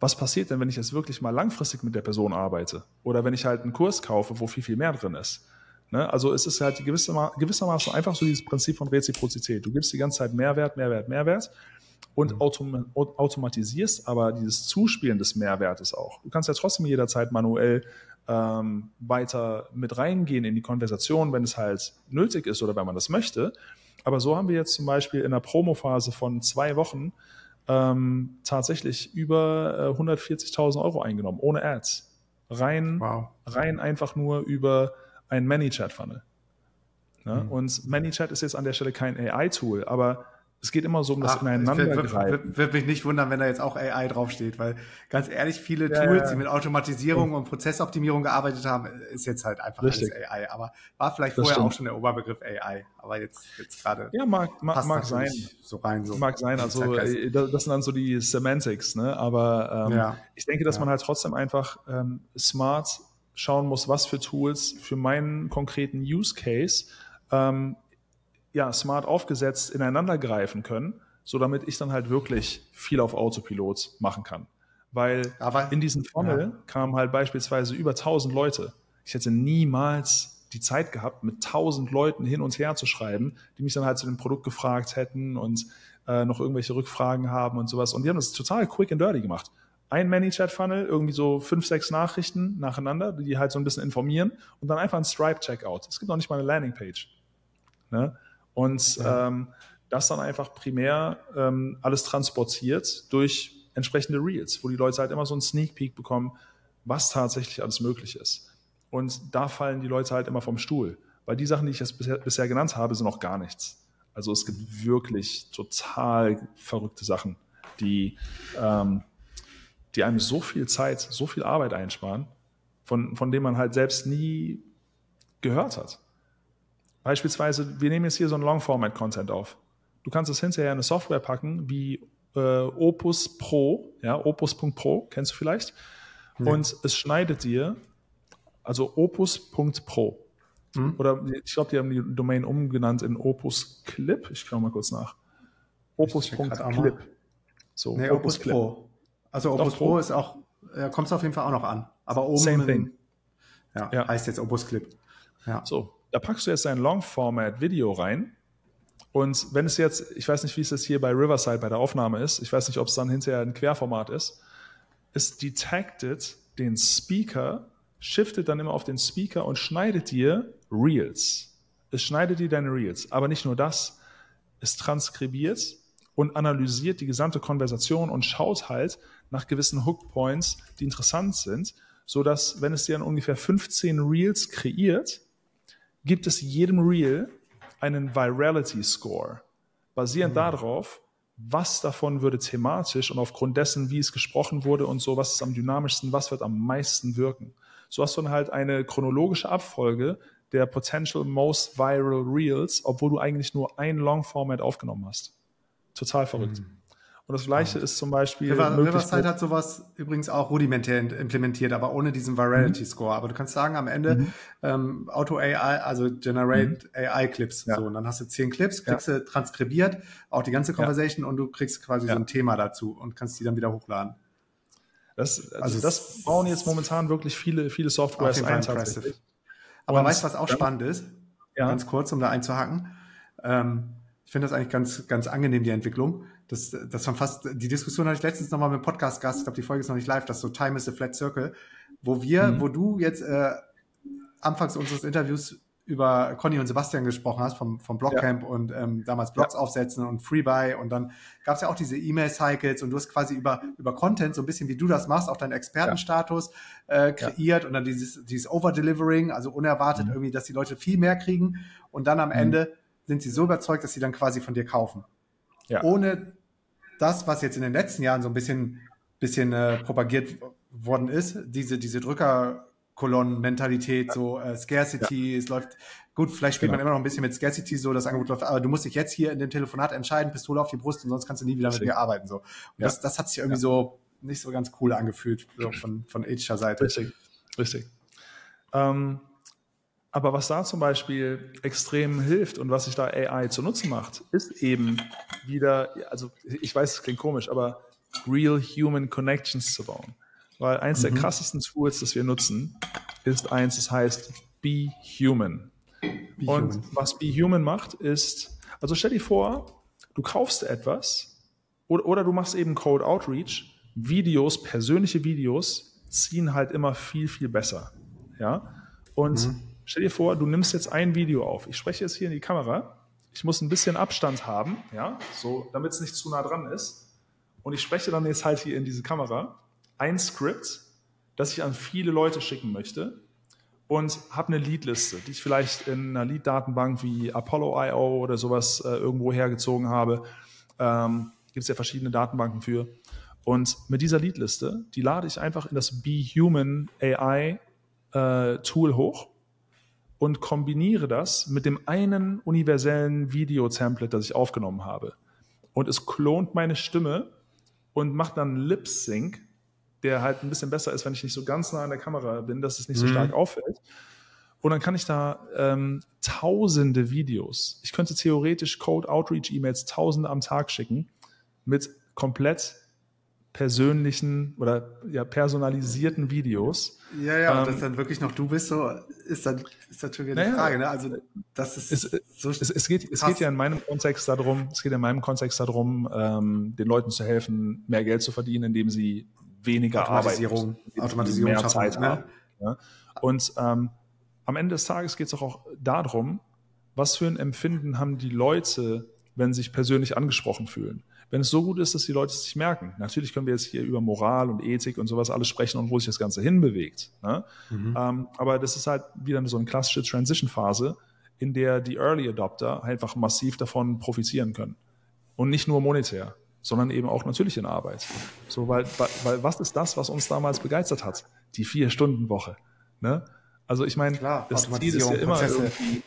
was passiert denn, wenn ich jetzt wirklich mal langfristig mit der Person arbeite? Oder wenn ich halt einen Kurs kaufe, wo viel, viel mehr drin ist? Ne? Also es ist halt gewissermaßen einfach so dieses Prinzip von Reziprozität. Du gibst die ganze Zeit Mehrwert, Mehrwert, Mehrwert und mhm. autom automatisierst aber dieses Zuspielen des Mehrwertes auch. Du kannst ja trotzdem jederzeit manuell ähm, weiter mit reingehen in die Konversation, wenn es halt nötig ist oder wenn man das möchte. Aber so haben wir jetzt zum Beispiel in der Promophase von zwei Wochen ähm, tatsächlich über äh, 140.000 Euro eingenommen, ohne Ads. Rein, wow. rein einfach nur über ein ManyChat-Funnel. Ne? Mhm. Und ManyChat ist jetzt an der Stelle kein AI-Tool, aber es geht immer so um das Ach, Ineinandergreifen. Würde mich nicht wundern, wenn da jetzt auch AI draufsteht, weil ganz ehrlich, viele ja, Tools, ja. die mit Automatisierung und Prozessoptimierung gearbeitet haben, ist jetzt halt einfach Richtig. alles AI. Aber war vielleicht das vorher stimmt. auch schon der Oberbegriff AI. Aber jetzt, jetzt gerade. Ja, mag, mag, mag sein. So rein, so mag sein. Also, äh, das sind dann so die Semantics, ne? Aber ähm, ja. ich denke, dass man halt trotzdem einfach ähm, smart schauen muss, was für Tools für meinen konkreten Use Case ähm, ja, smart aufgesetzt ineinander greifen können, so damit ich dann halt wirklich viel auf Autopilot machen kann. Weil Aber, in diesem Funnel ja. kamen halt beispielsweise über 1000 Leute. Ich hätte niemals die Zeit gehabt, mit 1000 Leuten hin und her zu schreiben, die mich dann halt zu dem Produkt gefragt hätten und äh, noch irgendwelche Rückfragen haben und sowas. Und die haben das total quick and dirty gemacht. Ein ManyChat-Funnel, irgendwie so fünf, sechs Nachrichten nacheinander, die halt so ein bisschen informieren und dann einfach ein Stripe-Checkout. Es gibt noch nicht mal eine Landingpage. Ne? Und ja. ähm, das dann einfach primär ähm, alles transportiert durch entsprechende Reels, wo die Leute halt immer so einen Sneak Peek bekommen, was tatsächlich alles möglich ist. Und da fallen die Leute halt immer vom Stuhl, weil die Sachen, die ich jetzt bisher, bisher genannt habe, sind noch gar nichts. Also es gibt wirklich total verrückte Sachen, die ähm, die einem so viel Zeit, so viel Arbeit einsparen, von, von dem man halt selbst nie gehört hat. Beispielsweise, wir nehmen jetzt hier so ein Long-Format-Content auf. Du kannst es hinterher in eine Software packen, wie äh, Opus Pro, ja, Opus.pro, kennst du vielleicht? Nee. Und es schneidet dir, also Opus.pro. Hm? Oder ich glaube, die haben die Domain umgenannt in Opus Clip. Ich schaue mal kurz nach. Opus.clip. So, nee, Opus, Opus Clip. Pro. Also Opus Pro, Pro ist auch, äh, kommt es auf jeden Fall auch noch an. Aber oben Same thing. Ja, ja, heißt jetzt Opus Clip. Ja. So, da packst du jetzt ein Long-Format-Video rein. Und wenn es jetzt, ich weiß nicht, wie es jetzt hier bei Riverside bei der Aufnahme ist, ich weiß nicht, ob es dann hinterher ein Querformat ist, es detected den Speaker, shiftet dann immer auf den Speaker und schneidet dir Reels. Es schneidet dir deine Reels. Aber nicht nur das, es transkribiert und analysiert die gesamte Konversation und schaut halt, nach gewissen Hookpoints, die interessant sind, so dass wenn es dir dann ungefähr 15 Reels kreiert, gibt es jedem Reel einen Virality Score, basierend mhm. darauf, was davon würde thematisch und aufgrund dessen, wie es gesprochen wurde und so, was ist am dynamischsten, was wird am meisten wirken. So hast du dann halt eine chronologische Abfolge der potential most viral Reels, obwohl du eigentlich nur ein Long Format aufgenommen hast. Total verrückt. Mhm. Und das Gleiche ja. ist zum Beispiel. River, Riverside hat sowas übrigens auch rudimentär implementiert, aber ohne diesen Virality. Score. Aber du kannst sagen, am Ende mhm. ähm, Auto AI, also Generate mhm. AI Clips. Ja. So, und dann hast du zehn Clips, kriegst ja. du transkribiert, auch die ganze Conversation und du kriegst quasi so ein Thema dazu und kannst die dann wieder hochladen. Das, also, also das bauen jetzt momentan wirklich viele, viele Softwares ein. Aber weißt du, was auch spannend ist? Ganz kurz, um da einzuhaken. Ähm, ich finde das eigentlich ganz, ganz angenehm, die Entwicklung. Das, das war fast, die Diskussion hatte ich letztens nochmal mit dem Podcast-Gast, ich glaube, die Folge ist noch nicht live, das so Time is a Flat Circle, wo wir, mhm. wo du jetzt äh, anfangs unseres Interviews über Conny und Sebastian gesprochen hast, vom, vom Blogcamp ja. und ähm, damals Blogs ja. aufsetzen und Freebuy und dann gab es ja auch diese E-Mail-Cycles und du hast quasi über, über Content, so ein bisschen wie du das machst, auch deinen Expertenstatus ja. äh, kreiert und dann dieses, dieses Over-Delivering, also unerwartet mhm. irgendwie, dass die Leute viel mehr kriegen und dann am mhm. Ende sind sie so überzeugt, dass sie dann quasi von dir kaufen. Ja. Ohne das, was jetzt in den letzten Jahren so ein bisschen, bisschen äh, propagiert worden ist, diese, diese Drückerkolonnen-Mentalität, so äh, Scarcity, ja. es läuft gut, vielleicht spielt genau. man immer noch ein bisschen mit Scarcity, so das Angebot läuft, aber du musst dich jetzt hier in dem Telefonat entscheiden, Pistole auf die Brust und sonst kannst du nie wieder mit mir arbeiten. So. Und ja. das, das hat sich irgendwie so nicht so ganz cool angefühlt so von, von Ager Seite. Richtig, richtig. Ähm, aber was da zum Beispiel extrem hilft und was sich da AI zu nutzen macht, ist eben wieder, also ich weiß, es klingt komisch, aber Real Human Connections zu bauen. Weil eins mhm. der krassesten Tools, das wir nutzen, ist eins, das heißt Be Human. Be und human. was Be Human macht, ist, also stell dir vor, du kaufst etwas oder, oder du machst eben Code Outreach. Videos, persönliche Videos ziehen halt immer viel, viel besser. Ja. Und mhm Stell dir vor, du nimmst jetzt ein Video auf. Ich spreche jetzt hier in die Kamera. Ich muss ein bisschen Abstand haben, ja, so, damit es nicht zu nah dran ist. Und ich spreche dann jetzt halt hier in diese Kamera ein Skript, das ich an viele Leute schicken möchte und habe eine Leadliste, die ich vielleicht in einer Lead-Datenbank wie Apollo.io oder sowas äh, irgendwo hergezogen habe. Ähm, Gibt es ja verschiedene Datenbanken für. Und mit dieser Leadliste, die lade ich einfach in das Be Human AI äh, Tool hoch und kombiniere das mit dem einen universellen Video-Template, das ich aufgenommen habe. Und es klont meine Stimme und macht dann Lip-Sync, der halt ein bisschen besser ist, wenn ich nicht so ganz nah an der Kamera bin, dass es nicht so mhm. stark auffällt. Und dann kann ich da ähm, tausende Videos, ich könnte theoretisch Code Outreach E-Mails tausende am Tag schicken mit komplett persönlichen oder ja, personalisierten Videos. Ja, ja, ähm, und dass dann wirklich noch du bist, so ist dann ist natürlich eine naja, Frage. Ne? Also das ist es, so es, es, geht, es geht ja in meinem Kontext darum, es geht in meinem Kontext darum, ähm, den Leuten zu helfen, mehr Geld zu verdienen, indem sie weniger Automatisierung, Arbeit, Automatisierung mehr Zeit ne? haben. Ja? Und ähm, am Ende des Tages geht es auch darum, was für ein Empfinden haben die Leute, wenn sie sich persönlich angesprochen fühlen. Wenn es so gut ist, dass die Leute es sich merken. Natürlich können wir jetzt hier über Moral und Ethik und sowas alles sprechen und wo sich das Ganze hinbewegt. Ne? Mhm. Ähm, aber das ist halt wieder so eine klassische Transition-Phase, in der die Early Adopter einfach massiv davon profitieren können. Und nicht nur monetär, sondern eben auch natürlich in Arbeit. So, weil, weil was ist das, was uns damals begeistert hat? Die Vier-Stunden-Woche. Ne? Also ich meine, das Ziel ist ja immer Prozesse, irgendwie,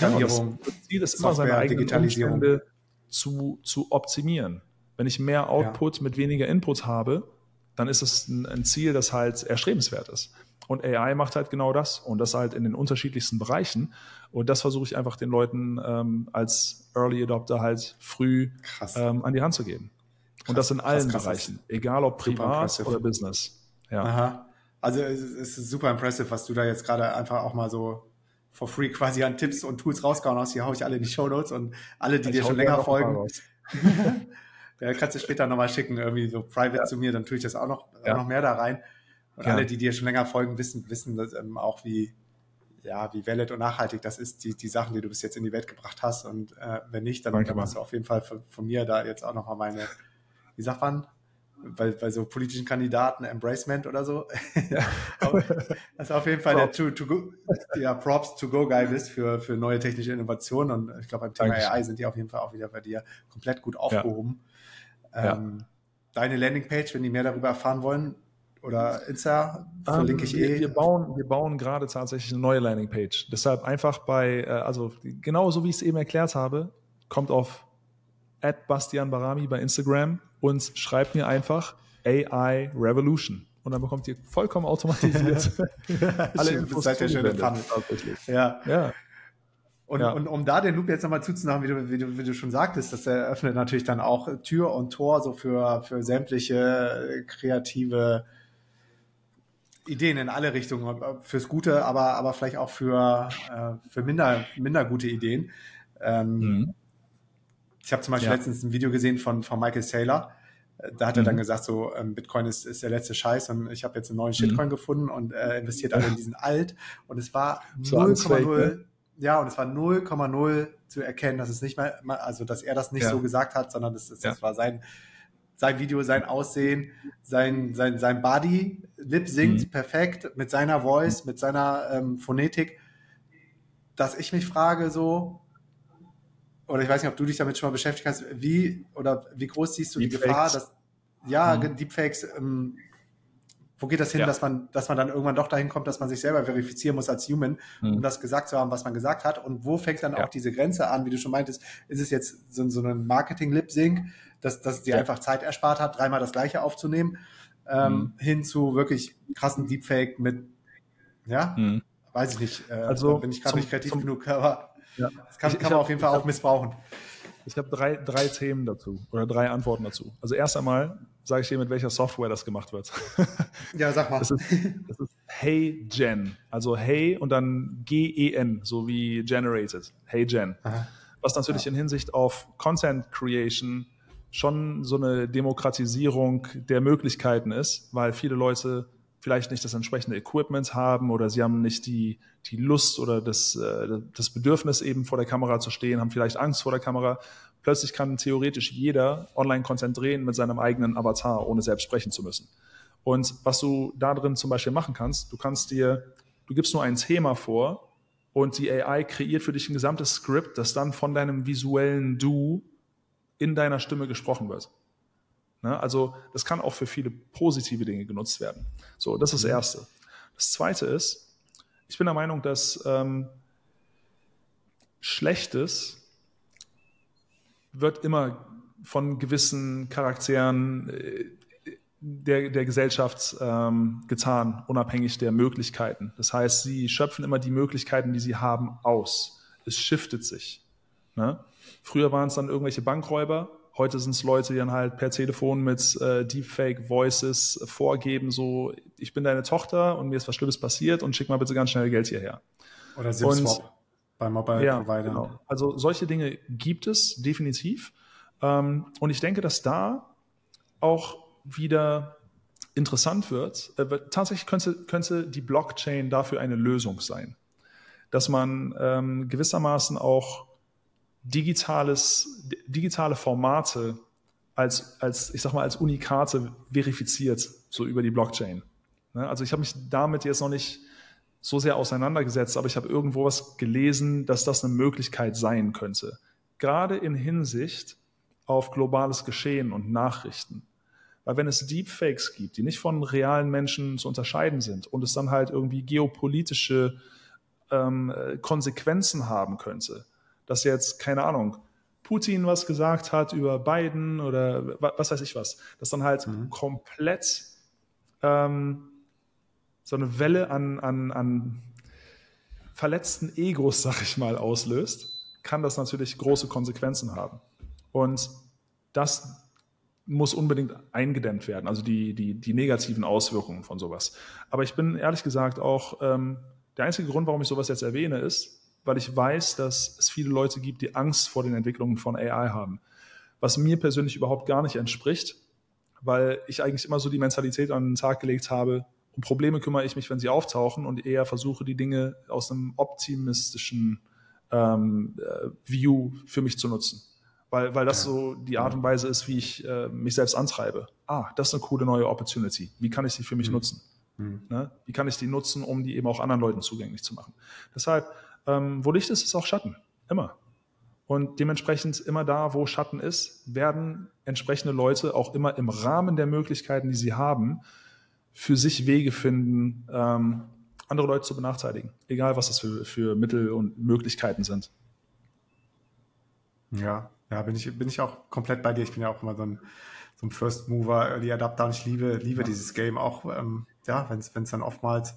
ja, das, Ziel ist immer seine eigenen Umstände zu, zu optimieren. Wenn ich mehr Output ja. mit weniger Input habe, dann ist es ein, ein, Ziel, das halt erstrebenswert ist. Und AI macht halt genau das und das halt in den unterschiedlichsten Bereichen. Und das versuche ich einfach den Leuten ähm, als Early Adopter halt früh ähm, an die Hand zu geben. Krass, und das in allen Bereichen, egal ob privat oder Business. Ja. Aha. Also es ist super impressive, was du da jetzt gerade einfach auch mal so for free quasi an Tipps und Tools rausgehauen hast. Hier haue ich alle in die Show Notes und alle, die ich dir schon länger folgen. ja, kannst du später nochmal schicken, irgendwie so private ja. zu mir, dann tue ich das auch noch, ja. auch noch mehr da rein. Und ja. alle, die dir schon länger folgen, wissen, wissen dass, ähm, auch, wie, ja, wie valid und nachhaltig das ist, die, die Sachen, die du bis jetzt in die Welt gebracht hast. Und äh, wenn nicht, dann, dann machst du auf jeden Fall von, von mir da jetzt auch nochmal meine, wie sagt man, bei, bei so politischen Kandidaten Embracement oder so. Ja. das ist auf jeden Fall Props. der to, to go, ja, Props to go Guy bist für, für neue technische Innovationen. Und ich glaube, beim Thema Dankeschön. AI sind die auf jeden Fall auch wieder bei dir komplett gut aufgehoben. Ja. Ähm, ja. Deine Landingpage, wenn die mehr darüber erfahren wollen, oder Insta, verlinke ich um, eh. Wir bauen, wir bauen gerade tatsächlich eine neue Landingpage. Deshalb einfach bei, äh, also genau so wie ich es eben erklärt habe, kommt auf Bastian Barami bei Instagram und schreibt mir einfach AI Revolution. Und dann bekommt ihr vollkommen automatisiert alle Infos. Seid ihr schön Ja. ja. Und, ja. und um da den Loop jetzt nochmal zuzumachen, wie du, wie, du, wie du schon sagtest, das eröffnet natürlich dann auch Tür und Tor so für, für sämtliche kreative Ideen in alle Richtungen, fürs Gute, aber, aber vielleicht auch für, äh, für minder, minder gute Ideen. Ähm, mhm. Ich habe zum Beispiel ja. letztens ein Video gesehen von, von Michael Saylor. Da hat er dann mhm. gesagt, so ähm, Bitcoin ist, ist der letzte Scheiß und ich habe jetzt einen neuen Shitcoin mhm. gefunden und äh, investiert alle in diesen alt. Und es war 0,0, ne? ja, und es war 0,0 zu erkennen, dass es nicht mal, also dass er das nicht ja. so gesagt hat, sondern das, das, das ja. war sein, sein Video, sein Aussehen, sein, sein, sein Body, Lip singt mhm. perfekt mit seiner Voice, mit seiner ähm, Phonetik, dass ich mich frage so, oder ich weiß nicht, ob du dich damit schon mal beschäftigt hast, wie oder wie groß siehst du Deepfakes. die Gefahr, dass ja, mhm. Deepfakes, ähm, wo geht das hin, ja. dass man, dass man dann irgendwann doch dahin kommt, dass man sich selber verifizieren muss als Human, mhm. um das gesagt zu haben, was man gesagt hat? Und wo fängt dann ja. auch diese Grenze an, wie du schon meintest, ist es jetzt so, so ein Marketing-Lip-Sync, dass, dass dir ja. einfach Zeit erspart hat, dreimal das gleiche aufzunehmen, ähm, mhm. hin zu wirklich krassen Deepfake mit, ja, mhm. weiß ich nicht, äh, also bin ich gerade nicht kreativ zum, genug, aber ja. Das kann, ich, kann man hab, auf jeden Fall auch missbrauchen. Ich habe drei, drei Themen dazu oder drei Antworten dazu. Also erst einmal sage ich dir, mit welcher Software das gemacht wird. Ja, sag mal. Das ist, das ist Hey Gen. Also Hey und dann G-E-N, so wie Generated. Hey Gen. Aha. Was natürlich ja. in Hinsicht auf Content Creation schon so eine Demokratisierung der Möglichkeiten ist, weil viele Leute vielleicht nicht das entsprechende Equipment haben oder sie haben nicht die, die Lust oder das, äh, das Bedürfnis eben vor der Kamera zu stehen, haben vielleicht Angst vor der Kamera. Plötzlich kann theoretisch jeder Online-Content drehen mit seinem eigenen Avatar, ohne selbst sprechen zu müssen. Und was du da drin zum Beispiel machen kannst, du kannst dir, du gibst nur ein Thema vor und die AI kreiert für dich ein gesamtes Skript, das dann von deinem visuellen Du in deiner Stimme gesprochen wird. Ne? Also das kann auch für viele positive Dinge genutzt werden. So, das ist das mhm. Erste. Das Zweite ist, ich bin der Meinung, dass ähm, Schlechtes wird immer von gewissen Charakteren äh, der, der Gesellschaft ähm, getan, unabhängig der Möglichkeiten. Das heißt, sie schöpfen immer die Möglichkeiten, die sie haben, aus. Es shiftet sich. Ne? Früher waren es dann irgendwelche Bankräuber, Heute sind es Leute, die dann halt per Telefon mit äh, Deepfake Voices vorgeben, so, ich bin deine Tochter und mir ist was Schlimmes passiert und schick mal bitte ganz schnell Geld hierher. Oder SIM-Swap bei Mobile ja, Provider. Genau. Also solche Dinge gibt es definitiv. Ähm, und ich denke, dass da auch wieder interessant wird, äh, tatsächlich könnte, könnte die Blockchain dafür eine Lösung sein, dass man ähm, gewissermaßen auch digitales, digitale Formate als, als, ich sag mal, als Unikate verifiziert, so über die Blockchain. Ne? Also ich habe mich damit jetzt noch nicht so sehr auseinandergesetzt, aber ich habe irgendwo was gelesen, dass das eine Möglichkeit sein könnte. Gerade in Hinsicht auf globales Geschehen und Nachrichten. Weil wenn es Deepfakes gibt, die nicht von realen Menschen zu unterscheiden sind und es dann halt irgendwie geopolitische ähm, Konsequenzen haben könnte, dass jetzt, keine Ahnung, Putin was gesagt hat über Biden oder was weiß ich was, dass dann halt mhm. komplett ähm, so eine Welle an, an, an verletzten Egos, sag ich mal, auslöst, kann das natürlich große Konsequenzen haben. Und das muss unbedingt eingedämmt werden, also die, die, die negativen Auswirkungen von sowas. Aber ich bin ehrlich gesagt auch, ähm, der einzige Grund, warum ich sowas jetzt erwähne, ist, weil ich weiß, dass es viele Leute gibt, die Angst vor den Entwicklungen von AI haben. Was mir persönlich überhaupt gar nicht entspricht, weil ich eigentlich immer so die Mentalität an den Tag gelegt habe, um Probleme kümmere ich mich, wenn sie auftauchen und eher versuche, die Dinge aus einem optimistischen ähm, äh, View für mich zu nutzen. Weil, weil das so die Art und Weise ist, wie ich äh, mich selbst antreibe. Ah, das ist eine coole neue Opportunity. Wie kann ich sie für mich mhm. nutzen? Mhm. Ne? Wie kann ich die nutzen, um die eben auch anderen Leuten zugänglich zu machen? Deshalb ähm, wo Licht ist, ist auch Schatten. Immer. Und dementsprechend immer da, wo Schatten ist, werden entsprechende Leute auch immer im Rahmen der Möglichkeiten, die sie haben, für sich Wege finden, ähm, andere Leute zu benachteiligen. Egal, was das für, für Mittel und Möglichkeiten sind. Ja, ja, bin ich, bin ich auch komplett bei dir. Ich bin ja auch immer so ein, so ein First Mover, Early Adapter und ich liebe, liebe ja. dieses Game auch, ähm, ja, wenn es dann oftmals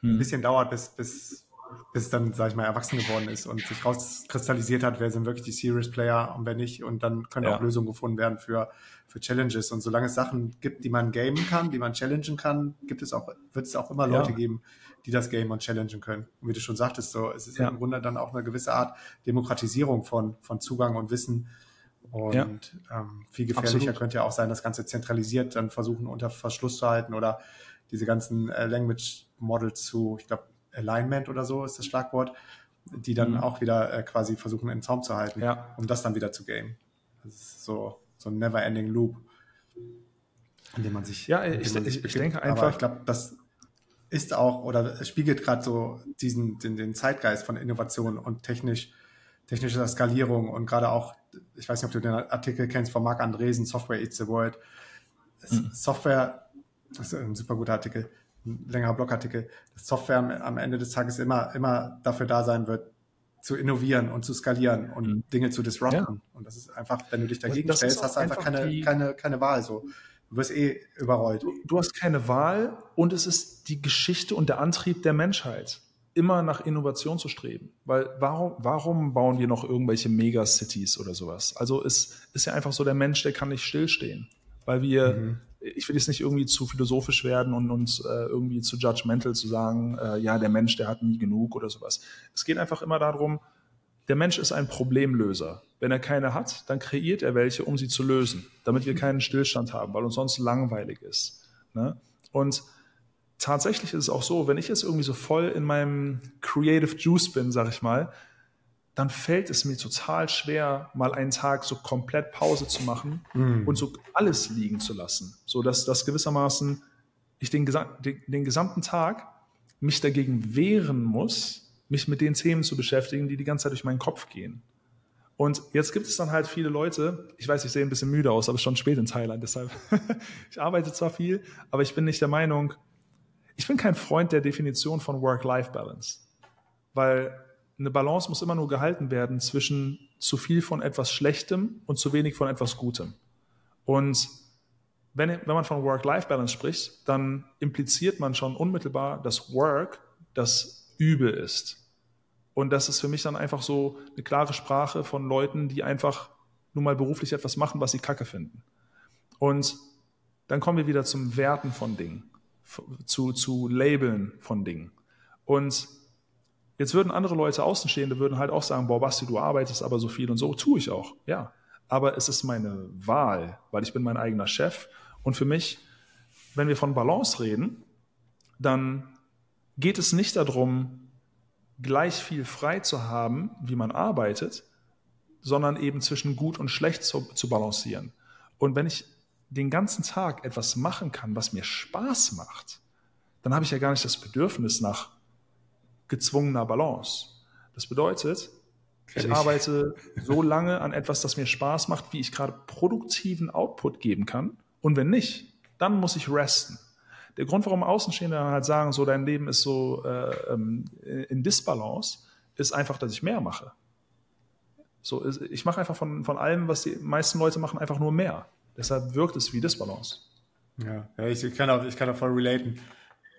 hm. ein bisschen dauert, bis, bis bis dann, sag ich mal, erwachsen geworden ist und sich rauskristallisiert hat, wer sind wirklich die Serious Player und wer nicht. Und dann können ja. auch Lösungen gefunden werden für, für Challenges. Und solange es Sachen gibt, die man gamen kann, die man challengen kann, gibt es auch, wird es auch immer Leute ja. geben, die das Game und challengen können. Und wie du schon sagtest, so, es ist ja. im Grunde dann auch eine gewisse Art Demokratisierung von, von Zugang und Wissen. Und ja. ähm, viel gefährlicher Absolut. könnte ja auch sein, das Ganze zentralisiert dann versuchen unter Verschluss zu halten oder diese ganzen äh, Language Models zu, ich glaube, Alignment oder so ist das Schlagwort, die dann mhm. auch wieder äh, quasi versuchen, in den Zaum zu halten, ja. um das dann wieder zu gamen. Das ist so, so ein never-ending Loop, in dem man sich. Ja, ich, sich ich, ich denke einfach. Aber ich glaube, das ist auch oder spiegelt gerade so diesen den, den Zeitgeist von Innovation und technisch technischer Skalierung und gerade auch, ich weiß nicht, ob du den Artikel kennst von Marc Andresen, Software Eats the World. Mhm. Software, das ist ein super guter Artikel längerer Blogartikel, dass Software am Ende des Tages immer, immer dafür da sein wird, zu innovieren und zu skalieren und mhm. Dinge zu disrupten. Ja. Und das ist einfach, wenn du dich dagegen stellst, hast du einfach, einfach keine, keine, keine Wahl. So. Du wirst eh überrollt. Du, du hast keine Wahl und es ist die Geschichte und der Antrieb der Menschheit, immer nach Innovation zu streben. Weil warum, warum bauen wir noch irgendwelche Megacities oder sowas? Also es ist ja einfach so, der Mensch, der kann nicht stillstehen. Weil wir, mhm ich will jetzt nicht irgendwie zu philosophisch werden und uns äh, irgendwie zu judgmental zu sagen, äh, ja, der Mensch, der hat nie genug oder sowas. Es geht einfach immer darum, der Mensch ist ein Problemlöser. Wenn er keine hat, dann kreiert er welche, um sie zu lösen, damit wir keinen Stillstand haben, weil uns sonst langweilig ist. Ne? Und tatsächlich ist es auch so, wenn ich jetzt irgendwie so voll in meinem Creative Juice bin, sag ich mal, dann fällt es mir total schwer, mal einen Tag so komplett Pause zu machen mm. und so alles liegen zu lassen. So dass das gewissermaßen ich den, den, den, gesamten Tag mich dagegen wehren muss, mich mit den Themen zu beschäftigen, die die ganze Zeit durch meinen Kopf gehen. Und jetzt gibt es dann halt viele Leute, ich weiß, ich sehe ein bisschen müde aus, aber schon spät in Thailand, deshalb, ich arbeite zwar viel, aber ich bin nicht der Meinung, ich bin kein Freund der Definition von Work-Life-Balance. Weil eine Balance muss immer nur gehalten werden zwischen zu viel von etwas Schlechtem und zu wenig von etwas Gutem. Und wenn, wenn man von Work-Life-Balance spricht, dann impliziert man schon unmittelbar, dass Work das Übel ist. Und das ist für mich dann einfach so eine klare Sprache von Leuten, die einfach nun mal beruflich etwas machen, was sie kacke finden. Und dann kommen wir wieder zum Werten von Dingen, zu, zu Labeln von Dingen. Und Jetzt würden andere Leute Außenstehende würden halt auch sagen, boah, Basti, du arbeitest aber so viel und so, tue ich auch, ja. Aber es ist meine Wahl, weil ich bin mein eigener Chef und für mich wenn wir von Balance reden, dann geht es nicht darum, gleich viel frei zu haben, wie man arbeitet, sondern eben zwischen gut und schlecht zu, zu balancieren. Und wenn ich den ganzen Tag etwas machen kann, was mir Spaß macht, dann habe ich ja gar nicht das Bedürfnis nach gezwungener Balance. Das bedeutet, ich, ich arbeite so lange an etwas, das mir Spaß macht, wie ich gerade produktiven Output geben kann. Und wenn nicht, dann muss ich resten. Der Grund, warum Außenstehende halt sagen, so dein Leben ist so äh, ähm, in Disbalance, ist einfach, dass ich mehr mache. So, ich mache einfach von, von allem, was die meisten Leute machen, einfach nur mehr. Deshalb wirkt es wie Disbalance. Ja, ja ich, kann auch, ich kann auch voll relaten.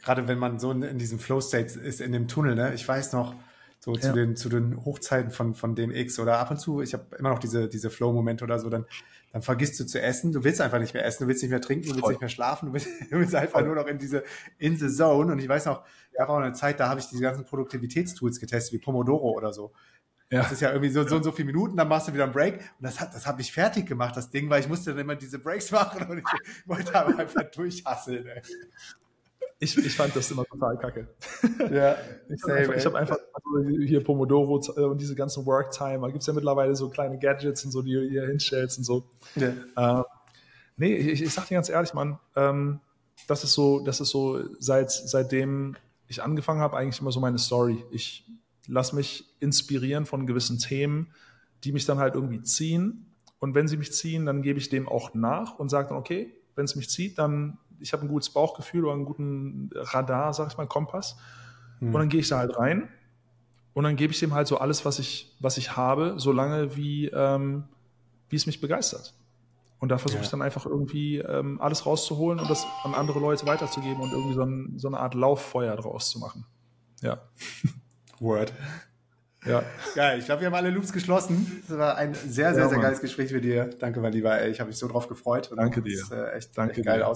Gerade wenn man so in, in diesem Flow-State ist, in dem Tunnel, ne? Ich weiß noch, so ja. zu, den, zu den Hochzeiten von, von DMX oder ab und zu, ich habe immer noch diese, diese Flow-Momente oder so, dann, dann vergisst du zu essen, du willst einfach nicht mehr essen, du willst nicht mehr trinken, du willst Voll. nicht mehr schlafen, du willst, du willst einfach Voll. nur noch in diese, in the zone. Und ich weiß noch, ja, war auch eine Zeit, da habe ich diese ganzen Produktivitätstools getestet, wie Pomodoro oder so. Ja. Das ist ja irgendwie so, so und so viele Minuten, dann machst du wieder einen Break. Und das hat, das hat mich fertig gemacht, das Ding, weil ich musste dann immer diese Breaks machen und ich wollte aber einfach durchhasseln. Ey. Ich, ich fand das immer total kacke. Ja, ich habe einfach, hab einfach hier Pomodoro äh, und diese ganzen Worktime, da gibt es ja mittlerweile so kleine Gadgets und so, die du hier hinstellst und so. Ja. Ähm, nee, ich, ich sag dir ganz ehrlich, Mann, ähm, das ist so, das ist so, seit, seitdem ich angefangen habe, eigentlich immer so meine Story. Ich lasse mich inspirieren von gewissen Themen, die mich dann halt irgendwie ziehen. Und wenn sie mich ziehen, dann gebe ich dem auch nach und sage dann, okay, wenn es mich zieht, dann ich habe ein gutes Bauchgefühl oder einen guten Radar, sag ich mal, Kompass. Hm. Und dann gehe ich da halt rein und dann gebe ich dem halt so alles, was ich, was ich habe, solange wie, ähm, wie es mich begeistert. Und da versuche ja. ich dann einfach irgendwie ähm, alles rauszuholen und das an andere Leute weiterzugeben und irgendwie so, ein, so eine Art Lauffeuer draus zu machen. Ja. Word. Ja. Geil, ich glaube, wir haben alle Loops geschlossen. Das war ein sehr, sehr, ja, sehr geiles Gespräch mit dir. Danke, mein Lieber. Ich habe mich so drauf gefreut. Danke dir. Ist, äh, echt, Danke echt geil dir.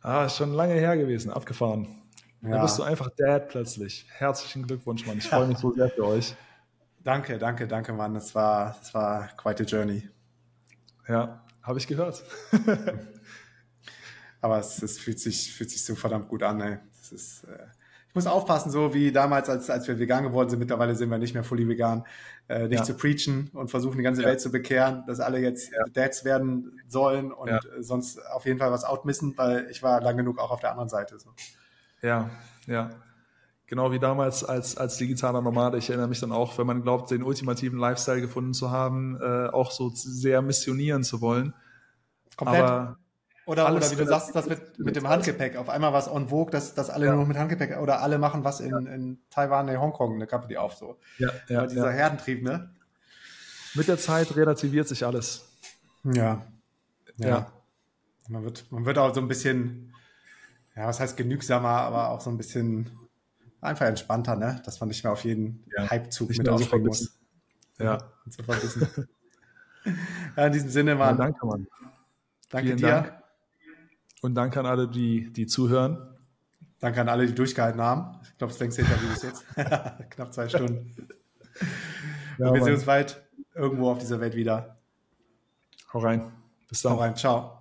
Ah, ist schon lange her gewesen, abgefahren. Ja. Da bist du einfach Dad plötzlich. Herzlichen Glückwunsch, Mann. Ich freue mich so sehr für euch. Danke, danke, danke, Mann. Das war, das war quite a journey. Ja, habe ich gehört. Aber es, es, fühlt, sich, fühlt sich so verdammt gut an, ey. Das ist, äh, ich muss aufpassen, so wie damals, als, als wir vegan geworden sind, mittlerweile sind wir nicht mehr fully vegan, äh, nicht ja. zu preachen und versuchen, die ganze ja. Welt zu bekehren, dass alle jetzt ja. Dads werden sollen und äh, sonst auf jeden Fall was outmissen, weil ich war lang genug auch auf der anderen Seite. So. Ja, ja. Genau wie damals als, als digitaler Nomade. Ich erinnere mich dann auch, wenn man glaubt, den ultimativen Lifestyle gefunden zu haben, äh, auch so sehr missionieren zu wollen. Komplett. Aber oder, oder wie du sagst, das mit, mit dem Handgepäck. Auf einmal was on vogue, dass, dass alle ja. nur mit Handgepäck oder alle machen was in, ja. in Taiwan, in Hongkong, eine Company auf so. Ja, ja, Weil dieser ja. Herdentrieb, ne? Mit der Zeit relativiert sich alles. Ja. Ja. ja. Man, wird, man wird auch so ein bisschen, ja, was heißt genügsamer, aber auch so ein bisschen einfach entspannter, ne? Dass man nicht mehr auf jeden Hypezug mit aufspringen muss. Ja. Ja, in diesem Sinne, Mann. danke, Mann. Danke Vielen dir. Dank. Und danke an alle, die, die zuhören. Danke an alle, die durchgehalten haben. Ich glaube, das längste Interview ist jetzt. Knapp zwei Stunden. Ja, wir sehen uns bald irgendwo auf dieser Welt wieder. Hau rein. Bis dann. Hau rein. Ciao.